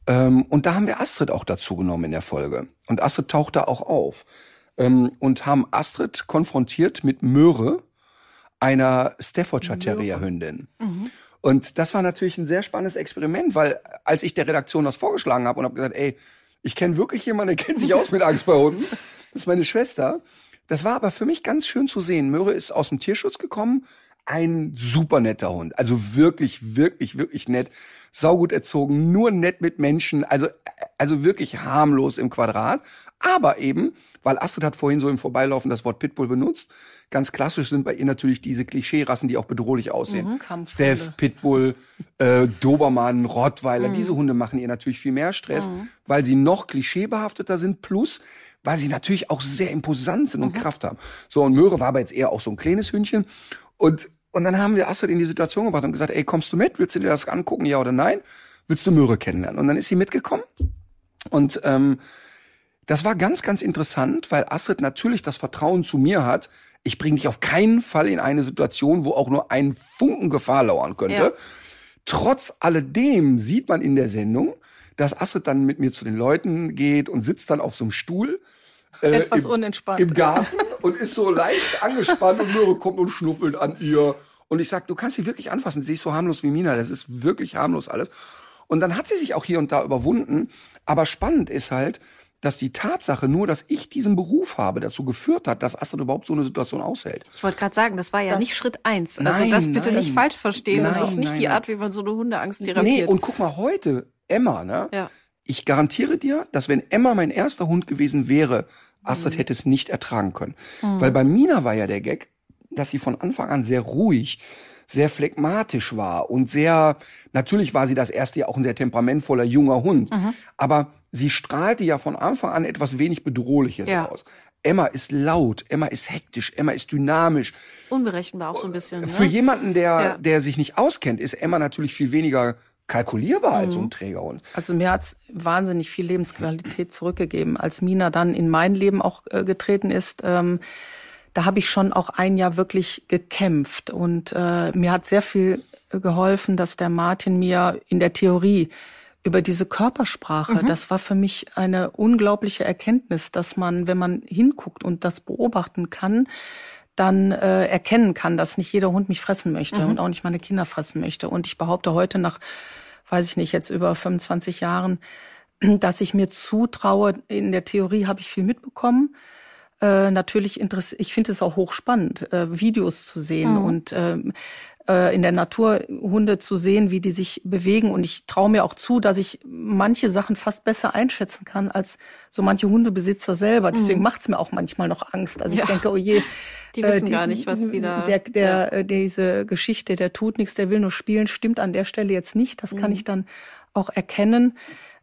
Ähm, und da haben wir Astrid auch dazu genommen in der Folge. Und Astrid taucht da auch auf. Ähm, und haben Astrid konfrontiert mit Möhre, einer Staffordshire Terrier Hündin. Mhm. Und das war natürlich ein sehr spannendes Experiment, weil als ich der Redaktion das vorgeschlagen habe und habe gesagt, ey, ich kenne wirklich jemanden, der kennt sich aus mit Angst bei Hunden, das ist meine Schwester, das war aber für mich ganz schön zu sehen. Möhre ist aus dem Tierschutz gekommen, ein super netter Hund. Also wirklich, wirklich, wirklich nett. Saugut erzogen, nur nett mit Menschen. Also, also wirklich harmlos im Quadrat. Aber eben, weil Astrid hat vorhin so im Vorbeilaufen das Wort Pitbull benutzt. Ganz klassisch sind bei ihr natürlich diese Klischeerassen, die auch bedrohlich aussehen. Mhm, Steph, Pitbull, äh, Dobermann, Rottweiler. Mhm. Diese Hunde machen ihr natürlich viel mehr Stress, mhm. weil sie noch klischeebehafteter sind. Plus, weil sie natürlich auch sehr imposant sind und mhm. Kraft haben. So, und Möhre war aber jetzt eher auch so ein kleines Hündchen. Und, und dann haben wir Astrid in die Situation gebracht und gesagt, ey, kommst du mit? Willst du dir das angucken, ja oder nein? Willst du Möhre kennenlernen? Und dann ist sie mitgekommen. Und ähm, das war ganz, ganz interessant, weil Astrid natürlich das Vertrauen zu mir hat. Ich bringe dich auf keinen Fall in eine Situation, wo auch nur ein Funken Gefahr lauern könnte. Ja. Trotz alledem sieht man in der Sendung, dass Astrid dann mit mir zu den Leuten geht und sitzt dann auf so einem Stuhl äh, Etwas im, unentspannt. Im Garten und ist so leicht angespannt und Möhre kommt und schnuffelt an ihr. Und ich sag, du kannst sie wirklich anfassen. Sie ist so harmlos wie Mina. Das ist wirklich harmlos alles. Und dann hat sie sich auch hier und da überwunden. Aber spannend ist halt, dass die Tatsache nur, dass ich diesen Beruf habe, dazu geführt hat, dass Astrid überhaupt so eine Situation aushält. Ich wollte gerade sagen, das war ja das, nicht Schritt eins. Also nein, das bitte nein, nicht falsch verstehen. Nein, das ist nicht die Art, wie man so eine Hundeangst therapiert. Nee, und guck mal, heute, Emma, ne? Ja. Ich garantiere dir, dass wenn Emma mein erster Hund gewesen wäre, Astrid mhm. hätte es nicht ertragen können. Mhm. Weil bei Mina war ja der Gag, dass sie von Anfang an sehr ruhig, sehr phlegmatisch war und sehr, natürlich war sie das erste Jahr auch ein sehr temperamentvoller junger Hund, mhm. aber sie strahlte ja von Anfang an etwas wenig Bedrohliches ja. aus. Emma ist laut, Emma ist hektisch, Emma ist dynamisch. Unberechenbar auch so ein bisschen. Ne? Für jemanden, der, ja. der sich nicht auskennt, ist Emma natürlich viel weniger kalkulierbar als so ein mhm. Trägerhund. Also mir hat's wahnsinnig viel Lebensqualität zurückgegeben. Als Mina dann in mein Leben auch äh, getreten ist, ähm, da habe ich schon auch ein Jahr wirklich gekämpft. Und äh, mir hat sehr viel geholfen, dass der Martin mir in der Theorie über diese Körpersprache, mhm. das war für mich eine unglaubliche Erkenntnis, dass man, wenn man hinguckt und das beobachten kann, dann äh, erkennen kann, dass nicht jeder Hund mich fressen möchte mhm. und auch nicht meine Kinder fressen möchte. Und ich behaupte heute nach weiß ich nicht, jetzt über 25 Jahren, dass ich mir zutraue, in der Theorie habe ich viel mitbekommen. Äh, natürlich interessiert, ich finde es auch hochspannend, äh, Videos zu sehen mhm. und ähm, äh, in der Natur Hunde zu sehen, wie die sich bewegen. Und ich traue mir auch zu, dass ich manche Sachen fast besser einschätzen kann als so manche Hundebesitzer selber. Deswegen mhm. macht's mir auch manchmal noch Angst. Also ich ja. denke, oh je, die wissen äh, die, gar nicht, was die da. Der, der, ja. Äh, diese Geschichte, der tut nichts, der will nur spielen, stimmt an der Stelle jetzt nicht. Das mhm. kann ich dann auch erkennen.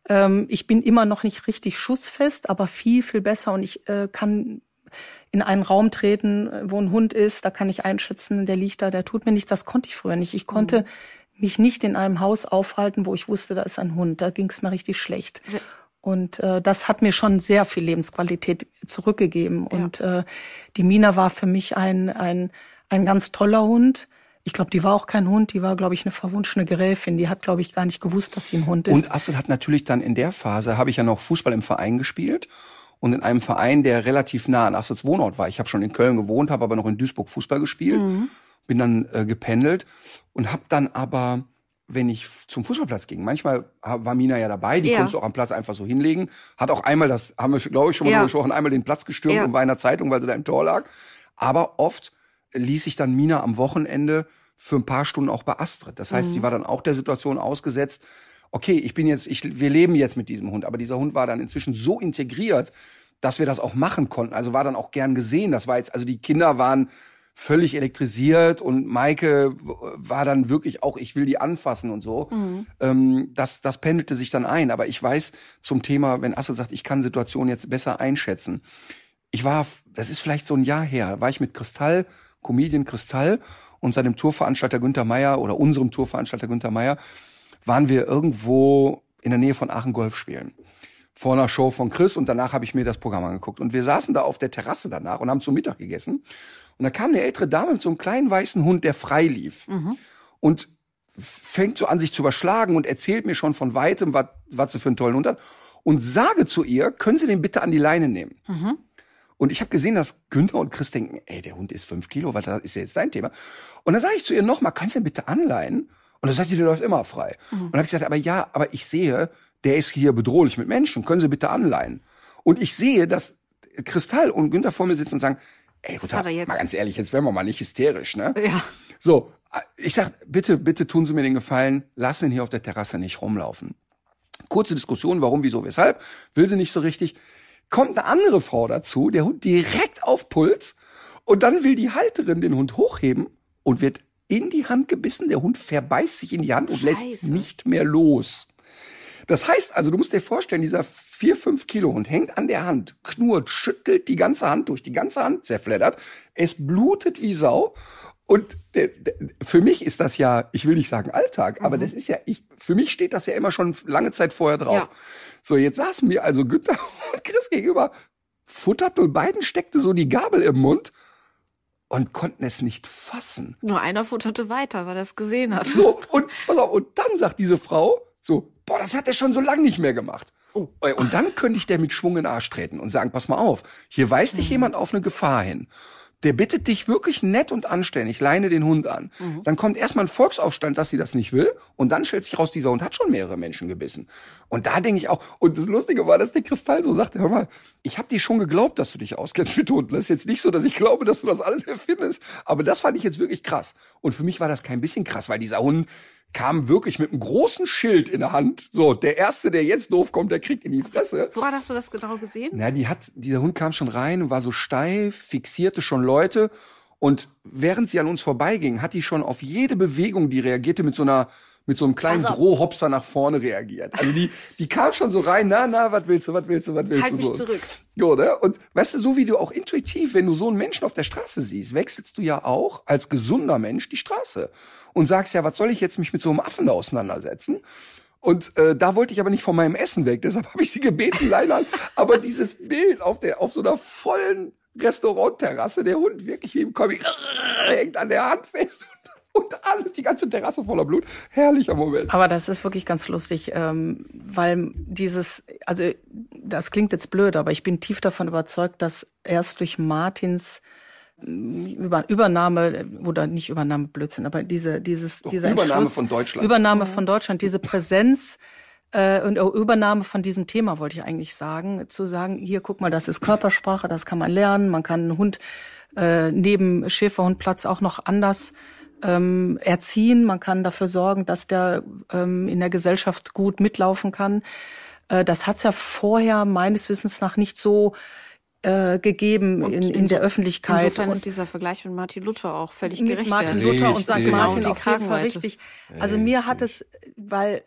Ähm, ich bin immer noch nicht richtig schussfest, aber viel, viel besser und ich äh, kann in einen Raum treten, wo ein Hund ist, da kann ich einschätzen, der liegt da, der tut mir nichts. Das konnte ich früher nicht. Ich konnte mhm. mich nicht in einem Haus aufhalten, wo ich wusste, da ist ein Hund. Da ging es mir richtig schlecht. Und äh, das hat mir schon sehr viel Lebensqualität zurückgegeben. Ja. Und äh, die Mina war für mich ein, ein, ein ganz toller Hund. Ich glaube, die war auch kein Hund, die war, glaube ich, eine verwunschene Gräfin. Die hat, glaube ich, gar nicht gewusst, dass sie ein Hund ist. Und Astrid hat natürlich dann in der Phase, habe ich ja noch Fußball im Verein gespielt und in einem Verein, der relativ nah an Astrids Wohnort war. Ich habe schon in Köln gewohnt, habe aber noch in Duisburg Fußball gespielt, mhm. bin dann äh, gependelt und habe dann aber wenn ich zum Fußballplatz ging. Manchmal war Mina ja dabei, die ja. konntest du auch am Platz einfach so hinlegen. Hat auch einmal, das haben wir, glaube ich, schon mal ja. gesprochen, einmal den Platz gestürmt ja. und war in der Zeitung, weil sie da im Tor lag. Aber oft ließ sich dann Mina am Wochenende für ein paar Stunden auch bei Astrid. Das heißt, mhm. sie war dann auch der Situation ausgesetzt, okay, ich bin jetzt, ich, wir leben jetzt mit diesem Hund, aber dieser Hund war dann inzwischen so integriert, dass wir das auch machen konnten. Also war dann auch gern gesehen. Das war jetzt, also die Kinder waren völlig elektrisiert und Maike war dann wirklich auch, ich will die anfassen und so. Mhm. Ähm, das, das pendelte sich dann ein. Aber ich weiß zum Thema, wenn Assad sagt, ich kann Situationen jetzt besser einschätzen. Ich war, das ist vielleicht so ein Jahr her, war ich mit Kristall, Comedian Kristall und seinem Tourveranstalter Günther Meier oder unserem Tourveranstalter Günther Meier, waren wir irgendwo in der Nähe von Aachen Golf spielen vor einer Show von Chris und danach habe ich mir das Programm angeguckt. Und wir saßen da auf der Terrasse danach und haben zum Mittag gegessen. Und da kam eine ältere Dame mit so einem kleinen weißen Hund, der frei lief. Mhm. Und fängt so an, sich zu überschlagen und erzählt mir schon von weitem, was, sie für einen tollen Hund hat. Und sage zu ihr, können Sie den bitte an die Leine nehmen? Mhm. Und ich habe gesehen, dass Günther und Chris denken, ey, der Hund ist fünf Kilo, was ist ja jetzt dein Thema? Und dann sage ich zu ihr nochmal, können Sie den bitte anleihen? Und dann sagt sie, der läuft immer frei. Mhm. Und dann habe ich gesagt, aber ja, aber ich sehe, der ist hier bedrohlich mit Menschen, können Sie bitte anleihen? Und ich sehe, dass Kristall und Günther vor mir sitzen und sagen, ey, jetzt? mal ganz ehrlich, jetzt werden wir mal nicht hysterisch, ne? Ja. So, ich sag, bitte, bitte tun Sie mir den Gefallen, lassen ihn hier auf der Terrasse nicht rumlaufen. Kurze Diskussion, warum, wieso, weshalb, will sie nicht so richtig. Kommt eine andere Frau dazu, der Hund direkt auf Puls und dann will die Halterin den Hund hochheben und wird in die Hand gebissen. Der Hund verbeißt sich in die Hand und lässt Scheiße. nicht mehr los. Das heißt also, du musst dir vorstellen, dieser 4, 5 Kilo Hund hängt an der Hand, knurrt, schüttelt die ganze Hand durch, die ganze Hand zerfleddert. Es blutet wie Sau. Und der, der, für mich ist das ja, ich will nicht sagen Alltag, aber das ist ja, ich, für mich steht das ja immer schon lange Zeit vorher drauf. Ja. So, jetzt saßen mir also Günther und Chris gegenüber, futterten und beiden steckte so die Gabel im Mund und konnten es nicht fassen. Nur einer futterte weiter, weil er es gesehen hat. So, und pass auf, und dann sagt diese Frau so, boah, das hat er schon so lange nicht mehr gemacht. Oh. Äh, Und dann könnte ich der mit Schwung in den Arsch treten und sagen, pass mal auf, hier weist dich jemand auf eine Gefahr hin. Der bittet dich wirklich nett und anständig, leine den Hund an. Dann kommt erstmal ein Volksaufstand, dass sie das nicht will. Und dann stellt sich raus, dieser Hund hat schon mehrere Menschen gebissen. Und da denke ich auch, und das Lustige war, dass der Kristall so sagte, hör mal, ich habe dir schon geglaubt, dass du dich auskennst mit Hunden. Das ist jetzt nicht so, dass ich glaube, dass du das alles erfindest. Aber das fand ich jetzt wirklich krass. Und für mich war das kein bisschen krass, weil dieser Hund kam wirklich mit einem großen Schild in der Hand. So, der Erste, der jetzt doof kommt, der kriegt in die Fresse. Woran hast du das genau gesehen? Na, die hat, dieser Hund kam schon rein und war so steif, fixierte schon Leute. Und während sie an uns vorbeiging, hat die schon auf jede Bewegung, die reagierte, mit so einer, mit so einem kleinen auf. Drohhopser nach vorne reagiert. Also die, die kam schon so rein, na, na, was willst du, was willst du, was willst Halt du? mich so. zurück. Jo, ne? Und weißt du, so wie du auch intuitiv, wenn du so einen Menschen auf der Straße siehst, wechselst du ja auch als gesunder Mensch die Straße und sagst ja, was soll ich jetzt mich mit so einem Affen da auseinandersetzen? Und äh, da wollte ich aber nicht von meinem Essen weg, deshalb habe ich sie gebeten, Leinwand. aber dieses Bild auf der auf so einer vollen Restaurantterrasse, der Hund wirklich wie im Comic hängt an der Hand fest und, alles, die ganze Terrasse voller Blut. Herrlicher Moment. Aber das ist wirklich ganz lustig, ähm, weil dieses, also das klingt jetzt blöd, aber ich bin tief davon überzeugt, dass erst durch Martins ähm, über, Übernahme oder nicht Übernahme Blödsinn, aber diese dieses dieser Übernahme Entschluss, von Deutschland. Übernahme von Deutschland, diese Präsenz äh, und auch Übernahme von diesem Thema wollte ich eigentlich sagen, zu sagen, hier guck mal, das ist Körpersprache, das kann man lernen, man kann einen Hund äh, neben Schäferhundplatz auch noch anders ähm, erziehen, man kann dafür sorgen, dass der ähm, in der Gesellschaft gut mitlaufen kann. Äh, das hat's ja vorher meines Wissens nach nicht so äh, gegeben in, in der Öffentlichkeit. Insofern Und- ist dieser Vergleich mit Martin Luther auch völlig gerecht. Martin Richtig. Luther und St. Genau. Martin Die auf jeden Fall richtig. Also mir hat es, weil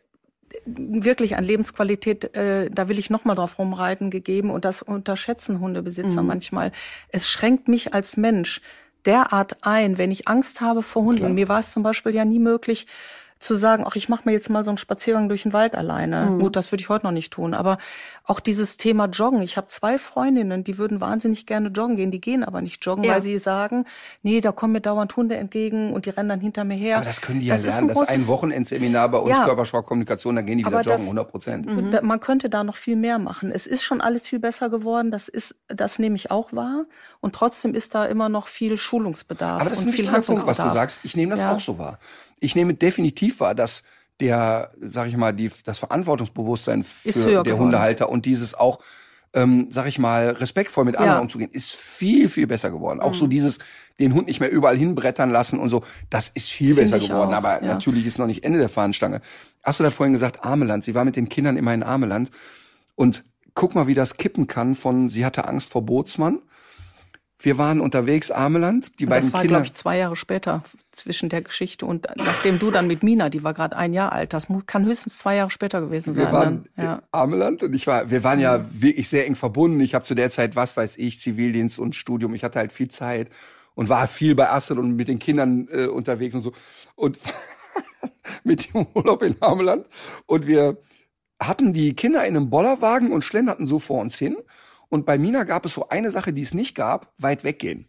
wirklich an Lebensqualität, äh, da will ich noch mal drauf rumreiten, gegeben und das unterschätzen Hundebesitzer Mhm. manchmal. Es schränkt mich als Mensch derart ein, wenn ich Angst habe vor Hunden. Mir war es zum Beispiel ja nie möglich, zu sagen, ach, ich mache mir jetzt mal so einen Spaziergang durch den Wald alleine. Mhm. Gut, das würde ich heute noch nicht tun. Aber auch dieses Thema Joggen. Ich habe zwei Freundinnen, die würden wahnsinnig gerne joggen gehen, die gehen aber nicht joggen, Ja. weil sie sagen, nee, da kommen mir dauernd Hunde entgegen und die rennen dann hinter mir her. Aber das können die ja ist lernen. Das ist ein Wochenendseminar bei uns, Ja. Körpersprachkommunikation, da gehen die wieder Aber joggen, das- 100 Prozent. Da, man könnte da noch viel mehr machen. Es ist schon alles viel besser geworden. Das ist, das nehme ich auch wahr. Und trotzdem ist da immer noch viel Schulungsbedarf Aber das ist und ein viel wichtiger Punkt, was du sagst. Ich nehme das Ja. auch so wahr. Ich nehme definitiv wahr, dass der, sag ich mal, die, das Verantwortungsbewusstsein für der. Hundehalter und dieses auch, ähm, sag ich mal, respektvoll mit anderen Ja. umzugehen, ist viel, viel besser geworden. Auch Mhm. so dieses, den Hund nicht mehr überall hinbrettern lassen und so, das ist viel Finde besser geworden. auch, Aber ja. natürlich ist noch nicht Ende der Fahnenstange. Astrid hat vorhin gesagt, Ameland. Sie war mit den Kindern immer in Ameland. Und guck mal, wie das kippen kann von, sie hatte Angst vor Bootsmann. Wir waren unterwegs, Ameland. Die Aber beiden das war, Kinder. glaube ich, zwei Jahre später zwischen der Geschichte und nachdem du dann mit Mina, die war gerade ein Jahr alt, das muss, kann höchstens zwei Jahre später gewesen sein. Wir waren dann. Ja. Ameland und ich war, wir waren ja wirklich sehr eng verbunden. Ich habe zu der Zeit, was weiß ich, Zivildienst und Studium. Ich hatte halt viel Zeit und war viel bei Astrid und mit den Kindern äh, unterwegs und so. Und mit dem Urlaub in Ameland. Und wir hatten die Kinder in einem Bollerwagen und schlenderten so vor uns hin. Und bei Mina gab es so eine Sache, die es nicht gab, weit weggehen.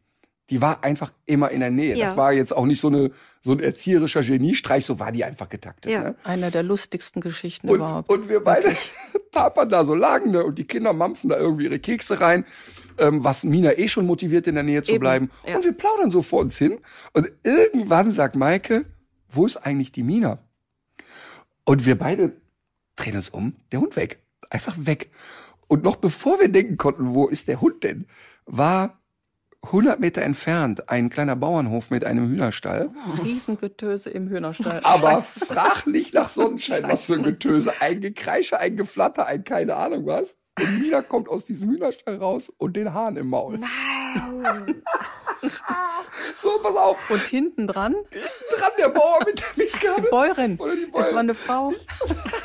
Die war einfach immer in der Nähe. Ja. Das war jetzt auch nicht so eine so ein erzieherischer Geniestreich, so war die einfach getaktet. Ja. Ne? Eine der lustigsten Geschichten Und, überhaupt. und wir beide tapern da so lagen ne, und die Kinder mampfen da irgendwie ihre Kekse rein, ähm, was Mina eh schon motiviert, in der Nähe zu Eben, bleiben. ja. Und wir plaudern so vor uns hin. Und irgendwann sagt Maike, wo ist eigentlich die Mina? Und wir beide drehen uns um, der Hund weg. Einfach weg. Und noch bevor wir denken konnten, wo ist der Hund denn, war 100 Meter entfernt ein kleiner Bauernhof mit einem Hühnerstall. Riesengetöse im Hühnerstall. Aber frag nicht nach Sonnenschein, was für ein Getöse. Ein Gekreische, ein Geflatter, ein keine Ahnung was. Und Mina kommt aus diesem Hühnerstall raus und den Hahn im Maul. Nein. So, pass auf. Und hinten dran, Dran der Bauer mit der die Mistgabel. Bäuerin. Oder die Es war Bäuerin. eine Frau.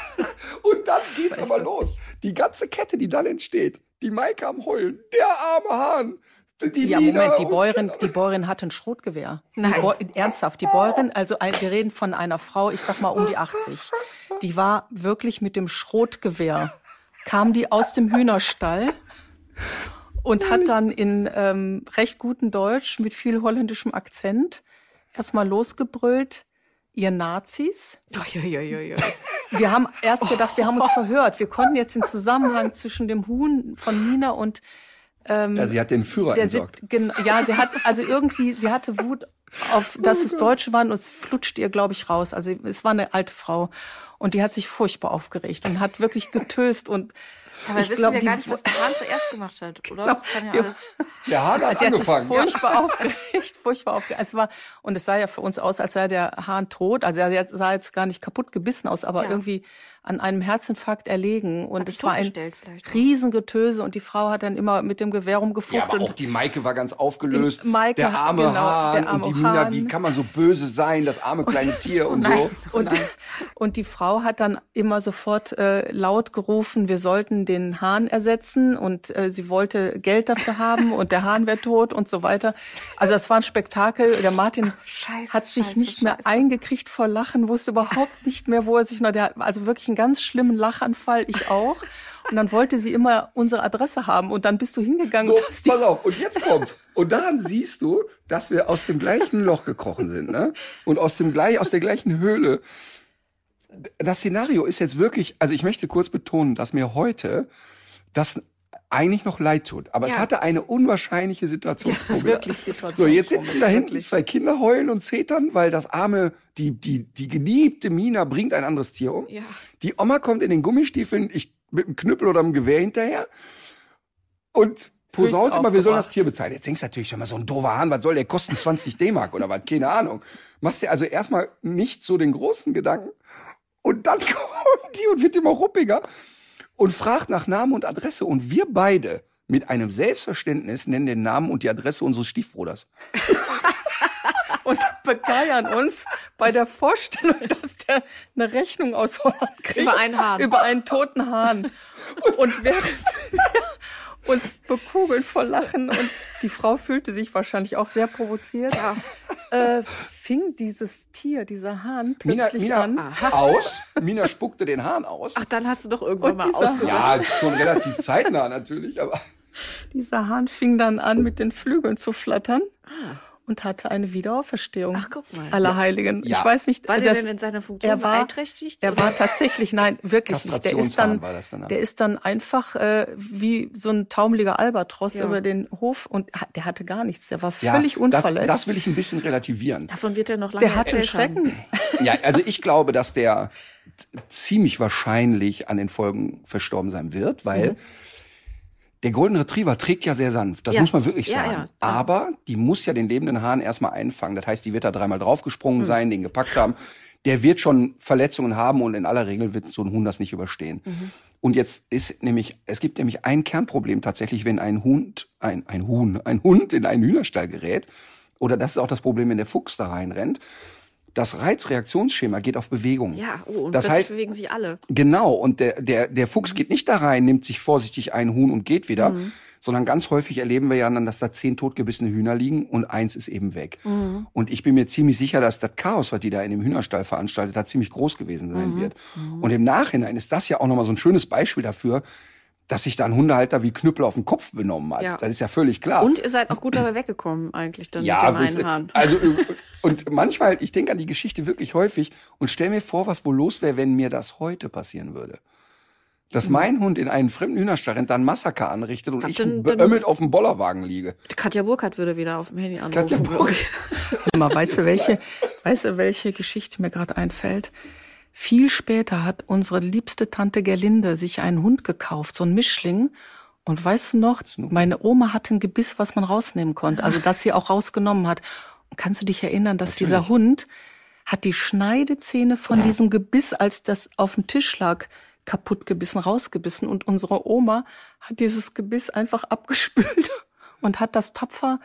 Und dann geht's aber lustig. los. Die ganze Kette, die dann entsteht. Die Maike am Heulen. Der arme Hahn. Die Ja, Nina Moment, die Bäuerin, die Bäuerin hatte ein Schrotgewehr. Nein. Die ernsthaft, die Bäuerin, also ein, wir reden von einer Frau, ich sag mal um die 80. Die war wirklich mit dem Schrotgewehr, kam die aus dem Hühnerstall und hat dann in ähm, recht gutem Deutsch mit viel holländischem Akzent erstmal losgebrüllt, ihr Nazis. Ja, ja, ja, ja. Wir haben erst gedacht, wir haben uns verhört. Wir konnten jetzt den Zusammenhang zwischen dem Huhn von Nina und Ja, sie hat den Führer der sie, entsorgt. gen, ja, sie hat also irgendwie, sie hatte Wut auf, dass es Deutsche waren und es flutscht ihr, glaube ich, raus. Also es war eine alte Frau und die hat sich furchtbar aufgeregt und hat wirklich getöst und Aber ich wissen wir die gar nicht, was der Hahn zuerst gemacht hat, oder? Kann ja Ja. alles. Der Hahn hat hat sich angefangen. furchtbar aufgeregt, furchtbar aufgeregt. Es war und es sah ja für uns aus, als sei der Hahn tot. Also er sah jetzt gar nicht kaputt gebissen aus, aber Ja. irgendwie an einem Herzinfarkt erlegen und es war ein vielleicht auch. Riesengetöse und die Frau hat dann immer mit dem Gewehr Ja, rumgefuchtelt. aber auch die Maike war ganz aufgelöst. Die Maike, der arme genau, Hahn der arme und die Nina, Hahn. wie kann man so böse sein, das arme kleine Tier und so. Und, und die Frau hat dann immer sofort äh, laut gerufen, wir sollten den Hahn ersetzen und äh, sie wollte Geld dafür haben und der Hahn wäre tot und so weiter. Also das war ein Spektakel. Der Martin Scheiße, hat sich scheiße, nicht mehr scheiße. eingekriegt vor Lachen, wusste überhaupt nicht mehr, wo er sich noch, der, also wirklich einen ganz schlimmen Lachanfall, ich auch. Und dann wollte sie immer unsere Adresse haben und dann bist du hingegangen So, und hast pass auf, und jetzt kommt's. Und daran siehst du, dass wir aus dem gleichen Loch gekrochen sind, ne? Und aus dem gleich, aus der gleichen Höhle. Das Szenario ist jetzt wirklich, also ich möchte kurz betonen, dass mir heute das eigentlich noch leid tut. Aber es Ja. hatte eine unwahrscheinliche Situationsprobe. wirklich So, jetzt sitzen da hinten zwei Kinder heulen und zetern, weil das arme, die, die, die geliebte Mina bringt ein anderes Tier um. Ja. Die Oma kommt in den Gummistiefeln, ich mit dem Knüppel oder dem Gewehr hinterher und posaut immer, wir sollen das. Tier bezahlen. Jetzt denkst du natürlich schon mal, so ein doofer Hahn, was soll der kosten? 20 D-Mark oder was? Keine Ahnung. Machst dir also erstmal nicht so den großen Gedanken und dann kommt die und wird immer ruppiger und fragt nach Namen und Adresse und wir beide mit einem Selbstverständnis nennen den Namen und die Adresse unseres Stiefbruders. und begeiern uns bei der Vorstellung, dass der eine Rechnung aus Holland kriegt. Über einen Hahn. Über einen toten Hahn. Und während wir uns bekugeln vor Lachen und die Frau fühlte sich wahrscheinlich auch sehr provoziert, äh, fing dieses Tier, dieser Hahn Mina, plötzlich Mina an. aus. Mina spuckte den Hahn aus. Ach, dann hast du doch irgendwann Und mal ausgesucht. Ja, schon relativ zeitnah natürlich, aber Dieser Hahn fing dann an, mit den Flügeln zu flattern. Und hatte eine Wiederauferstehung Ach, guck mal. aller Heiligen. Ja. Ich weiß nicht, War der das- denn in seiner Funktion er war, beeinträchtigt? Er war tatsächlich, nein, wirklich nicht. Der ist dann, war das danach. der ist dann einfach äh, wie so ein taumeliger Albatros Ja. über den Hof und der hatte gar nichts. Der war ja, völlig das, unverletzt. das will ich ein bisschen relativieren. Davon wird er noch lange der hatte. Schrecken. Ja, also ich glaube, dass der ziemlich wahrscheinlich an den Folgen verstorben sein wird, weil der Golden Retriever trägt ja sehr sanft. Das Ja. muss man wirklich sagen. ja, ja. Aber die muss ja den lebenden Hahn erstmal einfangen. Das heißt, die wird da dreimal draufgesprungen sein, den gepackt haben. Der wird schon Verletzungen haben und in aller Regel wird so ein Huhn das nicht überstehen. Mhm. Und jetzt ist nämlich, es gibt nämlich ein Kernproblem tatsächlich, wenn ein Hund, ein, ein Huhn, ein Hund in einen Hühnerstall gerät, oder das ist auch das Problem, wenn der Fuchs da reinrennt, das Reizreaktionsschema geht auf Bewegung. Ja, oh, und das heißt, bewegen sich alle. Genau, und der, der, der Fuchs geht nicht da rein, nimmt sich vorsichtig ein Huhn und geht wieder, Mhm. sondern ganz häufig erleben wir ja dann, dass da zehn totgebissene Hühner liegen und eins ist eben weg. Mhm. Und ich bin mir ziemlich sicher, dass das Chaos, was die da in dem Hühnerstall veranstaltet hat, ziemlich groß gewesen sein Mhm. wird. Und im Nachhinein ist das ja auch nochmal so ein schönes Beispiel dafür, dass sich da ein Hundehalter wie Knüppel auf den Kopf benommen hat. Ja. Das ist ja völlig klar. Und ihr seid auch gut dabei weggekommen, eigentlich, dann Ja, mit dem einen Hahn. also und manchmal, ich denke an die Geschichte wirklich häufig und stell mir vor, was wohl los wäre, wenn mir das heute passieren würde. Dass mein Hund in einen fremden Hühnerstall rennt, dann Massaker anrichtet und Hab ich denn- beömmelt auf dem Bollerwagen liege. Katja Burkhardt würde wieder auf dem Handy anrufen. Katja Burkhardt. Mal, weißt du, welche, weißt du, welche Geschichte mir gerade einfällt? Viel später hat unsere liebste Tante Gerlinde sich einen Hund gekauft, so ein Mischling. Und weißt du noch, meine Oma hatte ein Gebiss, was man rausnehmen konnte, also das sie auch rausgenommen hat. Und kannst du dich erinnern, dass Natürlich. dieser Hund hat die Schneidezähne von diesem Gebiss, als das auf dem Tisch lag, kaputt gebissen, rausgebissen. Und unsere Oma hat dieses Gebiss einfach abgespült und hat das tapfer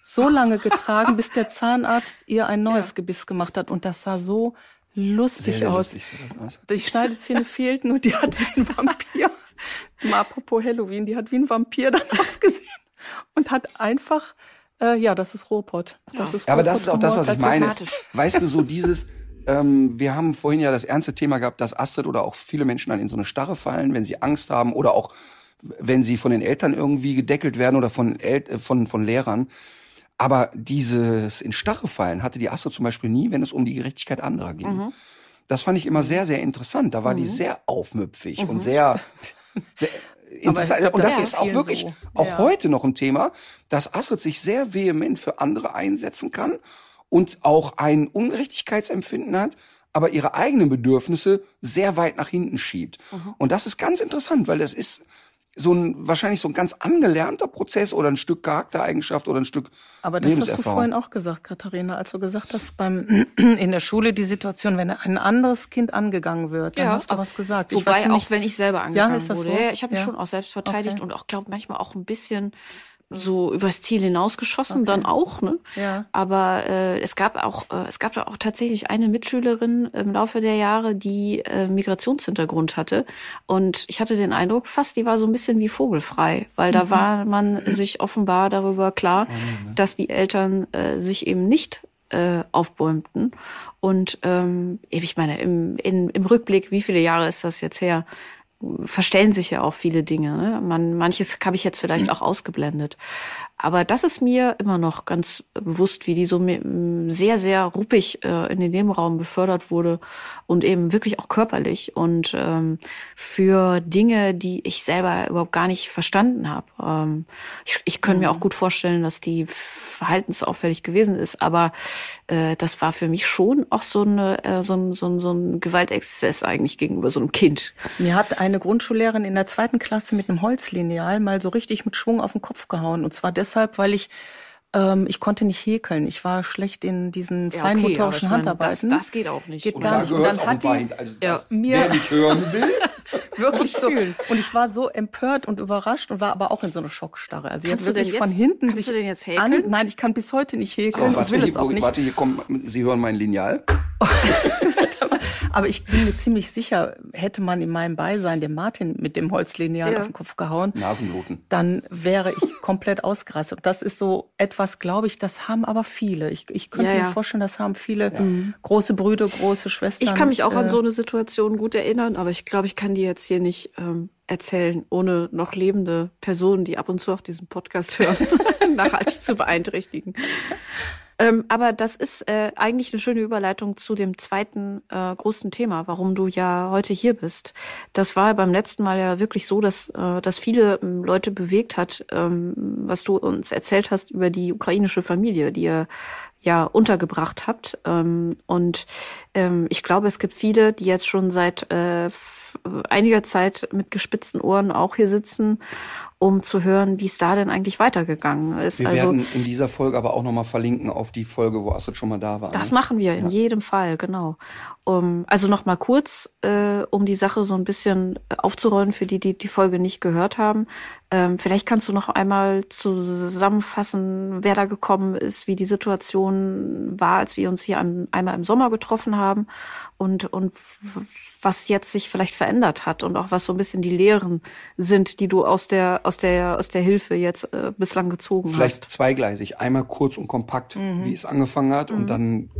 so lange getragen, bis der Zahnarzt ihr ein neues Gebiss gemacht hat. Und das sah so lustig Sehr, sehr aus. lustig sah das aus. Die Schneidezähne fehlten und die hat wie ein Vampir. Mal apropos Halloween, die hat wie ein Vampir dann ausgesehen und hat einfach, äh, ja, das ist Robot. Das ist Ja, aber das ist auch das, was ich meine. Weißt du, so dieses, ähm, wir haben vorhin ja das ernste Thema gehabt, dass Astrid oder auch viele Menschen dann in so eine Starre fallen, wenn sie Angst haben oder auch wenn sie von den Eltern irgendwie gedeckelt werden oder von, El äh, von, von Lehrern. Aber dieses in Starre fallen hatte die Astrid zum Beispiel nie, wenn es um die Gerechtigkeit anderer ging. Das fand ich immer sehr, sehr interessant. Da war die sehr aufmüpfig und sehr, sehr interessant. glaub, und das das ist auch wirklich so. auch Ja. heute noch ein Thema, dass Astrid sich sehr vehement für andere einsetzen kann und auch ein Ungerechtigkeitsempfinden hat, aber ihre eigenen Bedürfnisse sehr weit nach hinten schiebt. Mhm. Und das ist ganz interessant, weil das ist so ein wahrscheinlich so ein ganz angelernter Prozess oder ein Stück Charaktereigenschaft oder ein Stück Aber das hast du vorhin auch gesagt, Katharina, als du gesagt hast, beim in der Schule die Situation, wenn ein anderes Kind angegangen wird, dann hast du was gesagt. Wobei weiß auch nicht, wenn ich selber angegangen ist das wurde. so? Ja, ich habe mich Ja. schon auch selbst verteidigt Okay. und auch glaube manchmal auch ein bisschen so übers Ziel hinausgeschossen, dann auch, ne? Ja. Aber äh, es gab auch äh, es gab da auch tatsächlich eine Mitschülerin im Laufe der Jahre, die äh, Migrationshintergrund hatte und ich hatte den Eindruck, fast die war so ein bisschen wie vogelfrei, weil da war man sich offenbar darüber klar, dass die Eltern äh, sich eben nicht äh, aufbäumten und ähm, ich meine im, in, im Rückblick, wie viele Jahre ist das jetzt her? Verstellen sich ja auch viele Dinge. Ne? Man, manches habe ich jetzt vielleicht auch ausgeblendet. Aber das ist mir immer noch ganz bewusst, wie die so sehr, sehr ruppig äh, in den Nebenraum befördert wurde und eben wirklich auch körperlich und ähm, für Dinge, die ich selber überhaupt gar nicht verstanden habe. Ähm, ich, ich könnte mir auch gut vorstellen, dass die verhaltensauffällig gewesen ist, aber äh, das war für mich schon auch so, eine, äh, so, ein, so, ein, so ein Gewaltexzess eigentlich gegenüber so einem Kind. Mir hat eine Grundschullehrerin in der zweiten Klasse mit einem Holzlineal mal so richtig mit Schwung auf den Kopf gehauen. Und zwar deshalb, weil ich ähm, ich konnte nicht häkeln. Ich war schlecht in diesen Ja, okay, feinmotorischen meine, Handarbeiten. Das, das geht auch nicht. Geht Und gar da nicht. Und dann auch ein hat paar die. Also Ja, das, mir- wer nicht hören will, wirklich so. Und ich war so empört und überrascht und war aber auch in so einer Schockstarre. Also Kannst denn wirklich von jetzt- hinten kannst sich jetzt an. Nein, ich kann bis heute nicht häkeln Oh, und warte, will hier, es auch nicht. warte, hier kommt, Sie hören mein Lineal. Aber ich bin mir ziemlich sicher, hätte man in meinem Beisein dem Martin mit dem Holzlineal Ja. auf den Kopf gehauen, Nasenbluten. dann wäre ich komplett ausgerastet. Und das ist so etwas, glaube ich, das haben aber viele. Ich, ich könnte Ja, ja. mir vorstellen, das haben viele große Brüder, große Schwestern. Ich kann mich auch an äh, so eine Situation gut erinnern, aber ich glaube, ich kann die jetzt hier nicht ähm, erzählen, ohne noch lebende Personen, die ab und zu auch diesen Podcast hören, nachhaltig zu beeinträchtigen. Ähm, aber das ist äh, eigentlich eine schöne Überleitung zu dem zweiten äh, großen Thema, warum du ja heute hier bist. Das war beim letzten Mal ja wirklich so, dass äh, dass viele ähm, Leute bewegt hat, ähm, was du uns erzählt hast über die ukrainische Familie, die ihr ja untergebracht habt. Ähm, und ähm, ich glaube, es gibt viele, die jetzt schon seit äh, einiger Zeit mit gespitzten Ohren auch hier sitzen, um zu hören, wie es da denn eigentlich weitergegangen ist. Wir also werden in dieser Folge aber auch nochmal verlinken auf die Folge, wo Astrid schon mal da war. das ne? machen wir in jedem Fall, genau. Um, also noch mal kurz, äh, um die Sache so ein bisschen aufzurollen für die, die die Folge nicht gehört haben. Ähm, vielleicht kannst du noch einmal zusammenfassen, wer da gekommen ist, wie die Situation war, als wir uns hier an, einmal im Sommer getroffen haben und und was jetzt sich vielleicht verändert hat und auch was so ein bisschen die Lehren sind, die du aus der aus der aus der Hilfe jetzt äh, bislang gezogen Vielleicht hast. zweigleisig. Einmal kurz und kompakt, Mhm. wie es angefangen hat und dann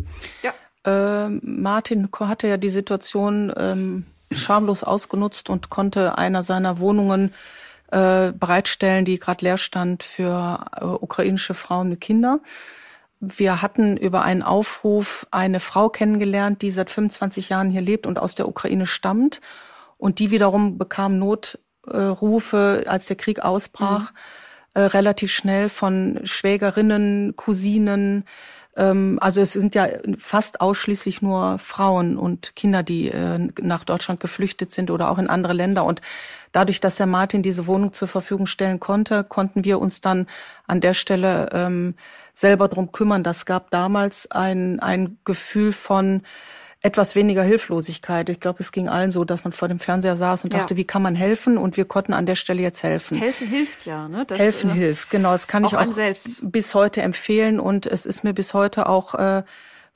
Ja. Ähm, Martin hatte ja die Situation ähm, schamlos ausgenutzt und konnte einer seiner Wohnungen äh, bereitstellen, die gerade leer stand für äh, ukrainische Frauen mit Kindern. Wir hatten über einen Aufruf eine Frau kennengelernt, die seit 25 Jahren hier lebt und aus der Ukraine stammt. Und die wiederum bekam Notrufe, als der Krieg ausbrach, äh, relativ schnell von Schwägerinnen, Cousinen, also es sind ja fast ausschließlich nur Frauen und Kinder, die äh, nach Deutschland geflüchtet sind oder auch in andere Länder. Und dadurch, dass Herr Martin diese Wohnung zur Verfügung stellen konnte, konnten wir uns dann an der Stelle ähm, selber drum kümmern. Das gab damals ein, ein Gefühl von etwas weniger Hilflosigkeit. Ich glaube, es ging allen so, dass man vor dem Fernseher saß und dachte, ja. wie kann man helfen? Und wir konnten an der Stelle jetzt helfen. Helfen hilft ja, ne? Das, helfen äh, hilft, genau. Das kann auch ich auch selbst. bis heute empfehlen und es ist mir bis heute auch äh,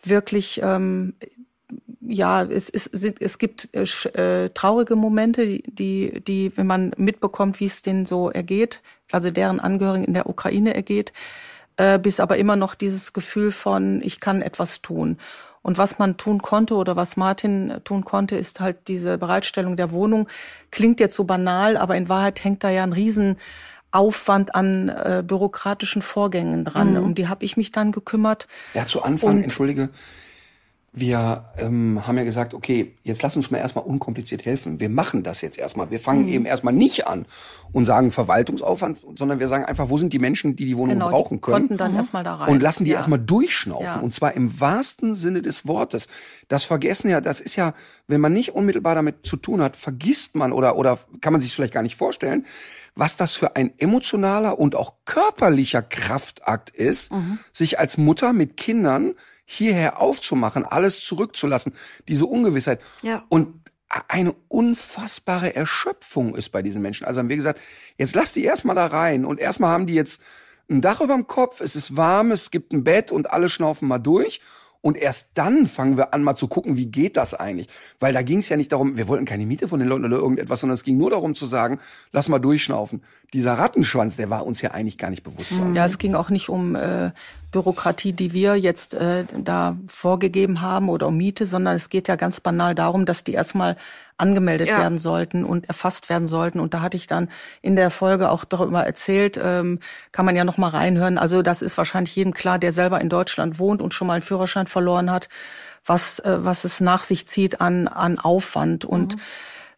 wirklich ähm, ja, es, es, es gibt äh, äh, traurige Momente, die, die, die, wenn man mitbekommt, wie es denen so ergeht, also deren Angehörigen in der Ukraine ergeht, äh, bis aber immer noch dieses Gefühl von, ich kann etwas tun. Und was man tun konnte oder was Martin tun konnte, ist halt diese Bereitstellung der Wohnung. Klingt jetzt so banal, aber in Wahrheit hängt da ja ein Riesenaufwand an äh, bürokratischen Vorgängen dran. Mhm. Um die habe ich mich dann gekümmert. Ja, zu Anfang, Und, entschuldige, wir ähm, haben ja gesagt, okay, jetzt lass uns mal erstmal unkompliziert helfen. Wir machen das jetzt erstmal. Wir fangen mhm. eben erstmal nicht an und sagen Verwaltungsaufwand, sondern wir sagen einfach, wo sind die Menschen, die die Wohnung genau, brauchen können? Konnten dann mhm. erstmal da rein. Und lassen die ja. erstmal durchschnaufen. Ja. Und zwar im wahrsten Sinne des Wortes. Das vergessen ja, das ist ja, wenn man nicht unmittelbar damit zu tun hat, vergisst man oder, oder kann man sich vielleicht gar nicht vorstellen, was das für ein emotionaler und auch körperlicher Kraftakt ist, mhm. sich als Mutter mit Kindern hierher aufzumachen, alles zurückzulassen, diese Ungewissheit. Ja. Und eine unfassbare Erschöpfung ist bei diesen Menschen. Also haben wir gesagt, jetzt lass die erstmal da rein und erstmal haben die jetzt ein Dach über dem Kopf, es ist warm, es gibt ein Bett und alle schnaufen mal durch und erst dann fangen wir an, mal zu gucken, wie geht das eigentlich? Weil da ging es ja nicht darum, wir wollten keine Miete von den Leuten oder irgendetwas, sondern es ging nur darum zu sagen, lass mal durchschnaufen. Dieser Rattenschwanz, der war uns ja eigentlich gar nicht bewusst. Ja, es ging auch nicht um äh, Bürokratie, die wir jetzt äh, da vorgegeben haben oder um Miete, sondern es geht ja ganz banal darum, dass die erstmal angemeldet ja. werden sollten und erfasst werden sollten. Und da hatte ich dann in der Folge auch darüber erzählt, ähm, kann man ja noch mal reinhören. Also das ist wahrscheinlich jedem klar, der selber in Deutschland wohnt und schon mal einen Führerschein verloren hat, was äh, was es nach sich zieht an an Aufwand und mhm.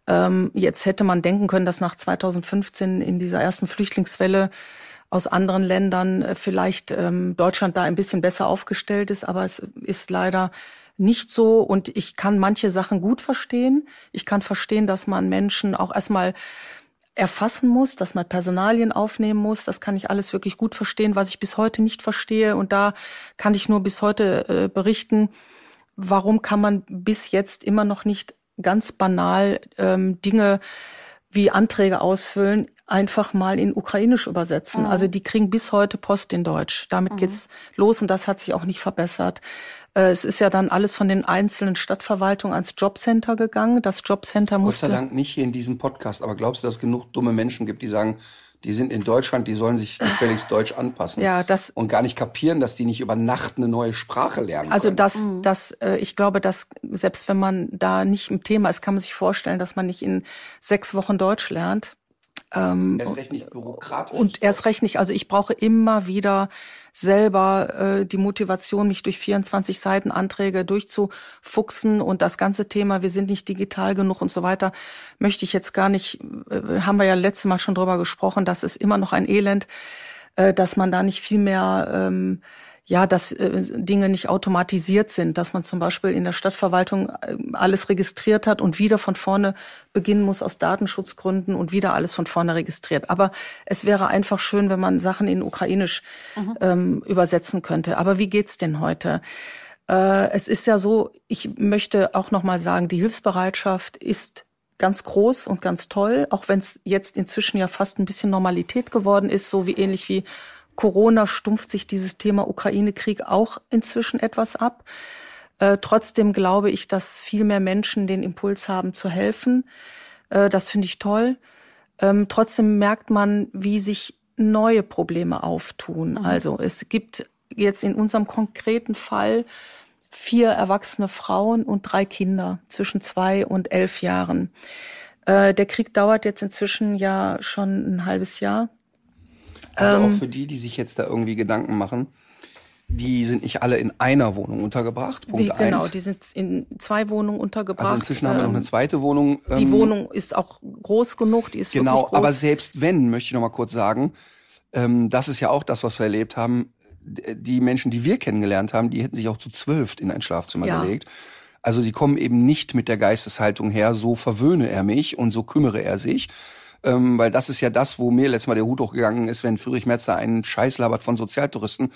ähm, jetzt hätte man denken können, dass nach 2015 in dieser ersten Flüchtlingswelle aus anderen Ländern äh, vielleicht ähm, Deutschland da ein bisschen besser aufgestellt ist, aber es ist leider nicht so und ich kann manche Sachen gut verstehen. Ich kann verstehen, dass man Menschen auch erstmal erfassen muss, dass man Personalien aufnehmen muss. Das kann ich alles wirklich gut verstehen, was ich bis heute nicht verstehe. Und da kann ich nur bis heute äh, berichten, warum kann man bis jetzt immer noch nicht ganz banal ähm, Dinge wie Anträge ausfüllen, einfach mal in Ukrainisch übersetzen. Mhm. Also die kriegen bis heute Post in Deutsch. Damit mhm. geht's los und das hat sich auch nicht verbessert. Äh, es ist ja dann alles von den einzelnen Stadtverwaltungen ans Jobcenter gegangen. Das Jobcenter musste. Gott sei Dank nicht hier in diesem Podcast, aber glaubst du, dass es genug dumme Menschen gibt, die sagen, die sind in Deutschland, die sollen sich gefälligst Deutsch anpassen. Ja, das und gar nicht kapieren, dass die nicht über Nacht eine neue Sprache lernen. Also können. das, mhm. das, äh, ich glaube, dass selbst wenn man da nicht im Thema ist, kann man sich vorstellen, dass man nicht in sechs Wochen Deutsch lernt. Ähm, erst recht nicht bürokratisch. Und erst recht nicht. Also ich brauche immer wieder selber äh, die Motivation, mich durch 24 Seiten Anträge durchzufuchsen und das ganze Thema, wir sind nicht digital genug und so weiter, möchte ich jetzt gar nicht, äh, haben wir ja letztes Mal schon drüber gesprochen, das ist immer noch ein Elend, äh, dass man da nicht viel mehr ähm, ja, dass äh, Dinge nicht automatisiert sind, dass man zum Beispiel in der Stadtverwaltung äh, alles registriert hat und wieder von vorne beginnen muss aus Datenschutzgründen und wieder alles von vorne registriert. Aber es wäre einfach schön, wenn man Sachen in Ukrainisch mhm. ähm, übersetzen könnte. Aber wie geht's denn heute? Äh, es ist ja so, ich möchte auch noch mal sagen, die Hilfsbereitschaft ist ganz groß und ganz toll, auch wenn es jetzt inzwischen ja fast ein bisschen Normalität geworden ist, so wie ähnlich wie Corona stumpft sich dieses Thema Ukraine-Krieg auch inzwischen etwas ab. Äh, trotzdem glaube ich, dass viel mehr Menschen den Impuls haben zu helfen. Äh, das finde ich toll. Ähm, trotzdem merkt man, wie sich neue Probleme auftun. Mhm. Also es gibt jetzt in unserem konkreten Fall vier erwachsene Frauen und drei Kinder zwischen zwei und elf Jahren. Äh, der Krieg dauert jetzt inzwischen ja schon ein halbes Jahr. Also ähm, auch für die, die sich jetzt da irgendwie Gedanken machen, die sind nicht alle in einer Wohnung untergebracht. Punkt die, genau, eins. die sind in zwei Wohnungen untergebracht. Also inzwischen ähm, haben wir noch eine ähm, zweite Wohnung. Die ähm, Wohnung ist auch groß genug, die ist genau. Groß. Aber selbst wenn, möchte ich noch mal kurz sagen, ähm, das ist ja auch das, was wir erlebt haben. die Menschen, die wir kennengelernt haben, die hätten sich auch zu zwölf in ein Schlafzimmer Ja. gelegt. Also sie kommen eben nicht mit der Geisteshaltung her, so verwöhne er mich und so kümmere er sich. Ähm, weil das ist ja das, wo mir letztes Mal der Hut hochgegangen ist, wenn Friedrich Merz da einen Scheiß labert von Sozialtouristen.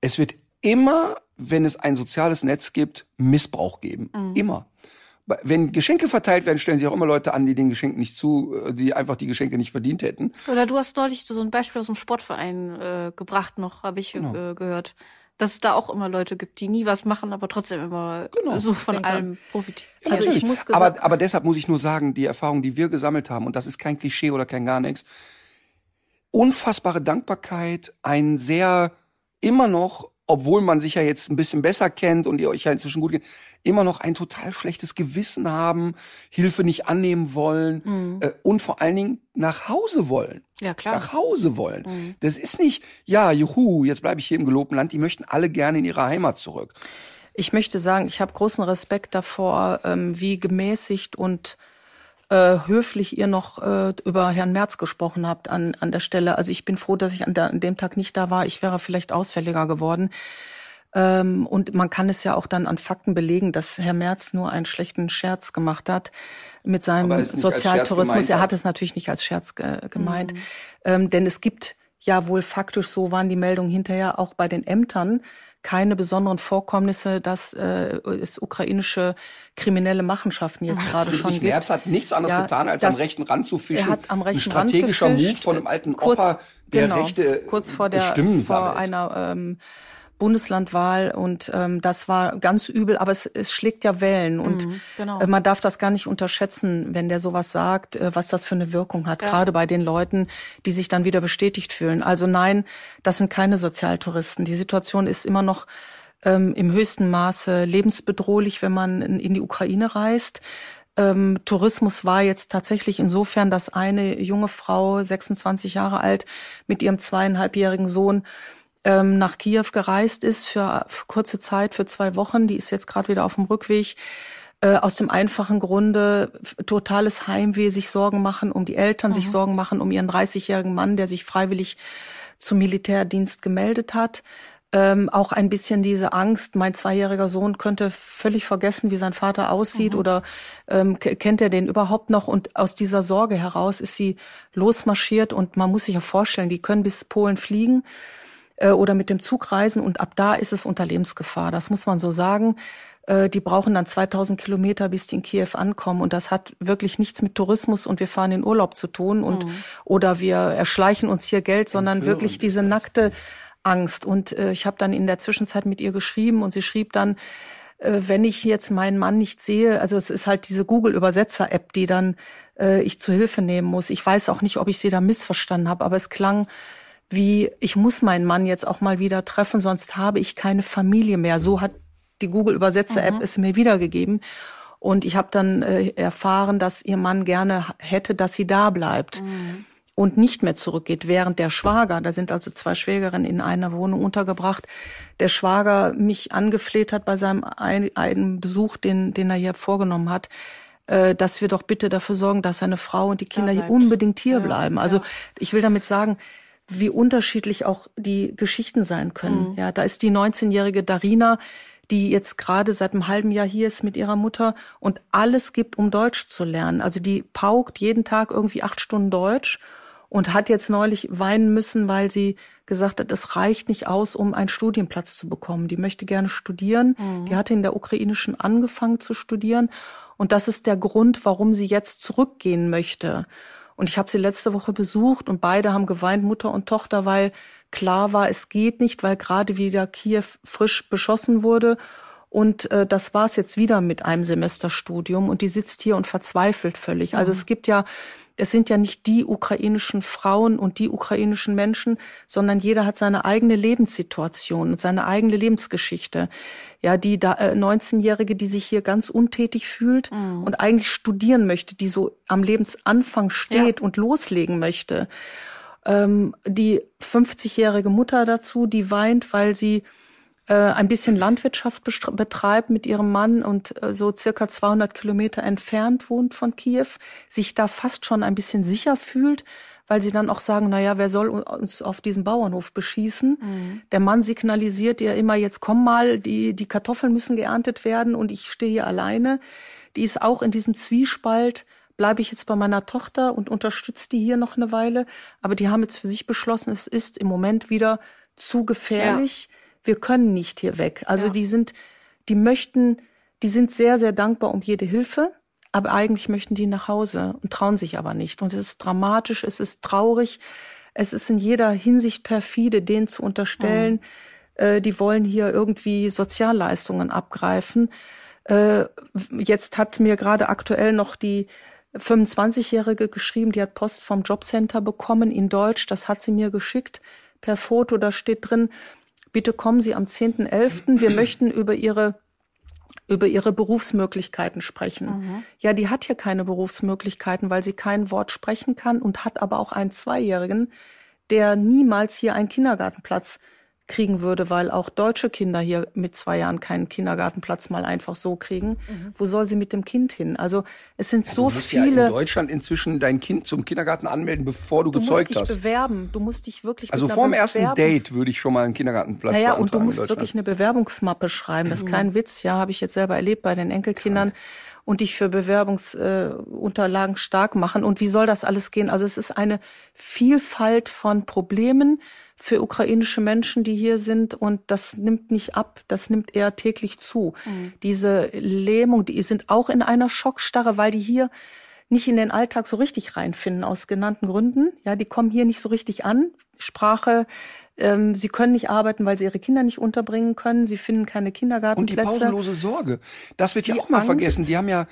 Es wird immer, wenn es ein soziales Netz gibt, Missbrauch geben. Immer. Wenn Geschenke verteilt werden, stellen sich auch immer Leute an, die den Geschenken nicht zu, äh, die einfach die Geschenke nicht verdient hätten. Oder du hast neulich so ein Beispiel aus dem Sportverein äh, gebracht noch, habe ich Genau. äh, gehört. Dass es da auch immer Leute gibt, die nie was machen, aber trotzdem immer Genau. so von allem profitieren. Ja, Also ich muss gesagt- aber, aber deshalb muss ich nur sagen, die Erfahrung, die wir gesammelt haben, und das ist kein Klischee oder kein gar nichts, unfassbare Dankbarkeit, ein sehr immer noch, obwohl man sich ja jetzt ein bisschen besser kennt und ihr euch ja inzwischen gut kennt, immer noch ein total schlechtes Gewissen haben, Hilfe nicht annehmen wollen äh, und vor allen Dingen nach Hause wollen. Ja, klar. Nach Hause wollen. Das ist nicht, ja, juhu, jetzt bleibe ich hier im gelobten Land. Die möchten alle gerne in ihre Heimat zurück. Ich möchte sagen, ich habe großen Respekt davor, ähm, wie gemäßigt und äh, höflich ihr noch äh, über Herrn Merz gesprochen habt an, an der Stelle. Also ich bin froh, dass ich an, der, an dem Tag nicht da war. Ich wäre vielleicht ausfälliger geworden. Ähm, und man kann es ja auch dann an Fakten belegen, dass Herr Merz nur einen schlechten Scherz gemacht hat mit seinem Sozialtourismus. Er hat. es natürlich nicht als Scherz ge gemeint. Ähm, denn es gibt ja wohl faktisch, so waren die Meldungen hinterher, auch bei den Ämtern keine besonderen Vorkommnisse, dass äh, es ukrainische kriminelle Machenschaften jetzt gerade schon gibt. Merz hat nichts anderes Ja, getan, als am rechten Rand zu fischen. Er hat am rechten Ein strategischer Rand Move gefischt, von einem alten kurz, Opa, der genau, rechte kurz vor der Stimmen vor sammelt. einer ähm, Bundeslandwahl und ähm, das war ganz übel, aber es, es schlägt ja Wellen und genau. äh, man darf das gar nicht unterschätzen, wenn der sowas sagt, äh, was das für eine Wirkung hat, gerade bei den Leuten, die sich dann wieder bestätigt fühlen. Also nein, das sind keine Sozialtouristen. Die Situation ist immer noch ähm, im höchsten Maße lebensbedrohlich, wenn man in, in die Ukraine reist. Ähm, Tourismus war jetzt tatsächlich insofern, dass eine junge Frau, 26 Jahre alt, mit ihrem zweieinhalbjährigen Sohn ähm, nach Kiew gereist ist für, für kurze Zeit, für zwei Wochen. Die ist jetzt gerade wieder auf dem Rückweg. Äh, aus dem einfachen Grunde totales Heimweh, sich Sorgen machen um die Eltern, sich Sorgen machen um ihren 30-jährigen Mann, der sich freiwillig zum Militärdienst gemeldet hat. Ähm, auch ein bisschen diese Angst, mein zweijähriger Sohn könnte völlig vergessen, wie sein Vater aussieht oder ähm, kennt er den überhaupt noch? Und aus dieser Sorge heraus ist sie losmarschiert und man muss sich ja vorstellen, die können bis Polen fliegen äh, oder mit dem Zug reisen und ab da ist es unter Lebensgefahr. Das muss man so sagen. Äh, Die brauchen dann 2000 Kilometer, bis die in Kiew ankommen. Und das hat wirklich nichts mit Tourismus und wir fahren in Urlaub zu tun und oder wir erschleichen uns hier Geld, sondern wirklich diese nackte Angst. Und äh, ich habe dann in der Zwischenzeit mit ihr geschrieben und sie schrieb dann, äh, wenn ich jetzt meinen Mann nicht sehe, also es ist halt diese Google-Übersetzer-App, die dann äh, ich zu Hilfe nehmen muss. Ich weiß auch nicht, ob ich sie da missverstanden habe, aber es klang wie, ich muss meinen Mann jetzt auch mal wieder treffen, sonst habe ich keine Familie mehr. So hat die Google-Übersetzer-App es mir wiedergegeben. Und ich habe dann äh, erfahren, dass ihr Mann gerne hätte, dass sie da bleibt und nicht mehr zurückgeht, während der Schwager, da sind also zwei Schwägerinnen in einer Wohnung untergebracht, der Schwager mich angefleht hat bei seinem ein, einen Besuch, den, den er hier vorgenommen hat, äh, dass wir doch bitte dafür sorgen, dass seine Frau und die Kinder hier unbedingt hier Ja, bleiben. Also ich will damit sagen, wie unterschiedlich auch die Geschichten sein können. Ja, da ist die 19-jährige Darina, die jetzt gerade seit einem halben Jahr hier ist mit ihrer Mutter und alles gibt, um Deutsch zu lernen. Also die paukt jeden Tag irgendwie acht Stunden Deutsch und hat jetzt neulich weinen müssen, weil sie gesagt hat, es reicht nicht aus, um einen Studienplatz zu bekommen. Die möchte gerne studieren. Die hatte in der ukrainischen angefangen zu studieren. Und das ist der Grund, warum sie jetzt zurückgehen möchte. Und ich habe sie letzte Woche besucht und beide haben geweint, Mutter und Tochter, weil klar war, es geht nicht, weil gerade wieder Kiew frisch beschossen wurde. Und äh, das war es jetzt wieder mit einem Semesterstudium. Und die sitzt hier und verzweifelt völlig. Also es gibt ja, es sind ja nicht die ukrainischen Frauen und die ukrainischen Menschen, sondern jeder hat seine eigene Lebenssituation und seine eigene Lebensgeschichte. Ja, die da, äh, 19-Jährige, die sich hier ganz untätig fühlt und eigentlich studieren möchte, die so am Lebensanfang steht und loslegen möchte. Ähm, die 50-jährige Mutter dazu, die weint, weil sie äh, ein bisschen Landwirtschaft betreibt mit ihrem Mann und äh, so circa 200 Kilometer entfernt wohnt von Kiew, sich da fast schon ein bisschen sicher fühlt, weil sie dann auch sagen, na ja, wer soll uns auf diesem Bauernhof beschießen? Mhm. Der Mann signalisiert ihr immer, jetzt komm mal, die, die Kartoffeln müssen geerntet werden und ich stehe hier alleine. Die ist auch in diesem Zwiespalt, bleibe ich jetzt bei meiner Tochter und unterstütze die hier noch eine Weile. Aber die haben jetzt für sich beschlossen, es ist im Moment wieder zu gefährlich. Ja wir können nicht hier weg. Also ja. die sind, die möchten, die sind sehr, sehr dankbar um jede Hilfe, aber eigentlich möchten die nach Hause und trauen sich aber nicht. Und es ist dramatisch, es ist traurig, es ist in jeder Hinsicht perfide, denen zu unterstellen, mhm. äh, die wollen hier irgendwie Sozialleistungen abgreifen. Äh, jetzt hat mir gerade aktuell noch die 25-Jährige geschrieben, die hat Post vom Jobcenter bekommen in Deutsch. Das hat sie mir geschickt per Foto. Da steht drin, bitte kommen Sie am 10.11. Wir möchten über Ihre über ihre Berufsmöglichkeiten sprechen. Mhm. Ja, die hat hier keine Berufsmöglichkeiten, weil sie kein Wort sprechen kann und hat aber auch einen Zweijährigen, der niemals hier einen Kindergartenplatz kriegen würde, weil auch deutsche Kinder hier mit zwei Jahren keinen Kindergartenplatz mal einfach so kriegen. Mhm. Wo soll sie mit dem Kind hin? Also es sind ja, so du musst viele. Ja in Deutschland inzwischen dein Kind zum Kindergarten anmelden, bevor du, du gezeugt hast. Du musst dich bewerben. Du musst dich wirklich. Also vor dem ersten Date würde ich schon mal einen Kindergartenplatz naja, und du musst wirklich eine Bewerbungsmappe schreiben. Das ist mhm. kein Witz. Ja, habe ich jetzt selber erlebt bei den Enkelkindern. Krank und dich für Bewerbungsunterlagen äh, stark machen. Und wie soll das alles gehen? Also es ist eine Vielfalt von Problemen, für ukrainische Menschen, die hier sind. Und das nimmt nicht ab, das nimmt eher täglich zu. Mhm. Diese Lähmung, die sind auch in einer Schockstarre, weil die hier nicht in den Alltag so richtig reinfinden aus genannten Gründen. Ja, die kommen hier nicht so richtig an. Sprache, ähm, sie können nicht arbeiten, weil sie ihre Kinder nicht unterbringen können. Sie finden keine Kindergartenplätze. Und die pausenlose Sorge. Das wird die ja auch mal Angst. vergessen. Die haben ja,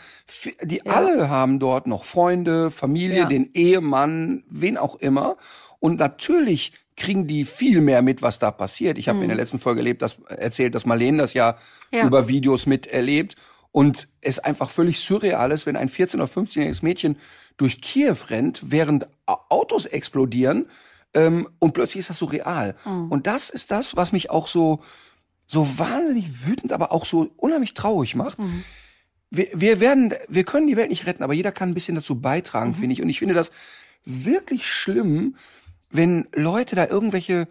die ja. alle haben dort noch Freunde, Familie, ja. den Ehemann, wen auch immer. Und natürlich kriegen die viel mehr mit, was da passiert. Ich habe mhm. in der letzten Folge erlebt, dass, erzählt, dass Marlene das ja, ja. über Videos miterlebt und es einfach völlig surreal ist, wenn ein 14- oder 15-jähriges Mädchen durch Kiew rennt, während Autos explodieren ähm, und plötzlich ist das so real. Mhm. Und das ist das, was mich auch so so wahnsinnig wütend, aber auch so unheimlich traurig macht. Mhm. Wir, wir werden, wir können die Welt nicht retten, aber jeder kann ein bisschen dazu beitragen, mhm. finde ich. Und ich finde das wirklich schlimm, wenn Leute da irgendwelche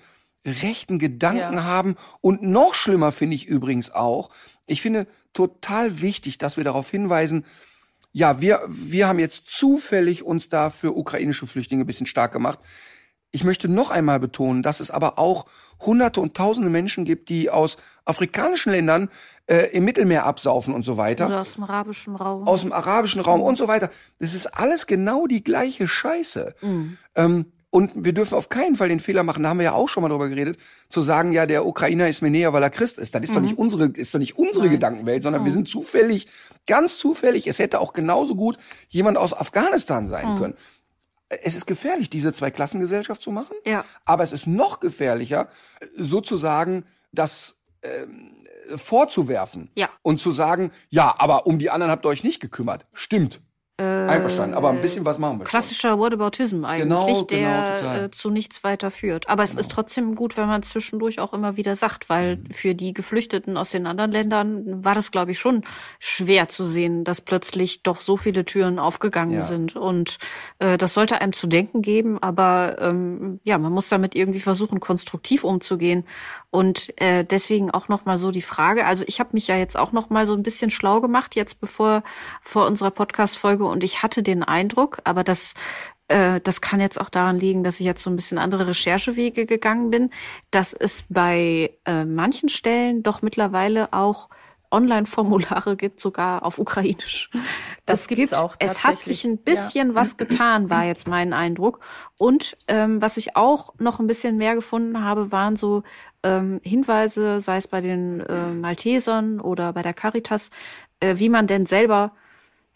rechten Gedanken ja. haben. Und noch schlimmer finde ich übrigens auch, ich finde total wichtig, dass wir darauf hinweisen, ja, wir, wir haben jetzt zufällig uns da für ukrainische Flüchtlinge ein bisschen stark gemacht. Ich möchte noch einmal betonen, dass es aber auch hunderte und tausende Menschen gibt, die aus afrikanischen Ländern äh, im Mittelmeer absaufen und so weiter. Oder aus dem arabischen Raum. Aus dem arabischen Raum und so weiter. Das ist alles genau die gleiche Scheiße. Mhm. Ähm, und wir dürfen auf keinen Fall den Fehler machen, da haben wir ja auch schon mal drüber geredet, zu sagen, ja, der Ukrainer ist mir näher, weil er Christ ist. Das ist mhm. doch nicht unsere, ist doch nicht unsere Nein. Gedankenwelt, sondern mhm. wir sind zufällig, ganz zufällig, es hätte auch genauso gut jemand aus Afghanistan sein mhm. können. Es ist gefährlich, diese Zweiklassengesellschaft zu machen. Ja. Aber es ist noch gefährlicher, sozusagen das ähm, vorzuwerfen. Ja. Und zu sagen, ja, aber um die anderen habt ihr euch nicht gekümmert. Stimmt. Äh, Einverstanden, aber ein bisschen was machen wir Klassischer schon. Whataboutism eigentlich, genau, der genau, äh, zu nichts weiter führt. Aber es genau. ist trotzdem gut, wenn man zwischendurch auch immer wieder sagt, weil mhm. für die Geflüchteten aus den anderen Ländern war das, glaube ich, schon schwer zu sehen, dass plötzlich doch so viele Türen aufgegangen ja. sind. Und äh, das sollte einem zu denken geben, aber ähm, ja, man muss damit irgendwie versuchen, konstruktiv umzugehen. Und äh, deswegen auch noch mal so die Frage. Also ich habe mich ja jetzt auch noch mal so ein bisschen schlau gemacht jetzt bevor vor unserer Podcast-Folge und ich hatte den Eindruck, aber das äh, das kann jetzt auch daran liegen, dass ich jetzt so ein bisschen andere Recherchewege gegangen bin, dass es bei äh, manchen Stellen doch mittlerweile auch Online-Formulare gibt, sogar auf Ukrainisch. Das, das gibt's auch. Es hat sich ein bisschen ja. was getan, war jetzt mein Eindruck. Und ähm, was ich auch noch ein bisschen mehr gefunden habe, waren so ähm, Hinweise, sei es bei den äh, Maltesern oder bei der Caritas, äh, wie man denn selber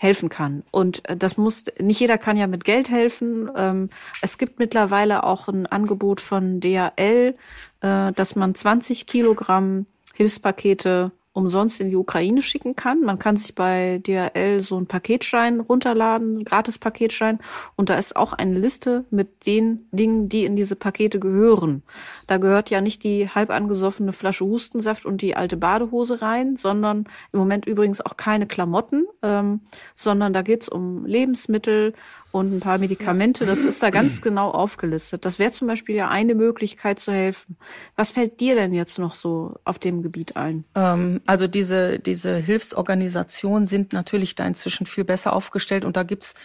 helfen kann. Und äh, das muss, nicht jeder kann ja mit Geld helfen. Ähm, es gibt mittlerweile auch ein Angebot von DHL, äh, dass man 20 Kilogramm Hilfspakete umsonst in die Ukraine schicken kann. Man kann sich bei DHL so einen Paketschein runterladen, gratis Paketschein. Und da ist auch eine Liste mit den Dingen, die in diese Pakete gehören. Da gehört ja nicht die halb angesoffene Flasche Hustensaft und die alte Badehose rein, sondern im Moment übrigens auch keine Klamotten, ähm, sondern da geht's um Lebensmittel, und ein paar Medikamente. Das ist da ganz genau aufgelistet. Das wäre zum Beispiel ja eine Möglichkeit zu helfen. Was fällt dir denn jetzt noch so auf dem Gebiet ein? Ähm, also diese, diese Hilfsorganisationen sind natürlich da inzwischen viel besser aufgestellt und da gibt's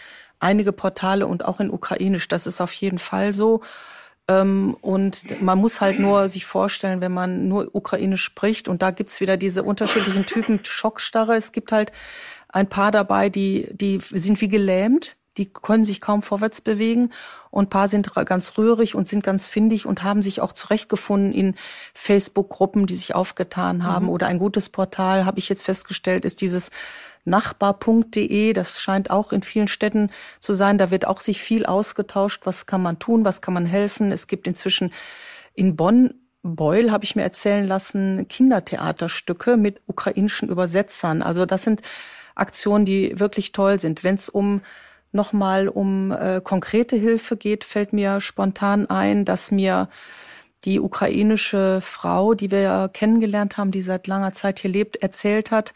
einige Portale und auch in Ukrainisch. Das ist auf jeden Fall so. Ähm, und man muss halt nur sich vorstellen, wenn man nur Ukrainisch spricht und da gibt's wieder diese unterschiedlichen Typen Schockstarre. Es gibt halt ein paar dabei, die, die sind wie gelähmt die können sich kaum vorwärts bewegen und paar sind ganz rührig und sind ganz findig und haben sich auch zurechtgefunden in Facebook-Gruppen, die sich aufgetan haben. Mhm. Oder ein gutes Portal, habe ich jetzt festgestellt, ist dieses nachbar.de. Das scheint auch in vielen Städten zu sein. Da wird auch sich viel ausgetauscht. Was kann man tun? Was kann man helfen? Es gibt inzwischen in Bonn Beul, habe ich mir erzählen lassen, Kindertheaterstücke mit ukrainischen Übersetzern. Also das sind Aktionen, die wirklich toll sind. Wenn es um nochmal um äh, konkrete Hilfe geht, fällt mir spontan ein, dass mir die ukrainische Frau, die wir ja kennengelernt haben, die seit langer Zeit hier lebt, erzählt hat,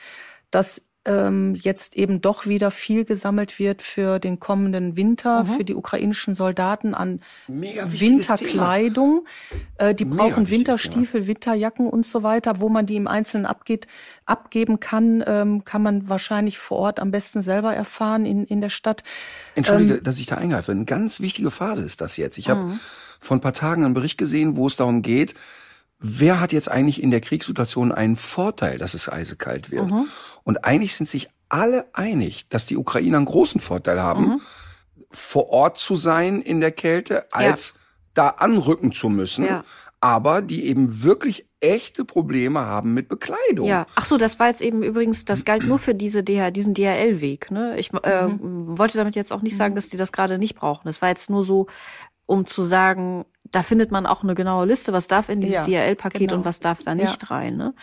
dass ähm, jetzt eben doch wieder viel gesammelt wird für den kommenden Winter, mhm. für die ukrainischen Soldaten an Winterkleidung. Äh, die Mega brauchen Winterstiefel, Thema. Winterjacken und so weiter. Wo man die im Einzelnen abgeht, abgeben kann, ähm, kann man wahrscheinlich vor Ort am besten selber erfahren in, in der Stadt. Entschuldige, ähm, dass ich da eingreife. Eine ganz wichtige Phase ist das jetzt. Ich habe mhm. vor ein paar Tagen einen Bericht gesehen, wo es darum geht, wer hat jetzt eigentlich in der Kriegssituation einen Vorteil, dass es eisekalt wird? Mhm. Und eigentlich sind sich alle einig, dass die Ukrainer einen großen Vorteil haben, mhm. vor Ort zu sein in der Kälte, als ja. da anrücken zu müssen. Ja. Aber die eben wirklich echte Probleme haben mit Bekleidung. Ja, ach so, das war jetzt eben übrigens, das galt nur für diese DH, diesen DHL-Weg. Ne? Ich äh, mhm. wollte damit jetzt auch nicht sagen, dass die das gerade nicht brauchen. Das war jetzt nur so, um zu sagen, da findet man auch eine genaue Liste, was darf in dieses ja, DRL-Paket genau. und was darf da nicht ja. rein. Ne?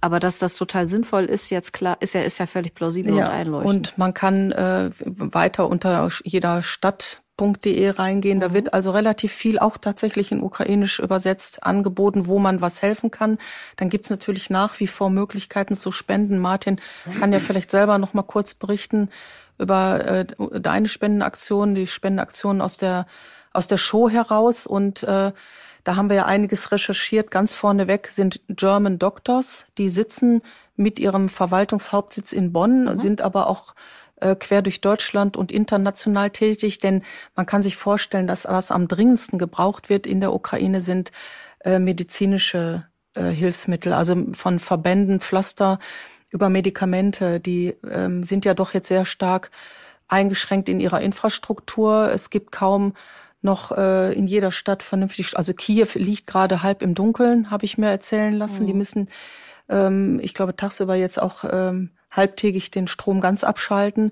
Aber dass das total sinnvoll ist, jetzt klar, ist ja ist ja völlig plausibel ja. und einleuchtend. Und man kann äh, weiter unter jeder Stadt.de reingehen. Mhm. Da wird also relativ viel auch tatsächlich in Ukrainisch übersetzt angeboten, wo man was helfen kann. Dann gibt's natürlich nach wie vor Möglichkeiten zu spenden. Martin kann ja vielleicht selber noch mal kurz berichten über äh, deine Spendenaktion, die Spendenaktionen aus der aus der Show heraus und äh, da haben wir ja einiges recherchiert. Ganz vorneweg sind German Doctors, die sitzen mit ihrem Verwaltungshauptsitz in Bonn, mhm. sind aber auch äh, quer durch Deutschland und international tätig, denn man kann sich vorstellen, dass was am dringendsten gebraucht wird in der Ukraine sind äh, medizinische äh, Hilfsmittel, also von Verbänden, Pflaster über Medikamente, die ähm, sind ja doch jetzt sehr stark eingeschränkt in ihrer Infrastruktur. Es gibt kaum noch äh, in jeder Stadt vernünftig. Also Kiew liegt gerade halb im Dunkeln, habe ich mir erzählen lassen. Mhm. Die müssen, ähm, ich glaube, tagsüber jetzt auch ähm, halbtägig den Strom ganz abschalten.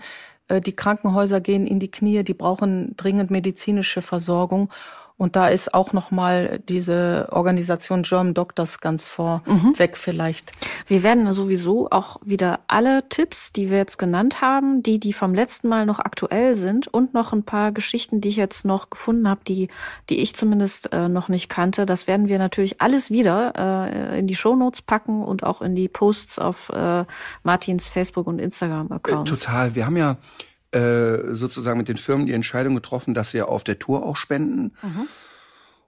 Äh, die Krankenhäuser gehen in die Knie, die brauchen dringend medizinische Versorgung. Und da ist auch noch mal diese Organisation German Doctors ganz vorweg mhm. vielleicht. Wir werden sowieso auch wieder alle Tipps, die wir jetzt genannt haben, die die vom letzten Mal noch aktuell sind und noch ein paar Geschichten, die ich jetzt noch gefunden habe, die die ich zumindest äh, noch nicht kannte, das werden wir natürlich alles wieder äh, in die Shownotes packen und auch in die Posts auf äh, Martins Facebook und Instagram Accounts. Äh, total. Wir haben ja äh, sozusagen mit den Firmen die Entscheidung getroffen, dass wir auf der Tour auch spenden. Mhm.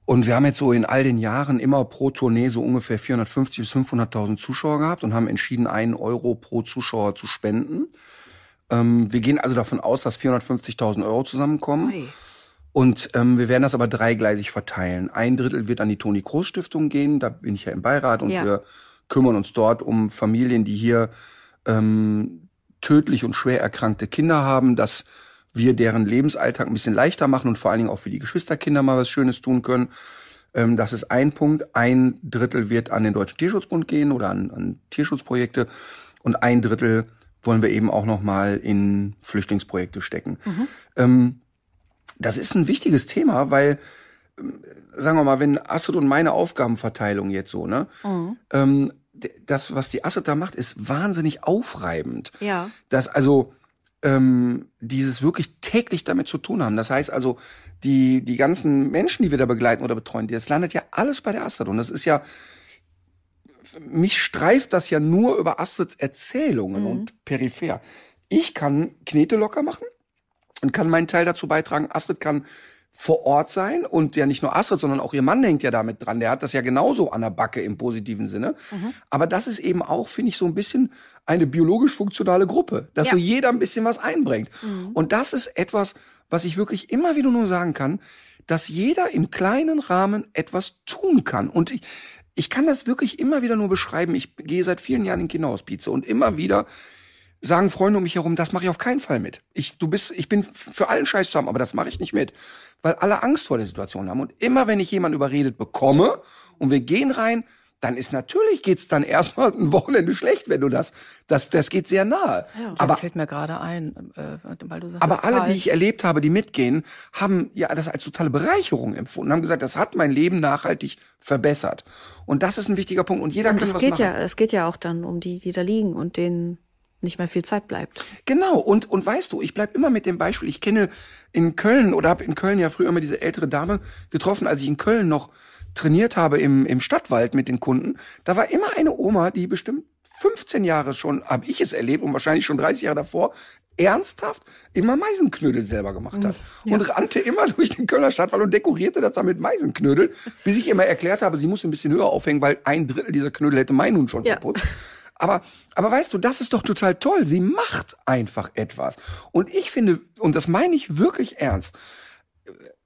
Und wir haben jetzt so in all den Jahren immer pro Tournee so ungefähr 450 bis 500.000 Zuschauer gehabt und haben entschieden, einen Euro pro Zuschauer zu spenden. Ähm, wir gehen also davon aus, dass 450.000 Euro zusammenkommen. Oi. Und ähm, wir werden das aber dreigleisig verteilen. Ein Drittel wird an die Toni Kroos Stiftung gehen, da bin ich ja im Beirat und ja. wir kümmern uns dort um Familien, die hier ähm, tödlich und schwer erkrankte Kinder haben, dass wir deren Lebensalltag ein bisschen leichter machen und vor allen Dingen auch für die Geschwisterkinder mal was Schönes tun können. Ähm, das ist ein Punkt. Ein Drittel wird an den Deutschen Tierschutzbund gehen oder an, an Tierschutzprojekte und ein Drittel wollen wir eben auch noch mal in Flüchtlingsprojekte stecken. Mhm. Ähm, das ist ein wichtiges Thema, weil ähm, sagen wir mal, wenn Astrid und meine Aufgabenverteilung jetzt so, ne, mhm. ähm, das, was die Astrid da macht, ist wahnsinnig aufreibend. Ja. Das also ähm, dieses wirklich täglich damit zu tun haben. Das heißt also, die, die ganzen Menschen, die wir da begleiten oder betreuen, das landet ja alles bei der Astrid. Und das ist ja, mich streift das ja nur über Astrids Erzählungen Mhm. und peripher. Ich kann Knete locker machen und kann meinen Teil dazu beitragen. Astrid kann vor Ort sein und ja nicht nur Astrid, sondern auch ihr Mann hängt ja damit dran. Der hat das ja genauso an der Backe im positiven Sinne. Mhm. Aber das ist eben auch, finde ich, so ein bisschen eine biologisch funktionale Gruppe, dass Ja. Mhm. so jeder ein bisschen was einbringt. Und das ist etwas, was ich wirklich immer wieder nur sagen kann, dass jeder im kleinen Rahmen etwas tun kann. Und ich, ich kann das wirklich immer wieder nur beschreiben. Ich gehe seit vielen Jahren in Kinderhospize und immer wieder sagen Freunde um mich herum, das mache ich auf keinen Fall mit. Ich, du bist, ich bin für allen Scheiß zu haben, aber das mache ich nicht mit, weil alle Angst vor der Situation haben. Und immer wenn ich jemanden überredet bekomme und wir gehen rein, dann ist natürlich geht's dann erstmal ein Wochenende schlecht, wenn du das, das, das geht sehr nahe. Da aber fällt mir gerade ein, äh, weil du sagst, aber alle, Karl, die ich erlebt habe, die mitgehen, haben ja das als totale Bereicherung empfunden, haben gesagt, das hat mein Leben nachhaltig verbessert. Und das ist ein wichtiger Punkt. Und jeder Und kann es was geht machen. ja, es geht ja auch dann um die, die da liegen und denen nicht mehr viel Zeit bleibt. Genau, und, und weißt du, ich bleib immer mit dem Beispiel, ich kenne in Köln oder habe in Köln ja früher immer diese ältere Dame getroffen, als ich in Köln noch trainiert habe im, im Stadtwald mit den Kunden. Da war immer eine Oma, die bestimmt 15 Jahre schon, habe ich es erlebt und wahrscheinlich schon 30 Jahre davor, ernsthaft immer Meisenknödel selber gemacht hat. Und rannte immer durch den Kölner Stadtwald und dekorierte das dann mit Meisenknödel, bis ich immer erklärt habe, sie muss ein bisschen höher aufhängen, weil ein Drittel dieser Knödel hätte mein nun schon Ja. verputzt. Aber, aber weißt du, das ist doch total toll. Sie macht einfach etwas. Und ich finde, und das meine ich wirklich ernst,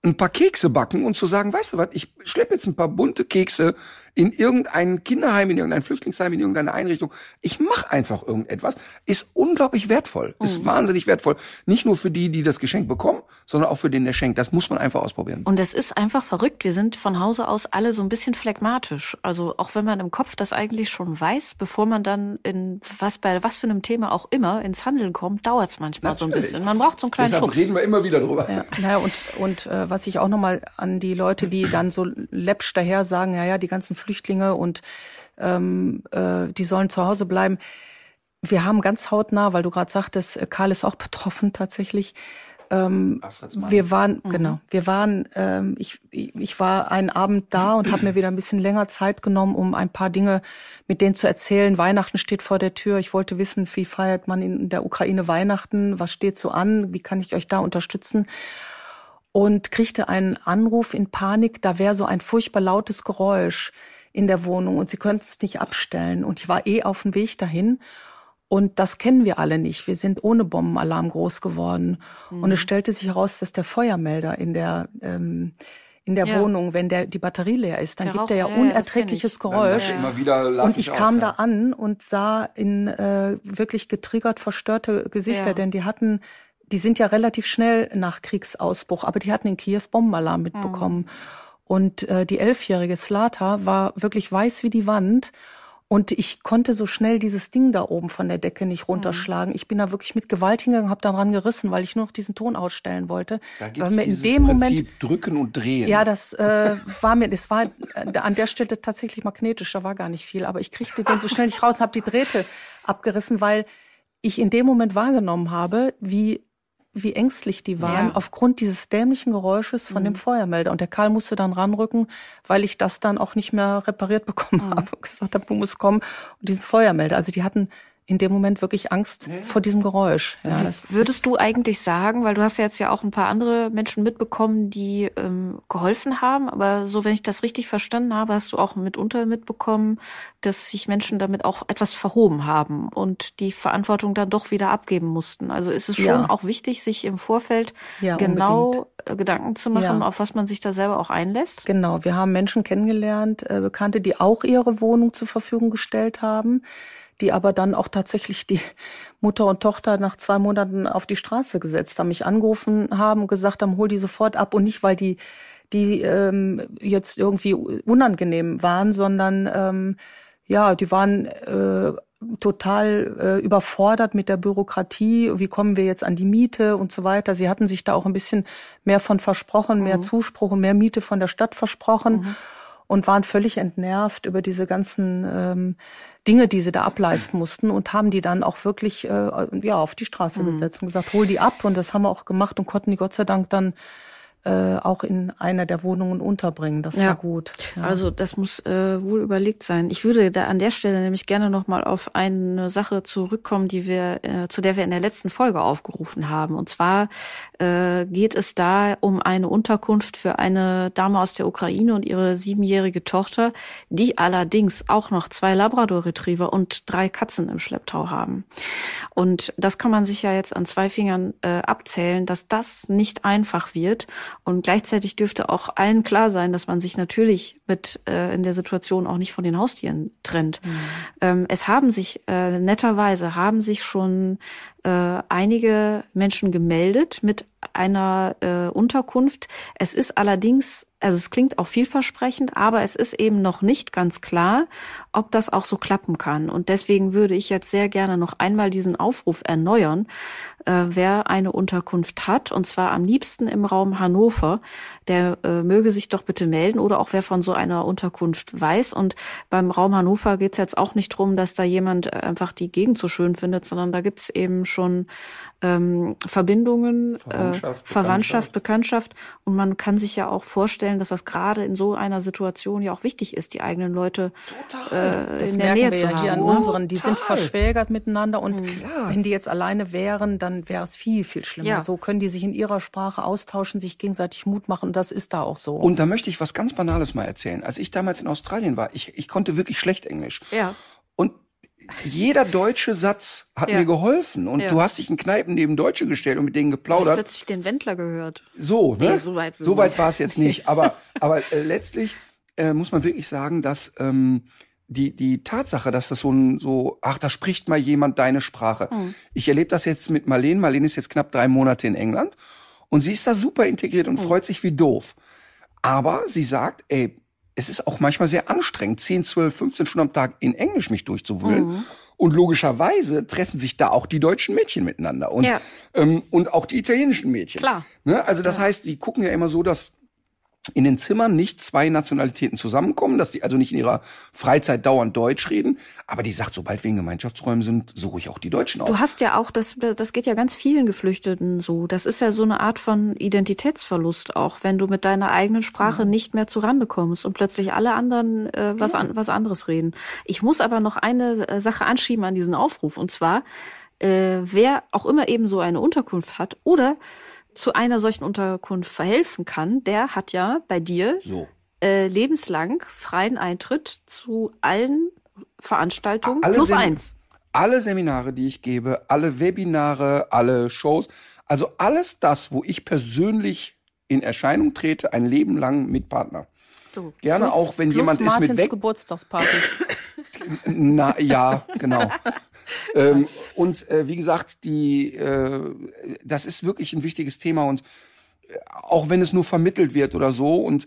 ein paar Kekse backen und zu sagen, weißt du was, ich schleppe jetzt ein paar bunte Kekse in irgendein Kinderheim, in irgendein Flüchtlingsheim, in irgendeine Einrichtung. Ich mache einfach irgendetwas, ist unglaublich wertvoll, ist wahnsinnig wertvoll. Nicht nur für die, die das Geschenk bekommen, sondern auch für den, der schenkt. Das muss man einfach ausprobieren. Und es ist einfach verrückt. Wir sind von Hause aus alle so ein bisschen phlegmatisch. Also auch wenn man im Kopf das eigentlich schon weiß, bevor man dann in was bei was für einem Thema auch immer ins Handeln kommt, dauert es manchmal so ein Natürlich. bisschen. Man braucht so einen kleinen Deshalb Schubs. reden wir immer wieder drüber. Ja, naja, und, und äh, was ich auch nochmal an die Leute, die dann so läppsch daher sagen, ja, ja, die ganzen Flüchtlinge und ähm, äh, die sollen zu Hause bleiben. Wir haben ganz hautnah, weil du gerade sagtest, äh, Karl ist auch betroffen tatsächlich. Ähm, wir waren, genau, wir waren, ähm, ich, ich ich war einen Abend da und habe mir wieder ein bisschen länger Zeit genommen, um ein paar Dinge mit denen zu erzählen. Weihnachten steht vor der Tür. Ich wollte wissen, wie feiert man in der Ukraine Weihnachten? Was steht so an? Wie kann ich euch da unterstützen? Und kriegte einen Anruf in Panik, da wäre so ein furchtbar lautes Geräusch in der Wohnung und sie könnten es nicht abstellen. Und ich war eh auf dem Weg dahin. Und das kennen wir alle nicht. Wir sind ohne Bombenalarm groß geworden. Und es stellte sich heraus, dass der Feuermelder in der ähm, in der Ja. Wohnung, wenn der die Batterie leer ist, dann Der gibt Rauch, er ja unerträgliches ich. Geräusch. Lad Und ich auf, kam ja. da an und sah in äh, wirklich getriggert verstörte Gesichter, Ja. denn die hatten, die sind ja relativ schnell nach Kriegsausbruch, aber die hatten in Kiew Bombenalarm mitbekommen. Und äh, die elfjährige Slata war wirklich weiß wie die Wand. Und ich konnte so schnell dieses Ding da oben von der Decke nicht runterschlagen. Ich bin da wirklich mit Gewalt hingegangen, habe daran gerissen, weil ich nur noch diesen Ton ausstellen wollte. Da Weil gibt's mir dieses in dem Moment Prinzip drücken und drehen. ja, das äh, war mir, das war äh, an der Stelle tatsächlich magnetisch, da war gar nicht viel, aber ich kriegte den so schnell nicht raus und habe die Drähte abgerissen, weil ich in dem Moment wahrgenommen habe, wie wie ängstlich die waren Ja. Mhm. aufgrund dieses dämlichen Geräusches von dem Feuermelder. Und der Karl musste dann ranrücken, weil ich das dann auch nicht mehr repariert bekommen Mhm. habe und gesagt habe, du musst kommen und diesen Feuermelder. Also die hatten in dem Moment wirklich Angst vor diesem Geräusch. Ja, das Würdest du eigentlich sagen, weil du hast ja jetzt ja auch ein paar andere Menschen mitbekommen, die ähm, geholfen haben, aber so, wenn ich das richtig verstanden habe, hast du auch mitunter mitbekommen, dass sich Menschen damit auch etwas verhoben haben und die Verantwortung dann doch wieder abgeben mussten. Also ist es schon Ja. auch wichtig, sich im Vorfeld Ja, genau äh, Gedanken zu machen, Ja. auf was man sich da selber auch einlässt? Genau, wir haben Menschen kennengelernt, äh, Bekannte, die auch ihre Wohnung zur Verfügung gestellt haben, die aber dann auch tatsächlich die Mutter und Tochter nach zwei Monaten auf die Straße gesetzt haben, mich angerufen haben, gesagt haben, hol die sofort ab und nicht, weil die die ähm, jetzt irgendwie unangenehm waren, sondern ähm, ja, die waren äh, total äh, überfordert mit der Bürokratie. Wie kommen wir jetzt an die Miete und so weiter? Sie hatten sich da auch ein bisschen mehr von versprochen, mehr Zuspruch und mehr Miete von der Stadt versprochen. und waren völlig entnervt über diese ganzen ähm, Dinge, die sie da ableisten mussten und haben die dann auch wirklich äh, ja auf die Straße mhm. gesetzt und gesagt, hol die ab und das haben wir auch gemacht und konnten die Gott sei Dank dann äh, auch in einer der Wohnungen unterbringen. Das ja. war gut. Ja. Also das muss äh, wohl überlegt sein. Ich würde da an der Stelle nämlich gerne noch mal auf eine Sache zurückkommen, die wir, äh, zu der wir in der letzten Folge aufgerufen haben. Und zwar äh, geht es da um eine Unterkunft für eine Dame aus der Ukraine und ihre siebenjährige Tochter, die allerdings auch noch zwei Labrador-Retriever und drei Katzen im Schlepptau haben. Und das kann man sich ja jetzt an zwei Fingern äh, abzählen, dass das nicht einfach wird. Und gleichzeitig dürfte auch allen klar sein, dass man sich natürlich mit äh, in der Situation auch nicht von den Haustieren trennt. Mhm. Ähm, es haben sich äh, netterweise haben sich schon äh, einige Menschen gemeldet mit einer äh, Unterkunft. Es ist allerdings, also es klingt auch vielversprechend, aber es ist eben noch nicht ganz klar, ob das auch so klappen kann. Und deswegen würde ich jetzt sehr gerne noch einmal diesen Aufruf erneuern, äh, wer eine Unterkunft hat, und zwar am liebsten im Raum Hannover, der äh, möge sich doch bitte melden oder auch wer von so einer Unterkunft weiß. Und beim Raum Hannover geht es jetzt auch nicht drum, dass da jemand einfach die Gegend so schön findet, sondern da gibt es eben schon ähm, Verbindungen, Verwandtschaft, äh, Verwandtschaft, Bekanntschaft. Und man kann sich ja auch vorstellen, dass das gerade in so einer Situation ja auch wichtig ist, die eigenen Leute äh, in der Nähe zu ja haben. Hier an unseren, die sind verschwägert miteinander und mhm. wenn die jetzt alleine wären, dann wäre es viel, viel schlimmer. Ja. So können die sich in ihrer Sprache austauschen, sich gegenseitig Mut machen und das ist da auch so. Und da möchte ich was ganz Banales mal erzählen. Als ich damals in Australien war, ich, ich konnte wirklich schlecht Englisch. Ja. Jeder deutsche Satz hat ja. mir geholfen. Und ja. du hast dich in Kneipen neben Deutsche gestellt und mit denen geplaudert. Du hast plötzlich den Wendler gehört. So, ne? Nee, so weit, so weit war es jetzt nicht. Aber, aber äh, letztlich äh, muss man wirklich sagen, dass ähm, die, die Tatsache, dass das so ein, so, ach, da spricht mal jemand deine Sprache. Mhm. Ich erlebe das jetzt mit Marlene. Marlene ist jetzt knapp drei Monate in England. Und sie ist da super integriert und mhm. freut sich wie doof. Aber sie sagt, ey, es ist auch manchmal sehr anstrengend, 10, 12, 15 Stunden am Tag in Englisch mich durchzuwühlen. Mhm. Und logischerweise treffen sich da auch die deutschen Mädchen miteinander und, ja. ähm, und auch die italienischen Mädchen. Klar. Ne? Also das ja. heißt, die gucken ja immer so, dass in den Zimmern nicht zwei Nationalitäten zusammenkommen, dass die also nicht in ihrer Freizeit dauernd Deutsch reden. Aber die sagt, sobald wir in Gemeinschaftsräumen sind, suche ich auch die Deutschen auf. Du hast ja auch, das, das geht ja ganz vielen Geflüchteten so. Das ist ja so eine Art von Identitätsverlust auch, wenn du mit deiner eigenen Sprache ja. nicht mehr zurande kommst und plötzlich alle anderen äh, was, an, was anderes reden. Ich muss aber noch eine äh, Sache anschieben an diesen Aufruf. Und zwar, äh, wer auch immer eben so eine Unterkunft hat oder zu einer solchen Unterkunft verhelfen kann, der hat ja bei dir so. äh, lebenslang freien Eintritt zu allen Veranstaltungen alle plus Sem eins. Alle Seminare, die ich gebe, alle Webinare, alle Shows, also alles das, wo ich persönlich in Erscheinung trete, ein Leben lang mit Partner. So, Gerne plus, auch, wenn jemand Martins ist mit weg. Geburtstagspartys. Na ja, genau. ähm, und äh, wie gesagt, die, äh, das ist wirklich ein wichtiges Thema und äh, auch wenn es nur vermittelt wird oder so und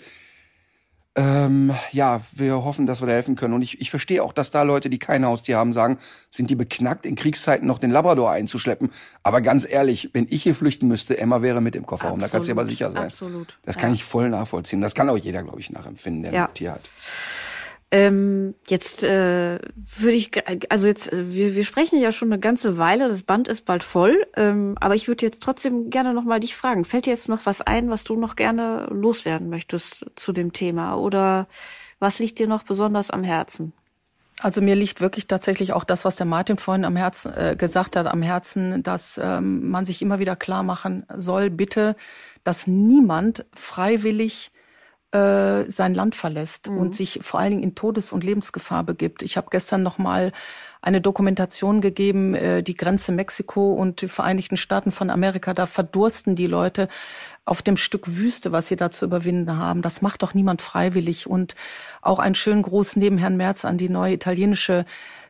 ähm, ja, wir hoffen, dass wir da helfen können. Und ich, ich verstehe auch, dass da Leute, die kein Haustier haben, sagen, sind die beknackt, in Kriegszeiten noch den Labrador einzuschleppen. Aber ganz ehrlich, wenn ich hier flüchten müsste, Emma wäre mit im Kofferraum. Absolut, da kannst du aber sicher sein. Absolut. Das kann ja. ich voll nachvollziehen. Das kann auch jeder, glaube ich, nachempfinden, der ja. ein Tier hat. Ähm, jetzt äh, würde ich, also jetzt, äh, wir, wir sprechen ja schon eine ganze Weile, das Band ist bald voll, ähm, aber ich würde jetzt trotzdem gerne nochmal dich fragen, fällt dir jetzt noch was ein, was du noch gerne loswerden möchtest zu dem Thema oder was liegt dir noch besonders am Herzen? Also mir liegt wirklich tatsächlich auch das, was der Martin vorhin am Herzen äh, gesagt hat, am Herzen, dass ähm, man sich immer wieder klar machen soll, bitte, dass niemand freiwillig äh, sein Land verlässt mhm. und sich vor allen Dingen in Todes- und Lebensgefahr begibt. Ich habe gestern noch mal eine Dokumentation gegeben, äh, die Grenze Mexiko und die Vereinigten Staaten von Amerika. Da verdursten die Leute auf dem Stück Wüste, was sie da zu überwinden haben. Das macht doch niemand freiwillig. Und auch einen schönen Gruß neben Herrn Merz an die neue italienische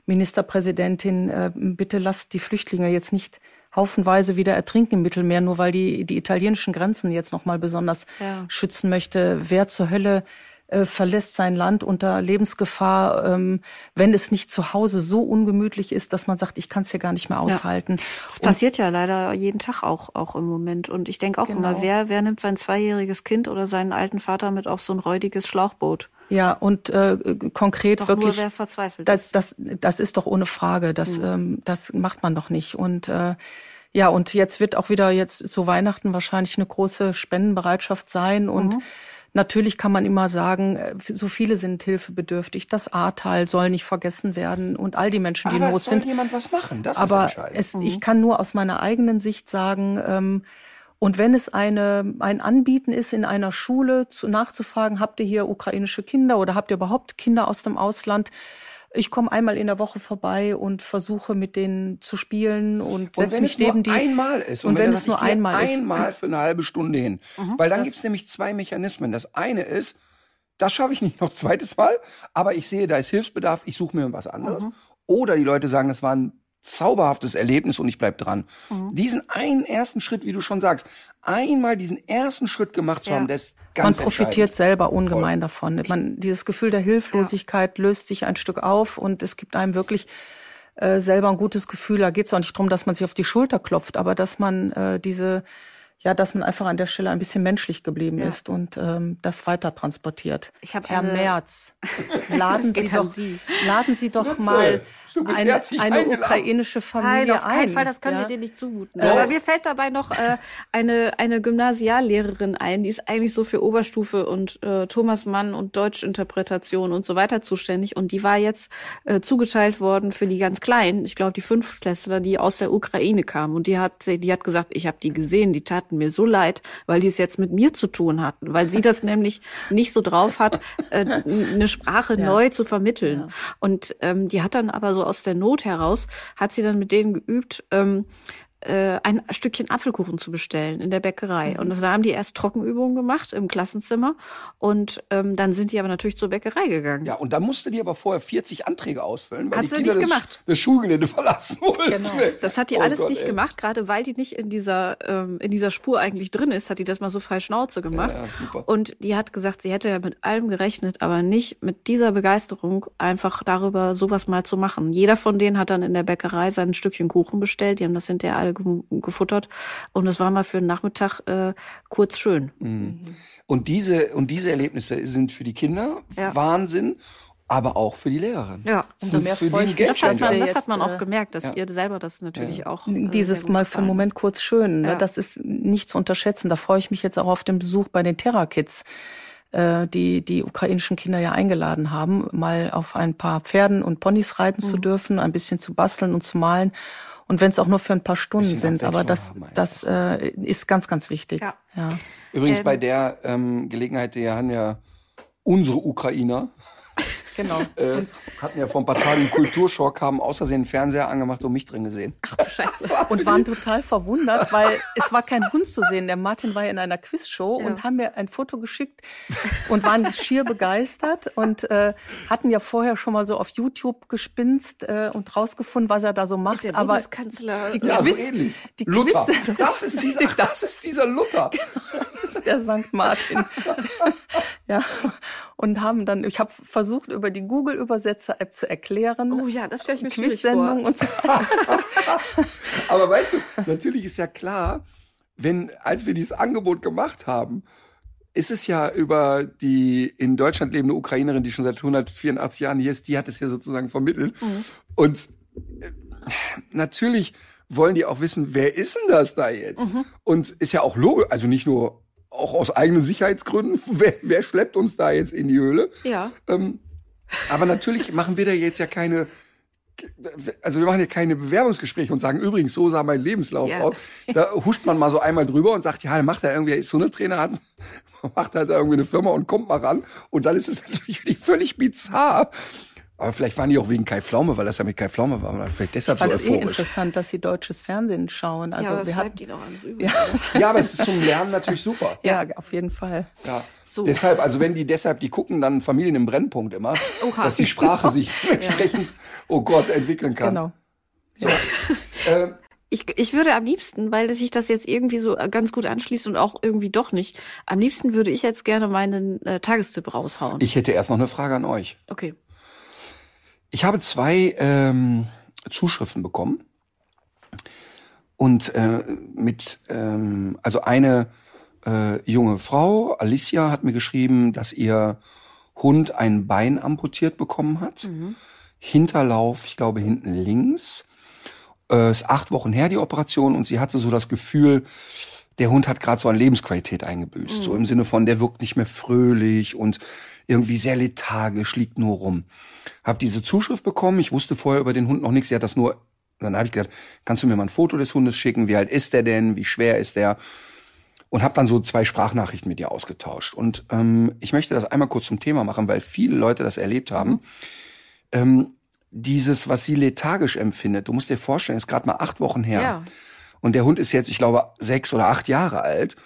Ministerpräsidentin. Äh, bitte lasst die Flüchtlinge jetzt nicht haufenweise wieder ertrinken im Mittelmeer, nur weil die, die italienischen Grenzen jetzt nochmal besonders ja. schützen möchte. Wer zur Hölle äh, verlässt sein Land unter Lebensgefahr, ähm, wenn es nicht zu Hause so ungemütlich ist, dass man sagt, ich kann es hier gar nicht mehr aushalten. Ja. Das passiert ja leider jeden Tag auch, auch im Moment. Und ich denke auch genau. immer, wer, wer nimmt sein zweijähriges Kind oder seinen alten Vater mit auf so ein räudiges Schlauchboot? Ja, und äh, konkret doch wirklich. Nur wer verzweifelt das, das, das ist doch ohne Frage. Das, mhm. ähm, das macht man doch nicht. Und äh, ja, und jetzt wird auch wieder jetzt zu Weihnachten wahrscheinlich eine große Spendenbereitschaft sein und mhm. Natürlich kann man immer sagen, äh, so viele sind hilfebedürftig. Das Ahrtal soll nicht vergessen werden und all die Menschen, die Aber in Not es soll sind. jemand was machen. Das Aber ist entscheidend. es, ich kann nur aus meiner eigenen Sicht sagen, ähm, und wenn es eine, ein Anbieten ist, in einer Schule zu, nachzufragen, habt ihr hier ukrainische Kinder oder habt ihr überhaupt Kinder aus dem Ausland, ich komme einmal in der Woche vorbei und versuche mit denen zu spielen und setze mich neben die. Einmal ist und, und wenn, wenn es nur einmal ist, einmal für eine halbe Stunde hin, mhm, weil dann gibt's nämlich zwei Mechanismen. Das eine ist, das schaffe ich nicht noch zweites Mal, aber ich sehe, da ist Hilfsbedarf, ich suche mir was anderes. Mhm. Oder die Leute sagen, das war ein zauberhaftes Erlebnis und ich bleib dran. Mhm. Diesen einen ersten Schritt, wie du schon sagst, einmal diesen ersten Schritt gemacht zu ja. haben, das ist ganz Man profitiert selber ungemein Voll. davon. Man, dieses Gefühl der Hilflosigkeit ja. löst sich ein Stück auf und es gibt einem wirklich äh, selber ein gutes Gefühl. Da geht es auch nicht darum, dass man sich auf die Schulter klopft, aber dass man äh, diese ja, dass man einfach an der Stelle ein bisschen menschlich geblieben ja. ist und ähm, das weiter transportiert. Ich Herr eine... Merz, laden Sie doch, Sie. laden Sie doch mal eine, eine ukrainische Familie Nein, auf keinen ein. Fall, das können ja? wir dir nicht zumuten. Oh. Aber mir fällt dabei noch äh, eine, eine Gymnasiallehrerin ein, die ist eigentlich so für Oberstufe und äh, Thomas Mann und Deutschinterpretation und so weiter zuständig. Und die war jetzt äh, zugeteilt worden für die ganz Kleinen, ich glaube die Fünftklässler, die aus der Ukraine kamen. Und die hat, die hat gesagt, ich habe die gesehen, die taten mir so leid, weil die es jetzt mit mir zu tun hatten, weil sie das nämlich nicht so drauf hat, äh, eine Sprache ja. neu zu vermitteln. Ja. Und ähm, die hat dann aber so aus der Not heraus, hat sie dann mit denen geübt, ähm, äh, ein Stückchen Apfelkuchen zu bestellen in der Bäckerei. Mhm. Und da haben die erst Trockenübungen gemacht im Klassenzimmer und ähm, dann sind die aber natürlich zur Bäckerei gegangen. Ja, und dann musste die aber vorher 40 Anträge ausfüllen, weil hat die sie Kinder nicht das, gemacht. das Schulgelände verlassen wollten. Genau. Das hat die Oh alles Gott, nicht ey. gemacht, gerade weil die nicht in dieser ähm, in dieser Spur eigentlich drin ist, hat die das mal so frei Schnauze gemacht. Ja, ja. Und die hat gesagt, sie hätte ja mit allem gerechnet, aber nicht mit dieser Begeisterung, einfach darüber sowas mal zu machen. Jeder von denen hat dann in der Bäckerei sein Stückchen Kuchen bestellt. Die haben das hinterher alle gefuttert. Und es war mal für den Nachmittag äh, kurz schön. Und diese, und diese Erlebnisse sind für die Kinder Ja. Wahnsinn, aber auch für die Lehrerin. Ja, das umso mehr für die Das hat man, das hat man auch äh, gemerkt, dass ja. ihr selber das natürlich auch. äh, Dieses mal für einen. Moment kurz schön, ne? Ja. das ist nicht zu unterschätzen. Da freue ich mich jetzt auch auf den Besuch bei den Terra Kids, äh, die die ukrainischen Kinder ja eingeladen haben, mal auf ein paar Pferden und Ponys reiten zu dürfen, ein bisschen zu basteln und zu malen. Und wenn es auch nur für ein paar Stunden sind, aber das, das äh, ist ganz, ganz wichtig. Ja. ja. Übrigens Ähm, bei der ähm, Gelegenheit, die haben ja unsere Ukrainer Genau. äh, hatten ja vor ein paar Tagen einen Kulturschock, haben aus Versehen einen Fernseher angemacht und mich drin gesehen. Ach du Scheiße. und waren total verwundert, weil es war kein Hund zu sehen. Der Martin war ja in einer Quizshow Ja. und haben mir ein Foto geschickt und waren schier begeistert und äh, hatten ja vorher schon mal so auf YouTube gespinst äh, und rausgefunden, was er da so macht. Ist der Aber Bundeskanzler. die Ja, so Quiz- ähnlich. die Luther. Quiz- Das ist dieser, das ist dieser Luther. das ist der St. Martin. ja. Und haben dann, ich habe versucht, über die Google-Übersetzer-App zu erklären. Oh ja, das stelle ich mir schwierig Quiz-Sendung vor. und so. Aber weißt du, natürlich ist ja klar, wenn, als wir dieses Angebot gemacht haben, ist es ja über die in Deutschland lebende Ukrainerin, die schon seit 184 Jahren hier ist, die hat es ja sozusagen vermittelt. Und äh, natürlich wollen die auch wissen, wer ist denn das da jetzt? Und ist ja auch logisch, also nicht nur auch aus eigenen Sicherheitsgründen, wer, wer schleppt uns da jetzt in die Höhle? Ja. Ähm, aber natürlich machen wir da jetzt ja keine, also wir machen ja keine Bewerbungsgespräche und sagen, übrigens, so sah mein Lebenslauf Ja. aus. Da huscht man mal so einmal drüber und sagt, ja, dann macht er irgendwie, ist so eine Trainer, hat, macht halt da irgendwie eine Firma und kommt mal ran. Und dann ist es natürlich völlig bizarr. Aber vielleicht waren die auch wegen Kai Pflaume, weil das ja mit Kai Pflaume war, vielleicht deshalb Ich so fand es eh euphorisch. interessant, dass sie deutsches Fernsehen schauen. Also ja, aber wir bleibt hatten, die noch alles übrig. Ja, aber es ist zum Lernen natürlich super. ja, auf jeden Fall. Ja. So. Deshalb, also wenn die deshalb, die gucken dann Familien im Brennpunkt immer, Oha. dass die Sprache sich entsprechend, oh Gott, entwickeln kann. Genau. So. äh, ich, ich würde am liebsten, weil sich das jetzt irgendwie so ganz gut anschließt und auch irgendwie doch nicht, am liebsten würde ich jetzt gerne meinen äh, Tagestipp raushauen. Ich hätte erst noch eine Frage an euch. okay. Ich habe zwei ähm, Zuschriften bekommen. Und äh, mit, ähm, also eine äh, junge Frau, Alicia, hat mir geschrieben, dass ihr Hund ein Bein amputiert bekommen hat. Hinterlauf, ich glaube, hinten links. Äh, ist acht Wochen her, die Operation, und sie hatte so das Gefühl, der Hund hat gerade so an Lebensqualität eingebüßt. So im Sinne von, der wirkt nicht mehr fröhlich und irgendwie sehr lethargisch, liegt nur rum. Hab diese Zuschrift bekommen. Ich wusste vorher über den Hund noch nichts. Sie hat das nur, dann habe ich gesagt, kannst du mir mal ein Foto des Hundes schicken? Wie alt ist der denn? Wie schwer ist der? Und habe dann so zwei Sprachnachrichten mit ihr ausgetauscht. Und ähm, ich möchte das einmal kurz zum Thema machen, weil viele Leute das erlebt haben. Ähm, dieses, was sie lethargisch empfindet, du musst dir vorstellen, ist gerade mal acht Wochen her. Ja. Und der Hund ist jetzt, ich glaube, sechs oder acht Jahre alt.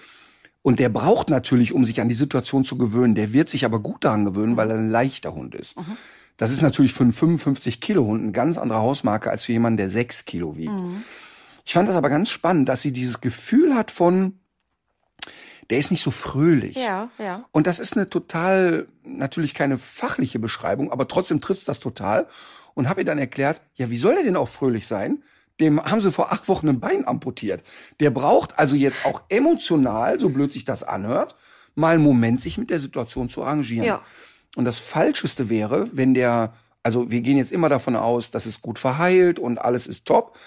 Und der braucht natürlich, um sich an die Situation zu gewöhnen. Der wird sich aber gut daran gewöhnen, weil er ein leichter Hund ist. Das ist natürlich für einen 55 Kilo Hund eine ganz andere Hausmarke als für jemanden, der sechs Kilo wiegt. Ich fand das aber ganz spannend, dass sie dieses Gefühl hat von, der ist nicht so fröhlich. Ja, ja. Und das ist eine total, natürlich keine fachliche Beschreibung, aber trotzdem trifft das total. Und habe ihr dann erklärt, ja, wie soll der denn auch fröhlich sein? Dem haben sie vor acht Wochen ein Bein amputiert. Der braucht also jetzt auch emotional, so blöd sich das anhört, mal einen Moment, sich mit der Situation zu arrangieren. Ja. Und das Falscheste wäre, wenn der, also wir gehen jetzt immer davon aus, dass es gut verheilt und alles ist top.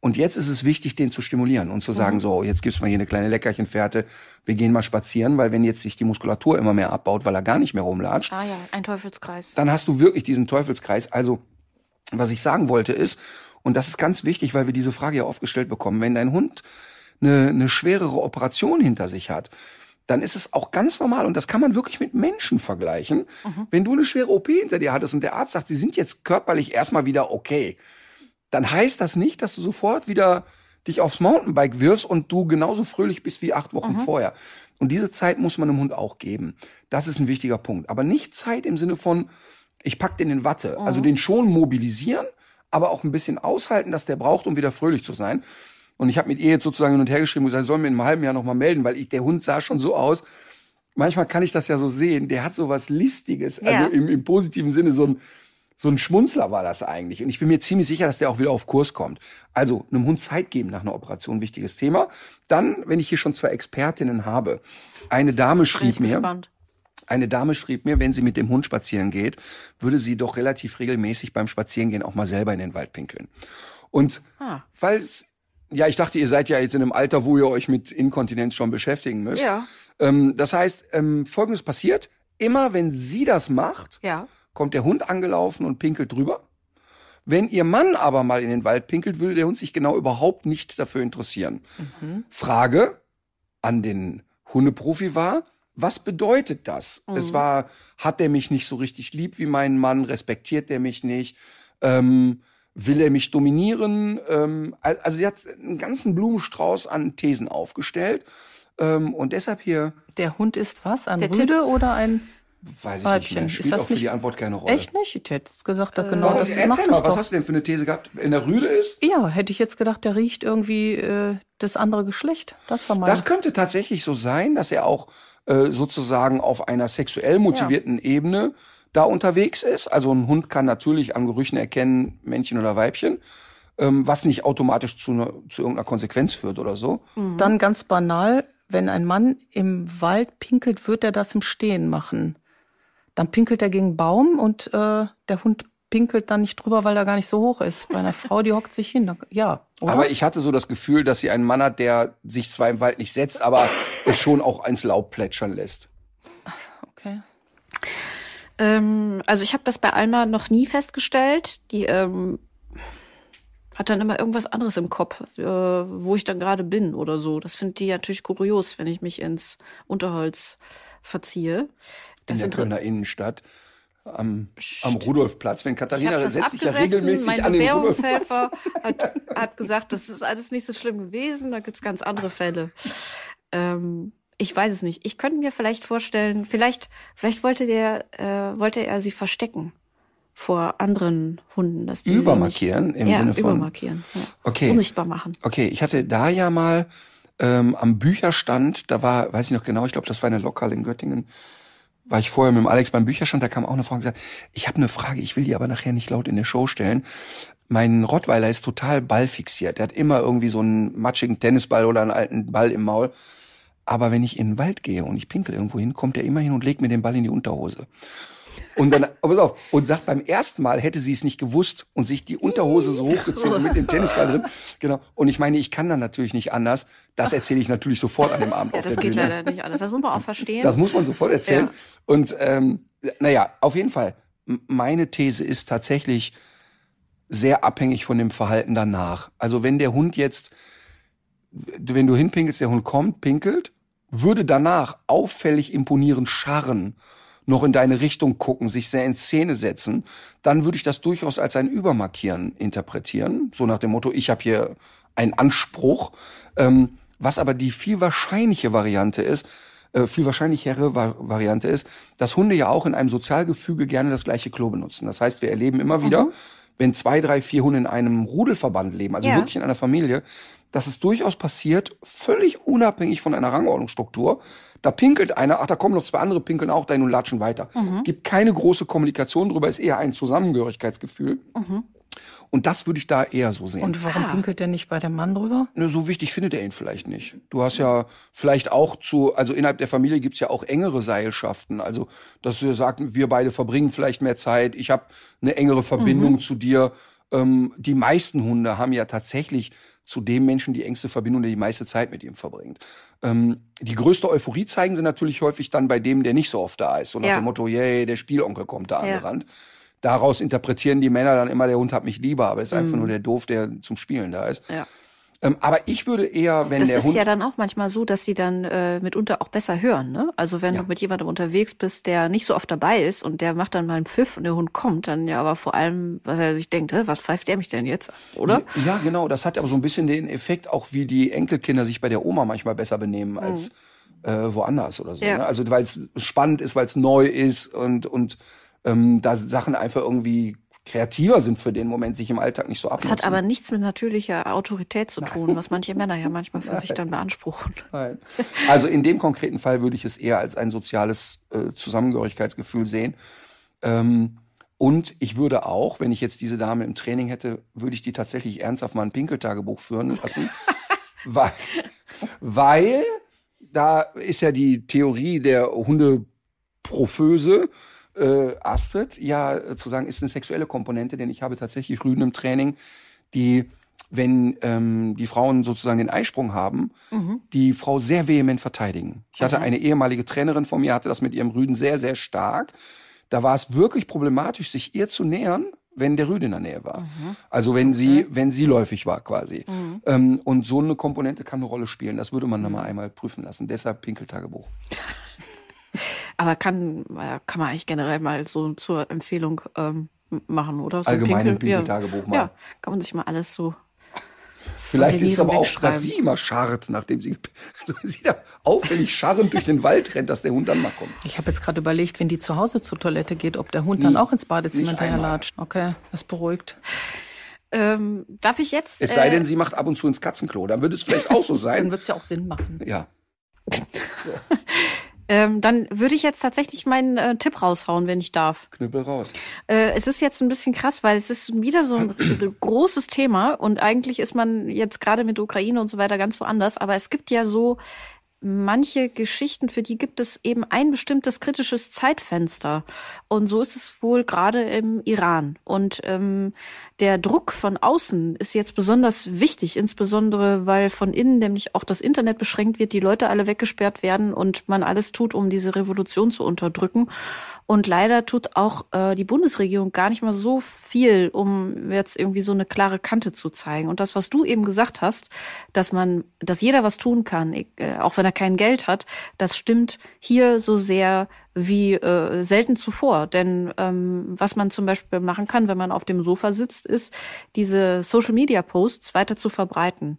Und jetzt ist es wichtig, den zu stimulieren und zu sagen, so, jetzt gibt's mal hier eine kleine Leckerchenfährte, wir gehen mal spazieren, weil wenn jetzt sich die Muskulatur immer mehr abbaut, weil er gar nicht mehr rumlatscht, Ah ja, ein Teufelskreis. dann hast du wirklich diesen Teufelskreis. Also, was ich sagen wollte ist, und das ist ganz wichtig, weil wir diese Frage ja oft gestellt bekommen, wenn dein Hund eine, eine schwerere Operation hinter sich hat, dann ist es auch ganz normal, und das kann man wirklich mit Menschen vergleichen, wenn du eine schwere OP hinter dir hattest und der Arzt sagt, sie sind jetzt körperlich erstmal wieder okay, dann heißt das nicht, dass du sofort wieder dich aufs Mountainbike wirfst und du genauso fröhlich bist wie acht Wochen vorher. Und diese Zeit muss man dem Hund auch geben. Das ist ein wichtiger Punkt. Aber nicht Zeit im Sinne von, ich pack den in Watte. Also den schon mobilisieren, aber auch ein bisschen aushalten, dass der braucht, um wieder fröhlich zu sein. Und ich habe mit ihr jetzt sozusagen hin und her geschrieben und gesagt, soll mir in einem halben Jahr nochmal melden, weil ich, der Hund sah schon so aus. Manchmal kann ich das ja so sehen. Der hat so was Listiges. Ja. Also im, im positiven Sinne so ein, so ein Schmunzler war das eigentlich. Und ich bin mir ziemlich sicher, dass der auch wieder auf Kurs kommt. Also einem Hund Zeit geben nach einer Operation, wichtiges Thema. Dann, wenn ich hier schon zwei Expertinnen habe, eine Dame schrieb ich mir, gespannt. Eine Dame schrieb mir, wenn sie mit dem Hund spazieren geht, würde sie doch relativ regelmäßig beim Spazierengehen auch mal selber in den Wald pinkeln. Und Ah. weil ja, ich dachte, ihr seid ja jetzt in einem Alter, wo ihr euch mit Inkontinenz schon beschäftigen müsst. Ja. Ähm, das heißt, ähm, Folgendes passiert, immer wenn sie das macht, Ja. kommt der Hund angelaufen und pinkelt drüber. Wenn ihr Mann aber mal in den Wald pinkelt, würde der Hund sich genau überhaupt nicht dafür interessieren. Frage an den Hundeprofi war, was bedeutet das? Es war, hat er mich nicht so richtig lieb wie mein Mann? Respektiert er mich nicht? Ähm, will er mich dominieren? Ähm, al- also sie hat einen ganzen Blumenstrauß an Thesen aufgestellt. Ähm, und deshalb hier, Der Hund ist was? Ein Der Rüde oder ein weiß ich nicht mehr, Weibchen? spielt auch für die Antwort keine Rolle. Echt nicht? Ich hätte jetzt gesagt, genau Warum? das Erzähl macht mal, es was doch. hast du denn für eine These gehabt? In der Rüde ist? Ja, hätte ich jetzt gedacht, der riecht irgendwie äh, das andere Geschlecht. Das war mein. Das könnte tatsächlich so sein, dass er auch äh, sozusagen auf einer sexuell motivierten Ebene da unterwegs ist. Also ein Hund kann natürlich an Gerüchen erkennen, Männchen oder Weibchen, ähm, was nicht automatisch zu, ne, zu irgendeiner Konsequenz führt oder so. Dann ganz banal, wenn ein Mann im Wald pinkelt, wird er das im Stehen machen. Dann pinkelt er gegen einen Baum und äh, der Hund pinkelt dann nicht drüber, weil er gar nicht so hoch ist. Bei einer Frau, die hockt sich hin. Da- Ja, oder? Aber ich hatte so das Gefühl, dass sie einen Mann hat, der sich zwar im Wald nicht setzt, aber es schon auch ins Laub plätschern lässt. okay. Ähm, also ich habe das bei Alma noch nie festgestellt. Die ähm, hat dann immer irgendwas anderes im Kopf, äh, wo ich dann gerade bin oder so. Das findet die natürlich kurios, wenn ich mich ins Unterholz verziehe. In Das der inter- Kölner Innenstadt. Am, am Rudolfplatz. Wenn Katharina setzt sich ja regelmäßig mein an den Rudolfplatz. Hat, hat gesagt, das ist alles nicht so schlimm gewesen. Da gibt's ganz andere Fälle. Ähm, ich weiß es nicht. Ich könnte mir vielleicht vorstellen, vielleicht, vielleicht wollte der, äh, wollte er sie verstecken. vor anderen Hunden, dass die Übermarkieren nicht, im ja, Sinne von- übermarkieren, ja. Okay. unsichtbar machen. Okay, ich hatte da ja mal ähm, am Bücherstand, da war, weiß ich noch genau, ich glaube, das war eine Lokal in Göttingen, war ich vorher mit dem Alex beim Bücherstand, da kam auch eine Frau und gesagt, ich habe eine Frage, ich will die aber nachher nicht laut in der Show stellen. Mein Rottweiler ist total ballfixiert. Der hat immer irgendwie so einen matschigen Tennisball oder einen alten Ball im Maul. Aber wenn ich in den Wald gehe und ich pinkel irgendwo hin, kommt er immer hin und legt mir den Ball in die Unterhose. Und dann, oh, pass auf, und sagt, beim ersten Mal hätte sie es nicht gewusst und sich die Unterhose so hochgezogen mit dem Tennisball drin. Genau. Und ich meine, ich kann dann natürlich nicht anders. Das erzähle ich natürlich sofort an dem Abend Ja, auf das der geht Bühne. leider nicht alles. Das muss man auch verstehen. Das muss man sofort erzählen. Ja. Und ähm, naja, auf jeden Fall. Meine These ist tatsächlich sehr abhängig von dem Verhalten danach. Also wenn der Hund jetzt, wenn du hinpinkelst, der Hund kommt, pinkelt, würde danach auffällig imponierend scharren, noch in deine Richtung gucken, sich sehr in Szene setzen, dann würde ich das durchaus als ein Übermarkieren interpretieren. So nach dem Motto, ich habe hier einen Anspruch. Ähm, was aber die viel wahrscheinliche Variante ist, äh, viel wahrscheinlichere Va Variante ist, dass Hunde ja auch in einem Sozialgefüge gerne das gleiche Klo benutzen. Das heißt, wir erleben immer wieder, wenn zwei, drei, vier Hunde in einem Rudelverband leben, also Ja. wirklich in einer Familie, dass es durchaus passiert, völlig unabhängig von einer Rangordnungsstruktur. Da pinkelt einer, ach, da kommen noch zwei andere, pinkeln auch dahin und latschen weiter. Gibt keine große Kommunikation drüber, ist eher ein Zusammengehörigkeitsgefühl. Und das würde ich da eher so sehen. Und warum pinkelt der nicht bei dem Mann drüber? Ne, so wichtig findet er ihn vielleicht nicht. Du hast ja vielleicht auch zu, also innerhalb der Familie gibt's ja auch engere Seilschaften. Also, dass wir sagen, wir beide verbringen vielleicht mehr Zeit, ich habe eine engere Verbindung zu dir. Ähm, die meisten Hunde haben ja tatsächlich zu dem Menschen die engste Verbindung, der die meiste Zeit mit ihm verbringt. Ähm, die größte Euphorie zeigen sie natürlich häufig dann bei dem, der nicht so oft da ist. So nach Ja. dem Motto, yay, der Spielonkel kommt da Ja. angerannt. Daraus interpretieren die Männer dann immer, der Hund hat mich lieber, aber ist einfach nur der Doof, der zum Spielen da ist. Mhm. Ja. Ähm, aber ich würde eher, wenn Das der ist Hund ja dann auch manchmal so, dass sie dann äh, mitunter auch besser hören. Ne? Also wenn Ja. du mit jemandem unterwegs bist, der nicht so oft dabei ist und der macht dann mal einen Pfiff und der Hund kommt, dann ja aber vor allem, was er sich denkt, was pfeift der mich denn jetzt? Oder? Ja, genau. Das hat aber so ein bisschen den Effekt, auch wie die Enkelkinder sich bei der Oma manchmal besser benehmen als äh, woanders oder so. Ja. Ne? Also weil es spannend ist, weil es neu ist und und ähm, da Sachen einfach irgendwie kreativer sind für den Moment, sich im Alltag nicht so Das abnutzen. hat aber nichts mit natürlicher Autorität zu tun, was manche Männer ja manchmal für sich dann beanspruchen. Nein. Also in dem konkreten Fall würde ich es eher als ein soziales äh, Zusammengehörigkeitsgefühl sehen. Ähm, und ich würde auch, wenn ich jetzt diese Dame im Training hätte, würde ich die tatsächlich ernsthaft mal ein Pinkeltagebuch führen lassen. weil, weil da ist ja die Theorie der Hundeproföse, äh, Astrid, ja, äh, zu sagen, ist eine sexuelle Komponente, denn ich habe tatsächlich Rüden im Training, die, wenn ähm, die Frauen sozusagen den Eisprung haben, die Frau sehr vehement verteidigen. Ich hatte eine ehemalige Trainerin von mir, hatte das mit ihrem Rüden sehr, sehr stark. Da war es wirklich problematisch, sich ihr zu nähern, wenn der Rüde in der Nähe war. Also wenn sie, wenn sie läufig war quasi. Ähm, und so eine Komponente kann eine Rolle spielen. Das würde man dann mal einmal prüfen lassen. Deshalb Pinkeltagebuch. Aber kann, äh, kann man eigentlich generell mal so zur Empfehlung ähm, machen, oder? So ein Allgemein ein Pinkel- ja. Mal. Ja, kann man sich mal alles so. Vielleicht ist es aber auch, dass sie immer scharrt, nachdem sie, also sie da auffällig scharrend durch den Wald rennt, dass der Hund dann mal kommt. Ich habe jetzt gerade überlegt, wenn die zu Hause zur Toilette geht, ob der Hund dann auch ins Badezimmer Nicht hinterher einmal. latscht. Okay, das beruhigt. Ähm, darf ich jetzt? Es sei äh, denn, sie macht ab und zu ins Katzenklo. Dann würde es vielleicht auch so Dann sein. wird's ja auch Sinn machen. Ja. ähm, dann würde ich jetzt tatsächlich meinen äh, Tipp raushauen, wenn ich darf. Knüppel raus. Äh, es ist jetzt ein bisschen krass, weil es ist wieder so ein großes Thema und eigentlich ist man jetzt gerade mit Ukraine und so weiter ganz woanders, aber es gibt ja so manche Geschichten, für die gibt es eben ein bestimmtes kritisches Zeitfenster. Und so ist es wohl gerade im Iran. Und ähm, der Druck von außen ist jetzt besonders wichtig, insbesondere weil von innen nämlich auch das Internet beschränkt wird, die Leute alle weggesperrt werden und man alles tut, um diese Revolution zu unterdrücken. Und leider tut auch äh, die Bundesregierung gar nicht mal so viel, um jetzt irgendwie so eine klare Kante zu zeigen. Und das, was du eben gesagt hast, dass man, dass jeder was tun kann, äh, auch wenn er kein Geld hat, das stimmt hier so sehr wie äh, selten zuvor. Denn ähm, was man zum Beispiel machen kann, wenn man auf dem Sofa sitzt, ist, diese Social-Media-Posts weiter zu verbreiten.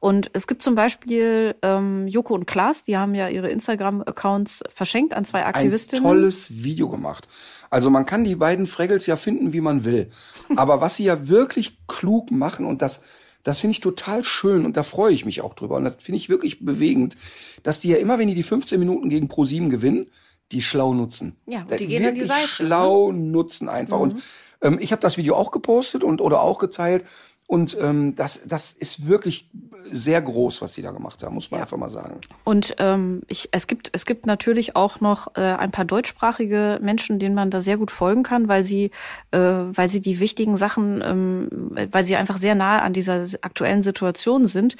Und es gibt zum Beispiel ähm, Joko und Klaas, die haben ja ihre Instagram-Accounts verschenkt an zwei Aktivistinnen. Ein tolles Video gemacht. Also man kann die beiden Fraggles ja finden, wie man will. Aber was sie ja wirklich klug machen und das das finde ich total schön und da freue ich mich auch drüber. Und das finde ich wirklich bewegend, dass die ja immer, wenn die die 15 Minuten gegen ProSieben gewinnen, die schlau nutzen. Ja, und die gehen an die Seite. Schlau ne? nutzen einfach. Mhm. Und ähm, ich habe das Video auch gepostet und oder auch geteilt. Und ähm, das, das ist wirklich sehr groß, was die da gemacht haben, muss man ja. einfach mal sagen. Und ähm, ich, es gibt es gibt natürlich auch noch äh, ein paar deutschsprachige Menschen, denen man da sehr gut folgen kann, weil sie äh, weil sie die wichtigen Sachen, ähm, weil sie einfach sehr nah an dieser aktuellen Situation sind.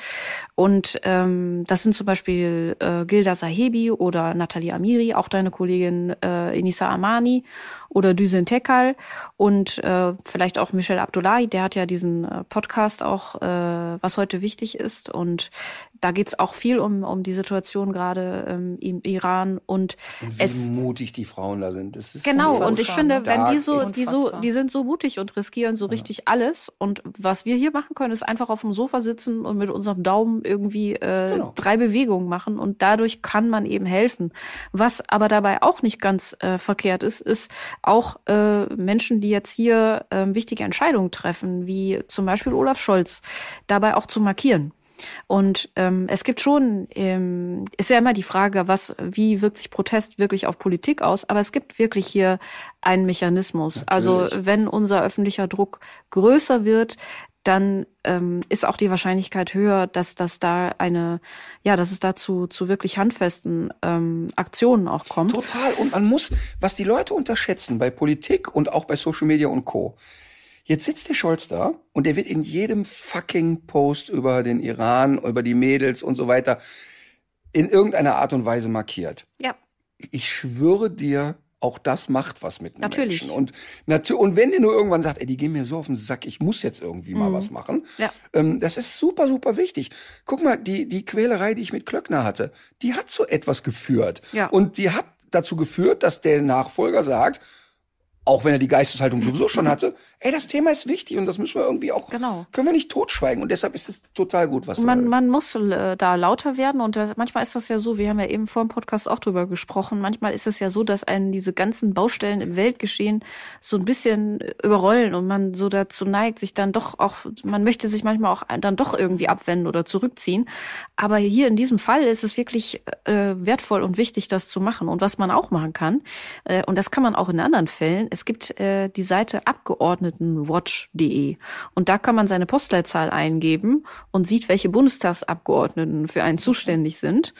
Und ähm, das sind zum Beispiel äh, Gilda Sahebi oder Nathalie Amiri, auch deine Kollegin äh, Inisa Amani oder Düsen Tekal und äh, vielleicht auch Michel Abdullahi, der hat ja diesen äh, Podcast auch, äh, was heute wichtig ist. Und da geht's auch viel um, um die Situation gerade ähm, im Iran und, und wie es, mutig die Frauen da sind. Das ist genau, und ich finde, wenn die so, die so, die sind so mutig und riskieren so richtig ja. alles. Und was wir hier machen können, ist einfach auf dem Sofa sitzen und mit unserem Daumen irgendwie äh, genau. drei Bewegungen machen. Und dadurch kann man eben helfen. Was aber dabei auch nicht ganz äh, verkehrt ist, ist auch äh, Menschen, die jetzt hier äh, wichtige Entscheidungen treffen, wie zum Beispiel Olaf Scholz, dabei auch zu markieren. Und ähm, es gibt schon, ähm, ist ja immer die Frage, was, wie wirkt sich Protest wirklich auf Politik aus? Aber es gibt wirklich hier einen Mechanismus. Also Natürlich. Also wenn unser öffentlicher Druck größer wird, dann ähm, ist auch die Wahrscheinlichkeit höher, dass das da eine, ja, dass es dazu zu wirklich handfesten ähm, Aktionen auch kommt. Total. Und man muss, was die Leute unterschätzen bei Politik und auch bei Social Media und Co. Jetzt sitzt der Scholz da und der wird in jedem fucking Post über den Iran, über die Mädels und so weiter in irgendeiner Art und Weise markiert. Ja. Ich schwöre dir, auch das macht was mit Natürlich. Menschen. Und, natürlich, und wenn der nur irgendwann sagt, ey, die gehen mir so auf den Sack, ich muss jetzt irgendwie mal mhm. was machen, ja. ähm, das ist super, super wichtig. Guck mal, die, die Quälerei, die ich mit Klöckner hatte, die hat zu etwas geführt. Ja. Und die hat dazu geführt, dass der Nachfolger sagt, auch wenn er die Geisteshaltung sowieso schon hatte, ey, das Thema ist wichtig und das müssen wir irgendwie auch, genau. können wir nicht totschweigen. Und deshalb ist es total gut, was man, man muss äh, da lauter werden und das, manchmal ist das ja so, wir haben ja eben vor dem Podcast auch drüber gesprochen, manchmal ist es ja so, dass einen diese ganzen Baustellen im Weltgeschehen so ein bisschen überrollen und man so dazu neigt, sich dann doch auch, man möchte sich manchmal auch dann doch irgendwie abwenden oder zurückziehen, aber hier in diesem Fall ist es wirklich äh, wertvoll und wichtig, das zu machen. Und was man auch machen kann äh, und das kann man auch in anderen Fällen, es gibt äh, die Seite Abgeordnetenwatch.de und da kann man seine Postleitzahl eingeben und sieht, welche Bundestagsabgeordneten für einen zuständig sind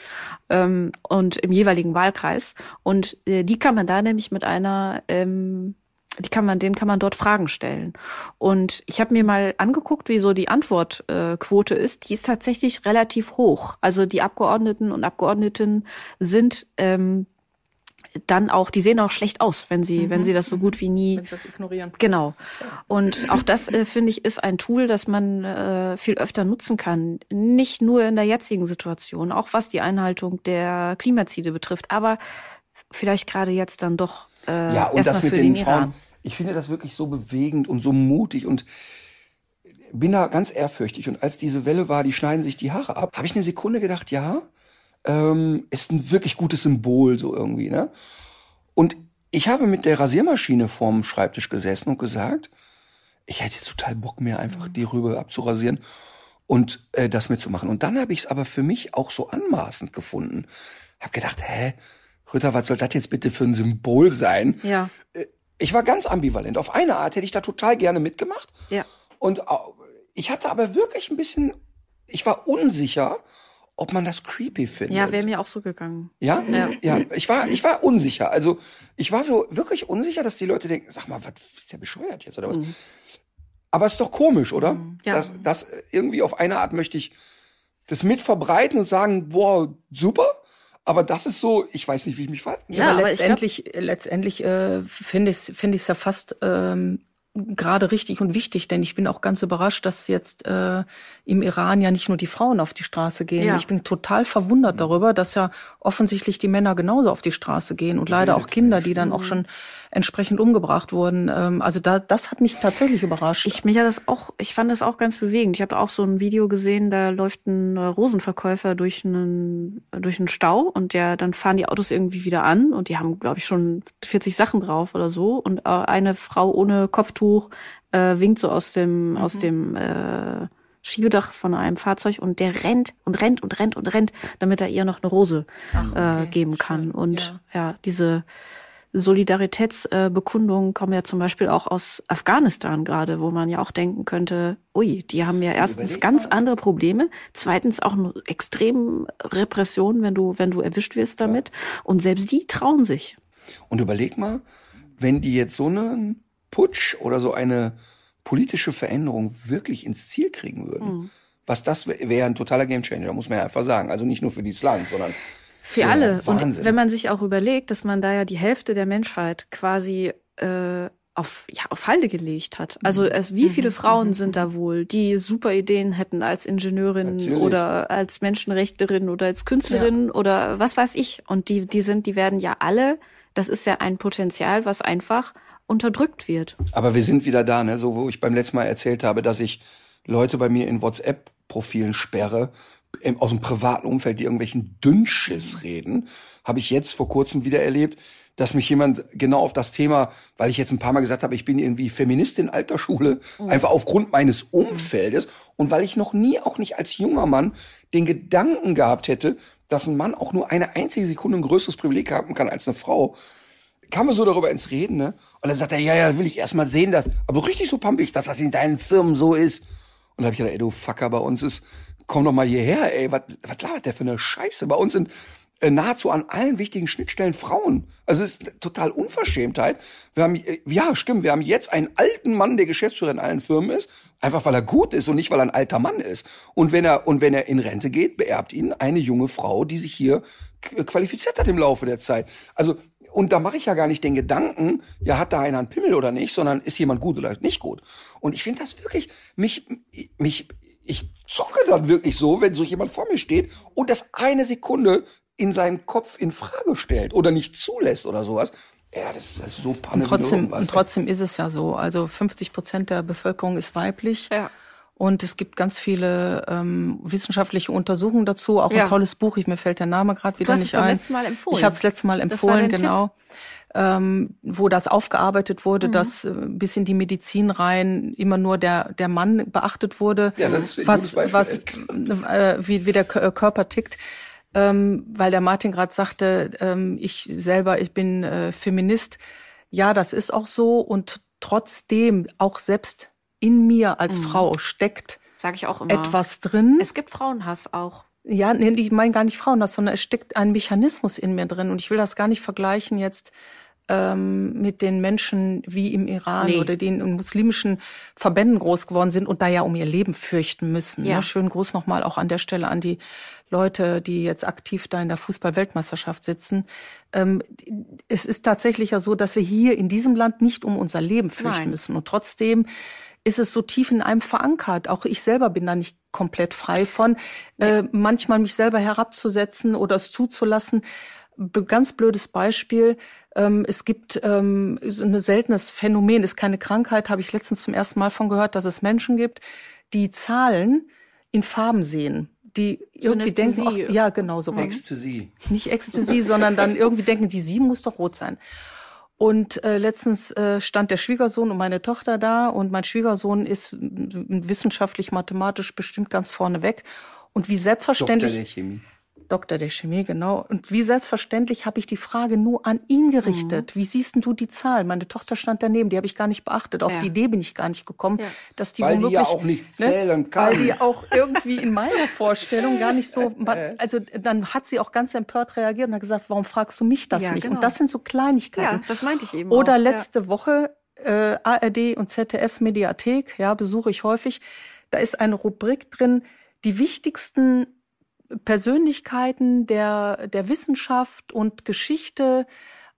ähm, und im jeweiligen Wahlkreis. Und äh, die kann man da nämlich mit einer ähm, die kann man, denen kann man dort Fragen stellen. Und ich habe mir mal angeguckt, wie so die Antwortquote äh, ist. Die ist tatsächlich relativ hoch. Also die Abgeordneten und Abgeordneten sind ähm, dann auch, die sehen auch schlecht aus, wenn sie, mhm. wenn sie das so gut wie nie. Wenn sie das ignorieren. Genau. Und auch das, äh, finde ich, ist ein Tool, das man äh, viel öfter nutzen kann. Nicht nur in der jetzigen Situation, auch was die Einhaltung der Klimaziele betrifft, aber vielleicht gerade jetzt dann doch. Äh, ja, und das mit den, den Frauen. Ich finde das wirklich so bewegend und so mutig und bin da ganz ehrfürchtig. Und als diese Welle war, die schneiden sich die Haare ab, habe ich eine Sekunde gedacht, ja, ähm, ist ein wirklich gutes Symbol, so irgendwie, ne? Und ich habe mit der Rasiermaschine vorm Schreibtisch gesessen und gesagt, ich hätte jetzt total Bock, mir einfach die Rübe abzurasieren und äh, das mitzumachen. Und dann habe ich es aber für mich auch so anmaßend gefunden. Hab gedacht, hä, Rütter, was soll das jetzt bitte für ein Symbol sein? Ja. Äh, ich war ganz ambivalent. Auf eine Art hätte ich da total gerne mitgemacht. Ja. Und ich hatte aber wirklich ein bisschen, ich war unsicher, ob man das creepy findet. Ja, wäre mir auch so gegangen. Ja? ja? Ja, ich war, ich war unsicher. Also, ich war so wirklich unsicher, dass die Leute denken, sag mal, was ist der bescheuert jetzt oder was? Mhm. Aber ist doch komisch, oder? Mhm. Ja. Dass, dass irgendwie auf eine Art möchte ich das mit verbreiten und sagen, boah, super. Aber das ist so, ich weiß nicht, wie ich mich verhalten Ja, aber letztendlich, glaub, letztendlich äh, finde ich es finde ich's ja fast ähm, gerade richtig und wichtig, denn ich bin auch ganz überrascht, dass jetzt äh, im Iran ja nicht nur die Frauen auf die Straße gehen. Ja. Ich bin total verwundert mhm. darüber, dass ja offensichtlich die Männer genauso auf die Straße gehen und leider auch Kinder, die dann auch schon entsprechend umgebracht wurden. Ähm, also da, das hat mich tatsächlich überrascht. Ich mich ja das auch, ich fand das auch ganz bewegend. Ich habe auch so ein Video gesehen, da läuft ein Rosenverkäufer durch einen durch einen Stau und der dann fahren die Autos irgendwie wieder an und die haben, glaube ich, schon 40 Sachen drauf oder so und äh, eine Frau ohne Kopftuch äh, winkt so aus dem mhm. aus dem äh, Schiebedach von einem Fahrzeug und der rennt und rennt und rennt und rennt, damit er ihr noch eine Rose Ach, okay. äh, geben kann. Schön. Und ja. ja, diese Solidaritätsbekundungen kommen ja zum Beispiel auch aus Afghanistan gerade, wo man ja auch denken könnte, ui, die haben ja erstens ganz andere Probleme, zweitens auch eine extrem Repression, wenn du, wenn du erwischt wirst damit. Und selbst die trauen sich. Und überleg mal, wenn die jetzt so einen Putsch oder so eine politische Veränderung wirklich ins Ziel kriegen würden, mhm. was das wäre wär ein totaler Gamechanger, muss man ja einfach sagen. Also nicht nur für dieses Land, sondern für alle. Wahnsinn. Und wenn man sich auch überlegt, dass man da ja die Hälfte der Menschheit quasi äh, auf, ja, auf Halde gelegt hat. Also mhm. es, wie viele mhm. Frauen mhm. sind da wohl, die super Ideen hätten als Ingenieurin Natürlich. oder als Menschenrechtlerin oder als Künstlerin ja. oder was weiß ich. Und die, die sind, die werden ja alle, das ist ja ein Potenzial, was einfach unterdrückt wird. Aber wir sind wieder da, ne? So wo ich beim letzten Mal erzählt habe, dass ich Leute bei mir in WhatsApp-Profilen sperre, aus dem privaten Umfeld, die irgendwelchen Dünnschiss reden, habe ich jetzt vor kurzem wieder erlebt, dass mich jemand genau auf das Thema, weil ich jetzt ein paar Mal gesagt habe, ich bin irgendwie Feministin alter Schule, mhm. einfach aufgrund meines Umfeldes und weil ich noch nie, auch nicht als junger Mann, den Gedanken gehabt hätte, dass ein Mann auch nur eine einzige Sekunde ein größeres Privileg haben kann als eine Frau, kam wir so darüber ins Reden, ne? Und dann sagt er, ja, ja, will ich erst mal sehen, dass, aber richtig so pampig, dass das in deinen Firmen so ist. Und da habe ich gedacht, ey, du Fucker, bei uns ist komm doch mal hierher, ey, was, labert der für eine Scheiße? Bei uns sind äh, nahezu an allen wichtigen Schnittstellen Frauen. Also es ist total Unverschämtheit. Wir haben, äh, ja, stimmt, wir haben jetzt einen alten Mann, der Geschäftsführer in allen Firmen ist, einfach weil er gut ist und nicht weil er ein alter Mann ist. Und wenn er, und wenn er in Rente geht, beerbt ihn eine junge Frau, die sich hier qualifiziert hat im Laufe der Zeit. Also und da mache ich ja gar nicht den Gedanken, ja, hat da einer einen Pimmel oder nicht, sondern ist jemand gut oder nicht gut. Und ich finde das wirklich, mich, mich, ich zocke dann wirklich so, wenn so jemand vor mir steht und das eine Sekunde in seinen Kopf in Frage stellt oder nicht zulässt oder sowas. Ja, das ist so Panne. Und trotzdem, und trotzdem ist es ja so. Also 50 Prozent der Bevölkerung ist weiblich. Ja. Und es gibt ganz viele ähm, wissenschaftliche Untersuchungen dazu. Auch ja. ein tolles Buch. Ich, mir fällt der Name gerade wieder nicht ein. Du hast es Mal empfohlen. Ich habe es letztes Mal empfohlen, genau. Tipp ähm, wo das aufgearbeitet wurde, mhm. dass äh, bis in die Medizin rein immer nur der der Mann beachtet wurde, ja, das ist was was äh, wie wie der äh, Körper tickt. Ähm, weil der Martin gerade sagte, ähm, ich selber, ich bin äh, Feminist. Ja, das ist auch so und trotzdem auch selbst in mir als mhm. Frau steckt Sag ich auch immer. etwas drin. Es gibt Frauenhass auch. Ja, nee, ich meine gar nicht Frauenhass, sondern es steckt ein Mechanismus in mir drin und ich will das gar nicht vergleichen jetzt ähm, mit den Menschen wie im Iran nee. oder die in muslimischen Verbänden groß geworden sind und da ja um ihr Leben fürchten müssen. Ja. Ne? Schönen Gruß nochmal auch an der Stelle an die Leute, die jetzt aktiv da in der Fußball-Weltmeisterschaft sitzen. Ähm, es ist tatsächlich ja so, dass wir hier in diesem Land nicht um unser Leben fürchten Nein. müssen. Und trotzdem ist es so tief in einem verankert. Auch ich selber bin da nicht komplett frei von. Äh, manchmal mich selber herabzusetzen oder es zuzulassen. Ganz blödes Beispiel. Ähm, es gibt ähm, so ein seltenes Phänomen, ist keine Krankheit, habe ich letztens zum ersten Mal von gehört, dass es Menschen gibt, die Zahlen in Farben sehen die irgendwie denken, ach, ja, genau so. Ecstasy. Nicht Ecstasy, sondern dann irgendwie denken, die sieben muss doch rot sein. Und äh, letztens äh, stand der Schwiegersohn und meine Tochter da und mein Schwiegersohn ist wissenschaftlich, mathematisch bestimmt ganz vorne weg. Und wie selbstverständlich. Doktor der Chemie. Doktor der Chemie, genau. Und wie selbstverständlich habe ich die Frage nur an ihn gerichtet. Mhm. Wie siehst denn du die Zahl? Meine Tochter stand daneben, die habe ich gar nicht beachtet. Auf ja. die Idee bin ich gar nicht gekommen, ja. dass die weil womöglich, die ja auch nicht ne, zählen ne, kann. Weil die auch irgendwie in meiner Vorstellung gar nicht so, also dann hat sie auch ganz empört reagiert und hat gesagt, warum fragst du mich das ja, nicht? Genau. Und das sind so Kleinigkeiten. Ja, das meinte ich eben. Oder auch. letzte Woche äh, ARD und ZDF Mediathek, ja, besuche ich häufig. Da ist eine Rubrik drin, die wichtigsten Persönlichkeiten der, der Wissenschaft und Geschichte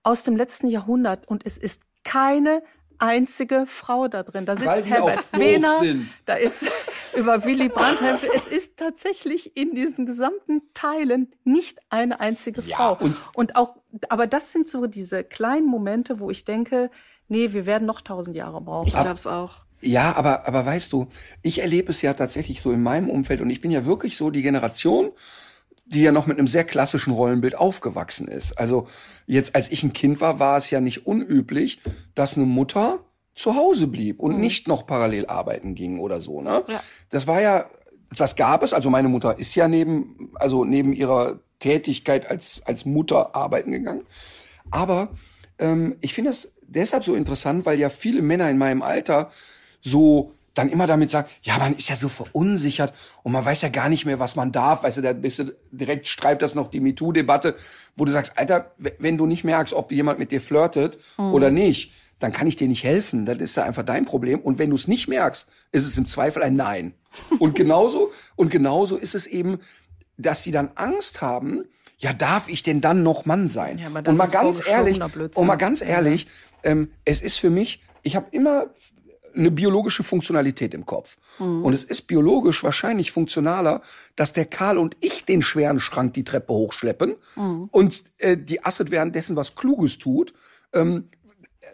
aus dem letzten Jahrhundert und es ist keine einzige Frau da drin. Da sitzt Herbert Wehner, da ist über Willy Brandt. Es ist tatsächlich in diesen gesamten Teilen nicht eine einzige Ja, Frau. und- und auch, aber das sind so diese kleinen Momente, wo ich denke, nee, wir werden noch tausend Jahre brauchen. Ich glaub's auch. Ja, aber, aber weißt du, ich erlebe es ja tatsächlich so in meinem Umfeld und ich bin ja wirklich so die Generation, die ja noch mit einem sehr klassischen Rollenbild aufgewachsen ist. Also jetzt, als ich ein Kind war, war es ja nicht unüblich, dass eine Mutter zu Hause blieb und nicht noch parallel arbeiten ging oder so. Ne? Ja. Das war ja, das gab es. Also meine Mutter ist ja neben, also neben ihrer Tätigkeit als als Mutter arbeiten gegangen. Aber ähm, ich finde das deshalb so interessant, weil ja viele Männer in meinem Alter so dann immer damit sagen, ja, man ist ja so verunsichert und man weiß ja gar nicht mehr, was man darf. Weißt du, da bist du direkt streift das noch die MeToo-Debatte, wo du sagst, Alter, wenn du nicht merkst, ob jemand mit dir flirtet oder nicht, dann kann ich dir nicht helfen. Das ist ja einfach dein Problem. Und wenn du es nicht merkst, ist es im Zweifel ein Nein. Und genauso, und genauso ist es eben, dass sie dann Angst haben, ja, darf ich denn dann noch Mann sein? Ja, aber das und mal ganz ehrlich, und mal ganz ehrlich, ähm, es ist für mich, ich habe immer eine biologische Funktionalität im Kopf. Und es ist biologisch wahrscheinlich funktionaler, dass der Karl und ich den schweren Schrank die Treppe hochschleppen und äh, die Asset währenddessen was Kluges tut, ähm,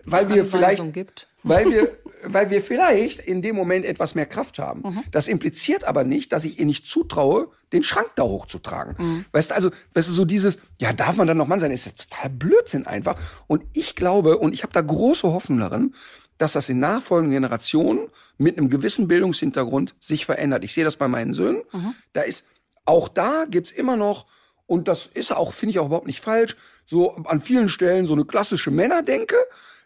weil wir vielleicht, gibt. weil wir, weil wir vielleicht in dem Moment etwas mehr Kraft haben. Mhm. Das impliziert aber nicht, dass ich ihr nicht zutraue, den Schrank da hochzutragen. Mhm. Weißt du, also, weißt du, so dieses, ja, darf man dann noch Mann sein, ist ja total Blödsinn einfach. Und ich glaube, und ich habe da große Hoffnung darin, dass das in nachfolgenden Generationen mit einem gewissen Bildungshintergrund sich verändert. Ich sehe das bei meinen Söhnen. Mhm. Da ist, auch da gibt's immer noch, und das ist auch, finde ich auch überhaupt nicht falsch, so an vielen Stellen so eine klassische Männerdenke,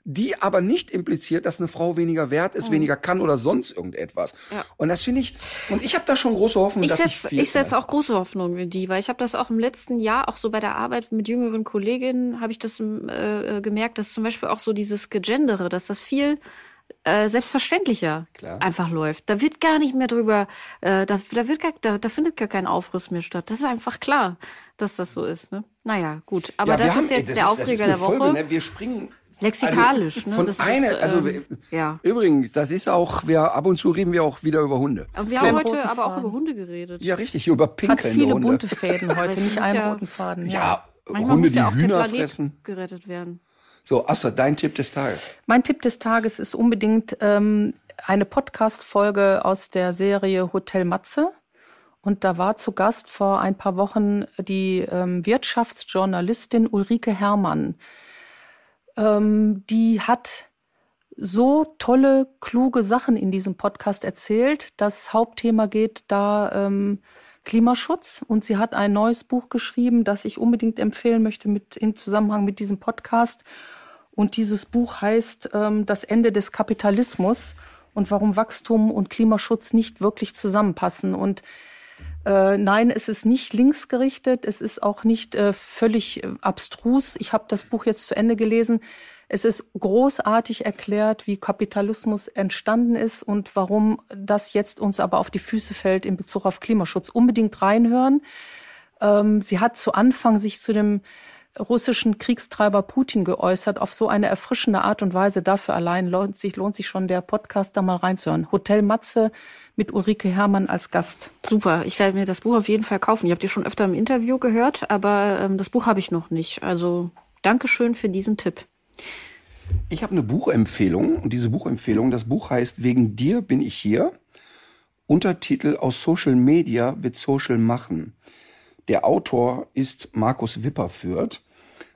die aber nicht impliziert, dass eine Frau weniger wert ist, weniger kann oder sonst irgendetwas. Mhm. Ja. Und das finde ich, und ich habe da schon große Hoffnung, Ich dass setze sich viel ich setz ändert. auch große Hoffnung in die, weil ich habe das auch im letzten Jahr, auch so bei der Arbeit mit jüngeren Kolleginnen, habe ich das äh, äh, gemerkt, dass zum Beispiel auch so dieses Gegendere, dass das viel äh, selbstverständlicher Klar. einfach läuft. Da wird gar nicht mehr drüber, äh, da, da wird gar, da, da findet gar kein Aufriss mehr statt. Das ist einfach klar, dass das so ist. Ne? Naja, gut. Aber Ja, das haben- ist ey, jetzt das der ist- das ist Aufreger der Woche. Folge, ne? Wir springen Lexikalisch, also ne? Von Das ist, einer, also ähm, ja. übrigens, das ist auch, wir ab und zu reden wir auch wieder über Hunde. Aber wir So. haben heute aber auch über Hunde geredet. Ja, richtig, über Hat pinkelnde viele Hunde. bunte Fäden heute, nicht einen ja- roten Faden. ja, Manchmal Hunde, muss ja die auch der Hühner Planet fressen. gerettet werden. So, Astrid, dein Tipp des Tages. Mein Tipp des Tages ist unbedingt ähm, eine Podcast-Folge aus der Serie Hotel Matze. Und da war zu Gast vor ein paar Wochen die ähm, Wirtschaftsjournalistin Ulrike Herrmann. Ähm, die hat so tolle, kluge Sachen in diesem Podcast erzählt. Das Hauptthema geht da ähm, Klimaschutz und sie hat ein neues Buch geschrieben, das ich unbedingt empfehlen möchte mit im Zusammenhang mit diesem Podcast. Und dieses Buch heißt ähm, Das Ende des Kapitalismus und warum Wachstum und Klimaschutz nicht wirklich zusammenpassen. Und äh, nein, es ist nicht linksgerichtet, es ist auch nicht äh, völlig äh, abstrus. Ich habe das Buch jetzt zu Ende gelesen. Es ist großartig erklärt, wie Kapitalismus entstanden ist und warum das jetzt uns aber auf die Füße fällt in Bezug auf Klimaschutz. Unbedingt reinhören. Ähm, sie hat zu Anfang sich zu dem russischen Kriegstreiber Putin geäußert auf so eine erfrischende Art und Weise. Dafür allein lohnt sich, lohnt sich schon der Podcast da mal reinzuhören. Hotel Matze mit Ulrike Herrmann als Gast. Super, ich werde mir das Buch auf jeden Fall kaufen. Ihr habt die schon öfter im Interview gehört, aber ähm, das Buch habe ich noch nicht. Also Dankeschön für diesen Tipp. Ich habe eine Buchempfehlung und diese Buchempfehlung, das Buch heißt Wegen dir bin ich hier. Untertitel aus Social Media wird Social machen. Der Autor ist Markus Wipperfürth,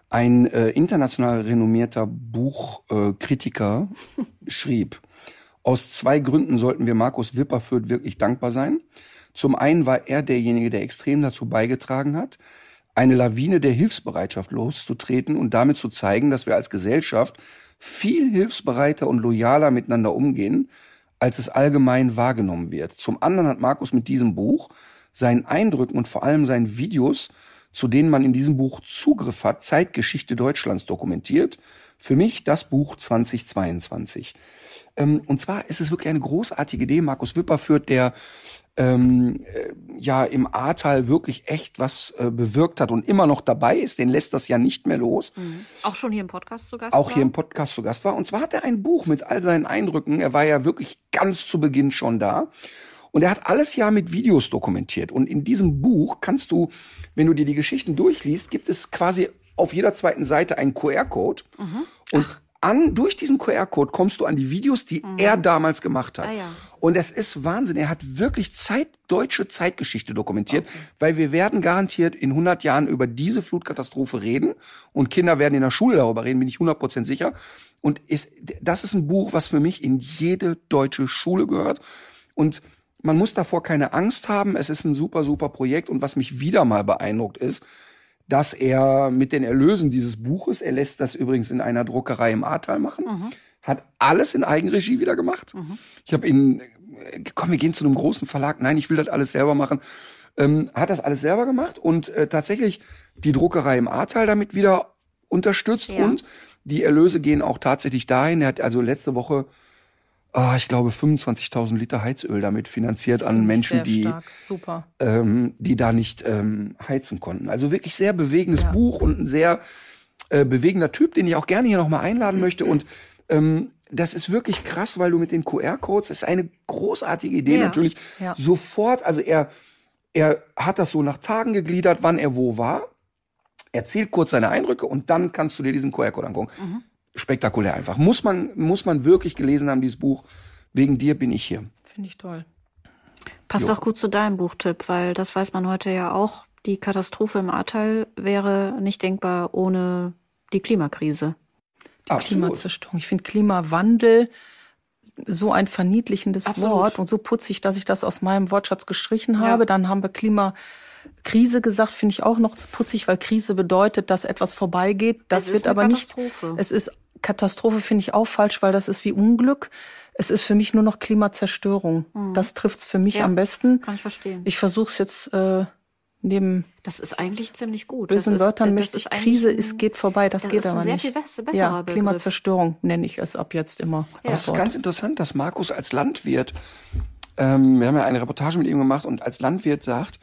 ein äh, international renommierter Buchkritiker, schrieb. Aus zwei Gründen sollten wir Markus Wipperfürth wirklich dankbar sein. Zum einen war er derjenige, der extrem dazu beigetragen hat, eine Lawine der Hilfsbereitschaft loszutreten und damit zu zeigen, dass wir als Gesellschaft viel hilfsbereiter und loyaler miteinander umgehen, als es allgemein wahrgenommen wird. Zum anderen hat Markus mit diesem Buch seinen Eindrücken und vor allem seinen Videos, zu denen man in diesem Buch Zugriff hat, Zeitgeschichte Deutschlands dokumentiert. Für mich das Buch 2022. Ähm, und zwar ist es wirklich eine großartige Idee. Markus Wipper führt, der ähm, äh, ja im Ahrtal wirklich echt was äh, bewirkt hat und immer noch dabei ist, den lässt das ja nicht mehr los. Mhm. Auch schon hier im Podcast zu Gast Auch war? hier im Podcast zu Gast war. Und zwar hat er ein Buch mit all seinen Eindrücken. Er war ja wirklich ganz zu Beginn schon da. Und er hat alles ja mit Videos dokumentiert. Und in diesem Buch kannst du, wenn du dir die Geschichten durchliest, gibt es quasi auf jeder zweiten Seite einen QR-Code. Mhm. Und an, durch diesen QR-Code kommst du an die Videos, die er damals gemacht hat. Ah, ja. Und es ist Wahnsinn. Er hat wirklich Zeit, deutsche Zeitgeschichte dokumentiert, weil wir werden garantiert in 100 Jahren über diese Flutkatastrophe reden und Kinder werden in der Schule darüber reden, bin ich 100% sicher. Und ist, das ist ein Buch, was für mich in jede deutsche Schule gehört. Und man muss davor keine Angst haben. Es ist ein super, super Projekt. Und was mich wieder mal beeindruckt ist, dass er mit den Erlösen dieses Buches, er lässt das übrigens in einer Druckerei im Ahrtal machen, hat alles in Eigenregie wieder gemacht. Ich habe ihn, äh, komm, wir gehen zu einem großen Verlag. Nein, ich will das alles selber machen. Ähm, hat das alles selber gemacht und äh, tatsächlich die Druckerei im Ahrtal damit wieder unterstützt Ja. und die Erlöse gehen auch tatsächlich dahin. Er hat also letzte Woche, ah, ich glaube, 25.000 Liter Heizöl damit finanziert an Menschen, die ähm, die da nicht ähm, heizen konnten. Also wirklich sehr bewegendes Ja. Buch und ein sehr äh, bewegender Typ, den ich auch gerne hier nochmal einladen möchte. Und ähm, das ist wirklich krass, weil du mit den QR-Codes, das ist eine großartige Idee Ja. natürlich, Ja. sofort, also er, er hat das so nach Tagen gegliedert, wann er wo war, erzählt kurz seine Eindrücke und dann kannst du dir diesen QR-Code angucken. Mhm. Spektakulär einfach. Muss man, muss man wirklich gelesen haben, dieses Buch. Wegen dir bin ich hier. Finde ich toll. Passt Jo. auch gut zu deinem Buchtipp, weil das weiß man heute ja auch. Die Katastrophe im Ahrtal wäre nicht denkbar ohne die Klimakrise. Klimazerstörung. Ich finde Klimawandel so ein verniedlichendes Absolut. Wort und so putzig, dass ich das aus meinem Wortschatz gestrichen Ja. habe. Dann haben wir Klimakrise gesagt, finde ich auch noch zu putzig, weil Krise bedeutet, dass etwas vorbeigeht. Das Es ist wird eine aber nicht. Es ist Katastrophe, finde ich auch falsch, weil das ist wie Unglück. Es ist für mich nur noch Klimazerstörung. Das trifft's für mich Mhm. Ja. am besten. Kann ich verstehen. Ich versuche es jetzt äh, neben das ist eigentlich ziemlich gut. bösen das ist, Wörtern das möchte ich Krise ein- ist geht vorbei. Das, das geht ist ein aber sehr nicht. viel besser- besserer ja, Begriff. Klimazerstörung nenne ich es ab jetzt immer. Ja. Das ist ganz interessant, dass Markus als Landwirt, ähm, wir haben ja eine Reportage mit ihm gemacht und als Landwirt sagt,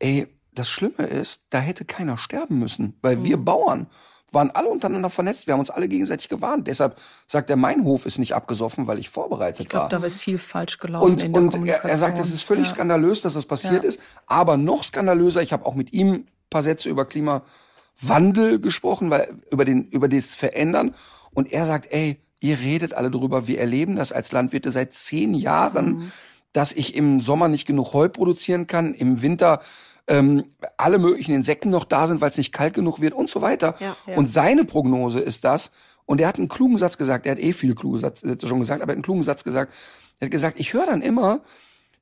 ey, das Schlimme ist, da hätte keiner sterben müssen, weil wir Mhm. Bauern waren alle untereinander vernetzt, wir haben uns alle gegenseitig gewarnt. Deshalb sagt er, mein Hof ist nicht abgesoffen, weil ich vorbereitet Ich glaube, war. da ist viel falsch gelaufen Und, in der und er, Kommunikation. er sagt, es ist völlig ja. skandalös, dass das passiert Ja. ist. Aber noch skandalöser, ich habe auch mit ihm ein paar Sätze über Klimawandel gesprochen, weil über den über das Verändern. Und er sagt, ey, ihr redet alle drüber, wir erleben das als Landwirte seit zehn Jahren, Mhm. dass ich im Sommer nicht genug Heu produzieren kann, im Winter ähm, alle möglichen Insekten noch da sind, weil es nicht kalt genug wird und so weiter. Ja. Ja. Und seine Prognose ist das, und er hat einen klugen Satz gesagt, er hat eh viele kluge Satz- Sätze schon gesagt, aber er hat einen klugen Satz gesagt. Er hat gesagt, ich höre dann immer,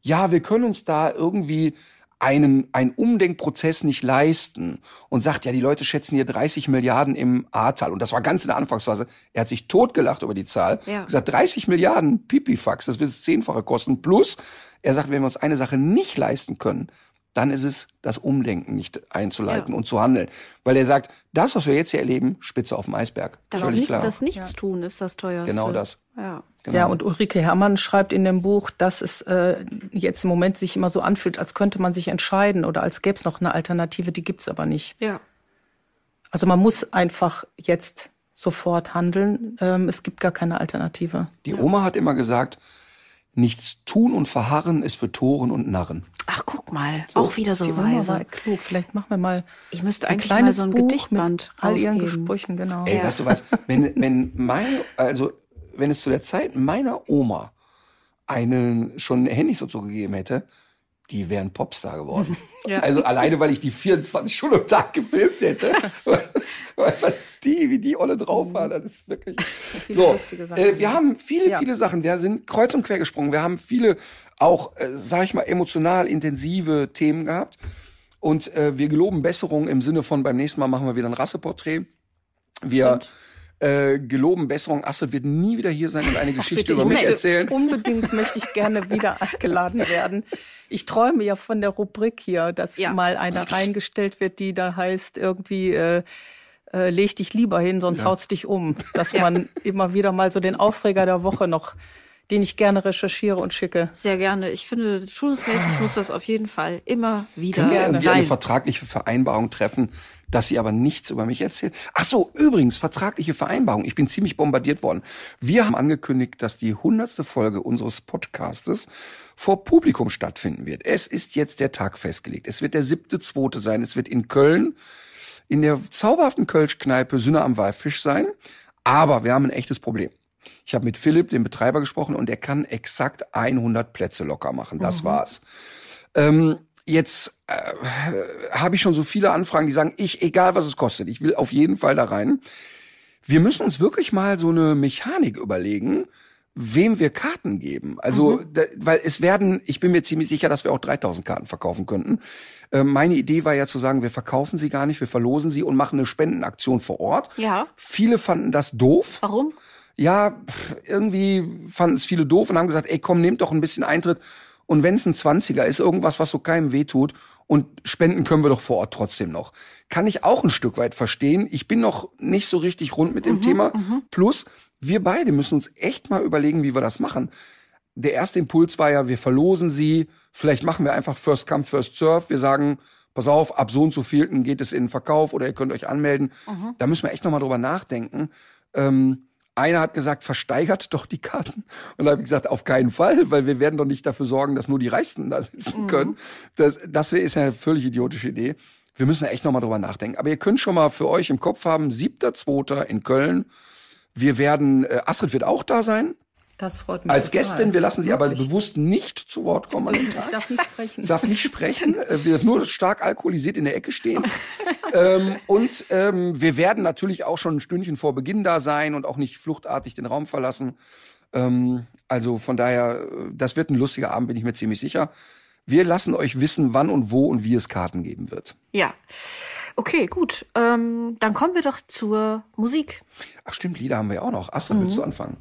ja, wir können uns da irgendwie einen, einen Umdenkprozess nicht leisten und sagt, ja, die Leute schätzen hier 30 Milliarden im A-Zahl. Und das war ganz in der Anfangsphase. Er hat sich totgelacht über die Zahl. Ja. Gesagt, 30 Milliarden Pipifax, das wird das Zehnfache kosten. Plus, er sagt, wenn wir uns eine Sache nicht leisten können, dann ist es das Umdenken nicht einzuleiten Ja. und zu handeln. Weil er sagt, das, was wir jetzt hier erleben, Spitze auf dem Eisberg. Das, Völlig nicht, klar. das Nichtstun ist das teuerste. Genau das. Ja. Genau. Ja, und Ulrike Herrmann schreibt in dem Buch, dass es äh, jetzt im Moment sich immer so anfühlt, als könnte man sich entscheiden oder als gäbe es noch eine Alternative, die gibt's aber nicht. ja. Also man muss einfach jetzt sofort handeln. Ähm, es gibt gar keine Alternative. Die Oma hat immer gesagt, nichts tun und verharren ist für Toren und Narren. Ach, guck mal. auch wieder so Die weise. war klug. Vielleicht machen wir mal Ich müsste ein kleines so ein Buch Gedichtband mit all ihren. Sprüchen, genau. Ey, weißt du was? Wenn, wenn meine, also, wenn es zu der Zeit meiner Oma einen schon ein Handy so zugegeben hätte, die wären Popstar geworden. Ja. Also alleine, weil ich die 24 Stunden am Tag gefilmt hätte. weil, weil die, wie die Olle drauf war, das ist wirklich. So, äh, wir haben viele, Ja. viele Sachen. Wir sind kreuz und quer gesprungen. Wir haben viele auch, äh, sag ich mal, emotional intensive Themen gehabt. Und äh, wir geloben Besserung im Sinne von beim nächsten Mal machen wir wieder ein Rasseporträt. Wir äh, geloben Besserung. Astrid wird nie wieder hier sein und eine Geschichte Bitte, über ich mich möchte- erzählen. Unbedingt möchte ich gerne wieder eingeladen werden. Ich träume ja von der Rubrik hier, dass Ja. mal eine reingestellt wird, die da heißt irgendwie äh, äh, leg dich lieber hin, sonst ja. haut's dich um. Dass man immer wieder mal so den Aufreger der Woche noch den ich gerne recherchiere und schicke. Sehr gerne. Ich finde, schulungsmäßig muss das auf jeden Fall immer wieder Können wir irgendwie eine vertragliche Vereinbarung treffen, dass sie aber nichts über mich erzählt? Ach so, übrigens, vertragliche Vereinbarung. Ich bin ziemlich bombardiert worden. Wir haben angekündigt, dass die hundertste Folge unseres Podcastes vor Publikum stattfinden wird. Es ist jetzt der Tag festgelegt. Es wird der siebte, zweite sein. Es wird in Köln in der zauberhaften Kölschkneipe Sünne am Walfisch sein. Aber wir haben ein echtes Problem. Ich habe mit Philipp, dem Betreiber, gesprochen und er kann exakt 100 Plätze locker machen. Das mhm. war's. Ähm, jetzt äh, habe ich schon so viele Anfragen, die sagen, ich, egal was es kostet, ich will auf jeden Fall da rein. Wir müssen uns wirklich mal so eine Mechanik überlegen, wem wir Karten geben. Also, mhm. da, weil es werden, ich bin mir ziemlich sicher, dass wir auch 3000 Karten verkaufen könnten. Äh, meine Idee war ja zu sagen, wir verkaufen sie gar nicht, wir verlosen sie und machen eine Spendenaktion vor Ort. Ja. Viele fanden das doof. Warum? ja, irgendwie fanden es viele doof und haben gesagt, ey, komm, nehmt doch ein bisschen Eintritt. Und wenn es ein Zwanziger ist, irgendwas, was so keinem wehtut, und spenden können wir doch vor Ort trotzdem noch. Kann ich auch ein Stück weit verstehen. Ich bin noch nicht so richtig rund mit dem mhm, Thema. Mhm. Plus, wir beide müssen uns echt mal überlegen, wie wir das machen. Der erste Impuls war ja, wir verlosen sie. Vielleicht machen wir einfach First Come, First Serve. Wir sagen, pass auf, ab so und so vielten geht es in den Verkauf oder ihr könnt euch anmelden. Mhm. Da müssen wir echt nochmal drüber nachdenken. Ähm, einer hat gesagt, versteigert doch die Karten. Und da habe ich gesagt, auf keinen Fall, weil wir werden doch nicht dafür sorgen, dass nur die Reichsten da sitzen mhm. können. Das, das ist ja eine völlig idiotische Idee. Wir müssen echt nochmal drüber nachdenken. Aber ihr könnt schon mal für euch im Kopf haben, siebter, zweiter in Köln. Wir werden, äh, Astrid wird auch da sein. Das freut mich. Als total. Gästin, wir lassen sie Wirklich? aber bewusst nicht zu Wort kommen. Ich darf nicht sprechen. darf nicht sprechen. Wir nur stark alkoholisiert in der Ecke stehen. ähm, und ähm, wir werden natürlich auch schon ein Stündchen vor Beginn da sein und auch nicht fluchtartig den Raum verlassen. Ähm, also von daher, äh, das wird ein lustiger Abend, bin ich mir ziemlich sicher. Wir lassen euch wissen, wann und wo und wie es Karten geben wird. Ja. Okay, gut. Ähm, dann kommen wir doch zur Musik. Ach stimmt, Lieder haben wir ja auch noch. Astrid, mhm. willst du anfangen?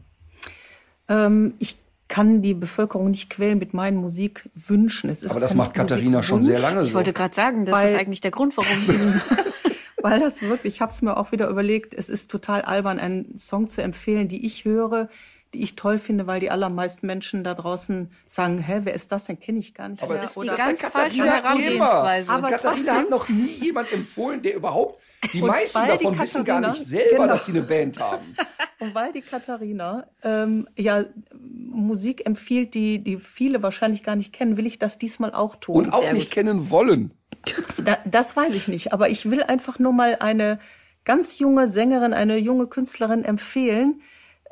Ähm, ich kann die Bevölkerung nicht quälen mit meinen Musikwünschen. Es ist Aber das macht Katharina schon sehr lange so. Ich wollte gerade sagen, das weil, ist eigentlich der Grund, warum sie... weil das wirklich, ich habe es mir auch wieder überlegt, es ist total albern, einen Song zu empfehlen, die ich höre, die ich toll finde, weil die allermeisten Menschen da draußen sagen, hä, wer ist das denn? Kenne ich gar nicht. Aber das ist die ganz falsche Herangehensweise. Aber Katharina hat noch nie jemand empfohlen, der überhaupt, die meisten davon wissen gar nicht selber, genau. dass sie eine Band haben. Und weil die Katharina ähm, ja Musik empfiehlt, die, die viele wahrscheinlich gar nicht kennen, will ich das diesmal auch tun. Und auch Sehr nicht gut. kennen wollen. Da, das weiß ich nicht, aber ich will einfach nur mal eine ganz junge Sängerin, eine junge Künstlerin empfehlen,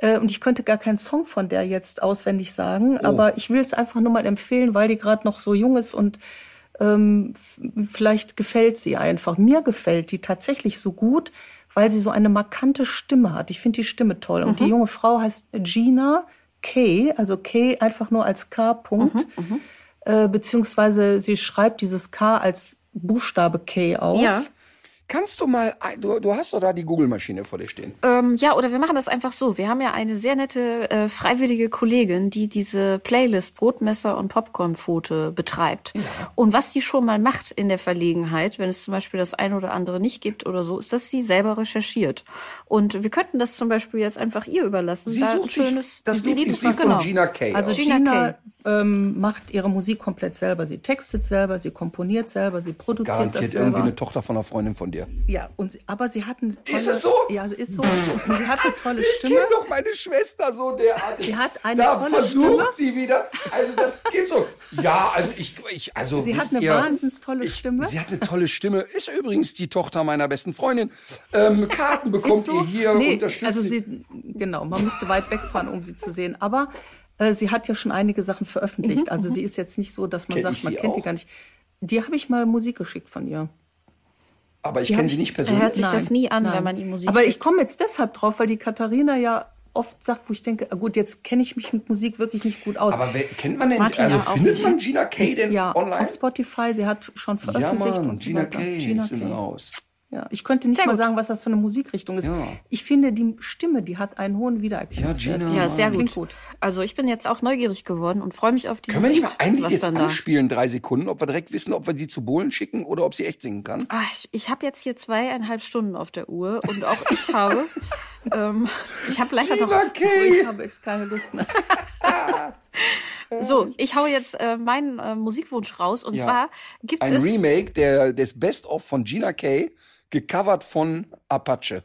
äh, und ich könnte gar keinen Song von der jetzt auswendig sagen, oh. aber ich will es einfach nur mal empfehlen, weil die gerade noch so jung ist und ähm, vielleicht gefällt sie einfach. Mir gefällt die tatsächlich so gut, weil sie so eine markante Stimme hat. Ich finde die Stimme toll. Mhm. Und die mhm. junge Frau heißt Gina K, also K einfach nur als K. Punkt. Mhm, mhm, äh, beziehungsweise sie schreibt dieses K als Buchstabe K aus. Ja. Kannst du mal, du, du hast doch da die Google-Maschine vor dir stehen. Ähm, ja, oder wir machen das einfach so. Wir haben ja eine sehr nette äh, freiwillige Kollegin, die diese Playlist Brotmesser und Popcornpfote betreibt. Ja. Und was die schon mal macht in der Verlegenheit, wenn es zum Beispiel das eine oder andere nicht gibt oder so, ist, dass sie selber recherchiert. Und wir könnten das zum Beispiel jetzt einfach ihr überlassen. Sie da sucht schönes, das Lied, Lied von genau. Gina Kay. Also Gina, Gina ähm, macht ihre Musik komplett selber. Sie textet selber, sie komponiert selber, sie produziert Garantiert das selber. irgendwie eine Tochter von einer Freundin von dir dir. Ja, und sie, aber sie hatten. Ist es so? Ja, sie ist so. sie hat eine tolle Stimme. Ich kenne doch meine Schwester so derartig. Sie hat eine da tolle versucht Stimme. sie wieder. Also das gibt so. Ja, also ich, ich also Sie hat eine ihr, wahnsinnig tolle ich, Stimme. Sie hat eine tolle Stimme. Ist übrigens die Tochter meiner besten Freundin. Ähm, Karten bekommt so? ihr hier nee, unterstützt. Also sie, genau, man müsste weit wegfahren, um sie zu sehen. Aber äh, sie hat ja schon einige Sachen veröffentlicht. Mhm, also mhm. sie ist jetzt nicht so, dass man Kenn sagt, man kennt auch? die gar nicht. Die habe ich mal Musik geschickt von ihr. Aber ich kenne sie nicht persönlich. Er hört sich Nein. das nie an, Nein. wenn man ihm Musik Aber ich komme jetzt deshalb drauf, weil die Katharina ja oft sagt, wo ich denke, ah, gut, jetzt kenne ich mich mit Musik wirklich nicht gut aus. Aber wer, kennt man denn, Martin also findet man Gina Kay denn ja, online? auf Spotify, sie hat schon veröffentlicht. Ja, Mann, und Gina so Kay Gina ist in Haus. Ja, ich könnte nicht Sehr mal gut. sagen, was das für eine Musikrichtung ist. Ja. Ich finde, die Stimme, die hat einen hohen Wiedererkennungswert. Ja, Gina. Ja, sehr gut. gut. Also ich bin jetzt auch neugierig geworden und freue mich auf dieses Können wir nicht mal ein Lied was jetzt anspielen, drei Sekunden, ob wir direkt wissen, ob wir die zu Bohlen schicken oder ob sie echt singen kann? Ah, ich ich habe jetzt hier zweieinhalb Stunden auf der Uhr und auch ich habe, ähm, ich habe leider noch. Gina Kay! Ich habe jetzt keine Lust mehr. So, ich hau jetzt äh, meinen äh, Musikwunsch raus und Ja. zwar gibt Ein es Remake der, des Best-of von Gina Kay, gecovert von Apache.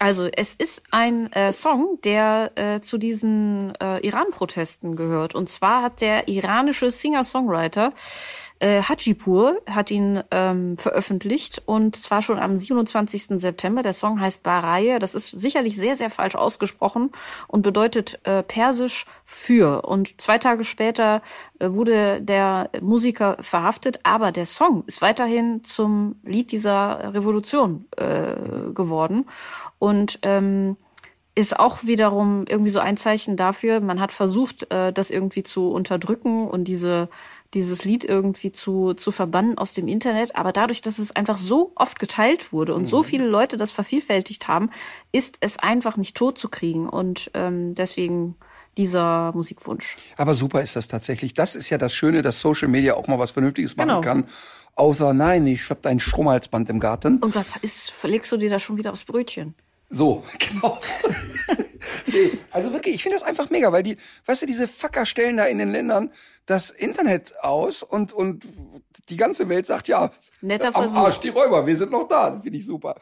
Also es ist ein äh, Song, der äh, zu diesen äh, Iran-Protesten gehört. Und zwar hat der iranische Singer-Songwriter äh, Hajipur hat ihn ähm, veröffentlicht und zwar schon am 27. September. Der Song heißt Baraye. Das ist sicherlich sehr, sehr falsch ausgesprochen und bedeutet äh, persisch für. Und zwei Tage später äh, wurde der Musiker verhaftet, aber der Song ist weiterhin zum Lied dieser Revolution äh, geworden. Und ähm, ist auch wiederum irgendwie so ein Zeichen dafür, man hat versucht, äh, das irgendwie zu unterdrücken und diese, dieses Lied irgendwie zu, zu verbannen aus dem Internet. Aber dadurch, dass es einfach so oft geteilt wurde und so viele Leute das vervielfältigt haben, ist es einfach nicht tot zu kriegen. Und ähm, deswegen dieser Musikwunsch. Aber super ist das tatsächlich. Das ist ja das Schöne, dass Social Media auch mal was Vernünftiges machen Genau. kann. Außer, nein, ich hab ein Stromhalsband im Garten. Und was ist, verlegst du dir da schon wieder aufs Brötchen? So, genau. nee, also wirklich, ich finde das einfach mega, weil die, weißt du, diese Facker stellen da in den Ländern das Internet aus und, und die ganze Welt sagt, ja, Netter am Versuch. Arsch die Räuber, wir sind noch da. Finde ich super.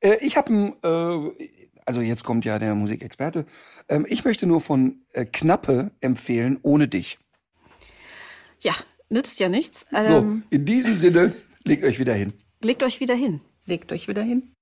Äh, ich habe ein, äh, also jetzt kommt ja der Musikexperte. Ähm, ich möchte nur von äh, Knappe empfehlen, ohne dich. Ja, nützt ja nichts. So, Ähm, in diesem Sinne, legt euch wieder hin. Legt euch wieder hin. Legt euch wieder hin.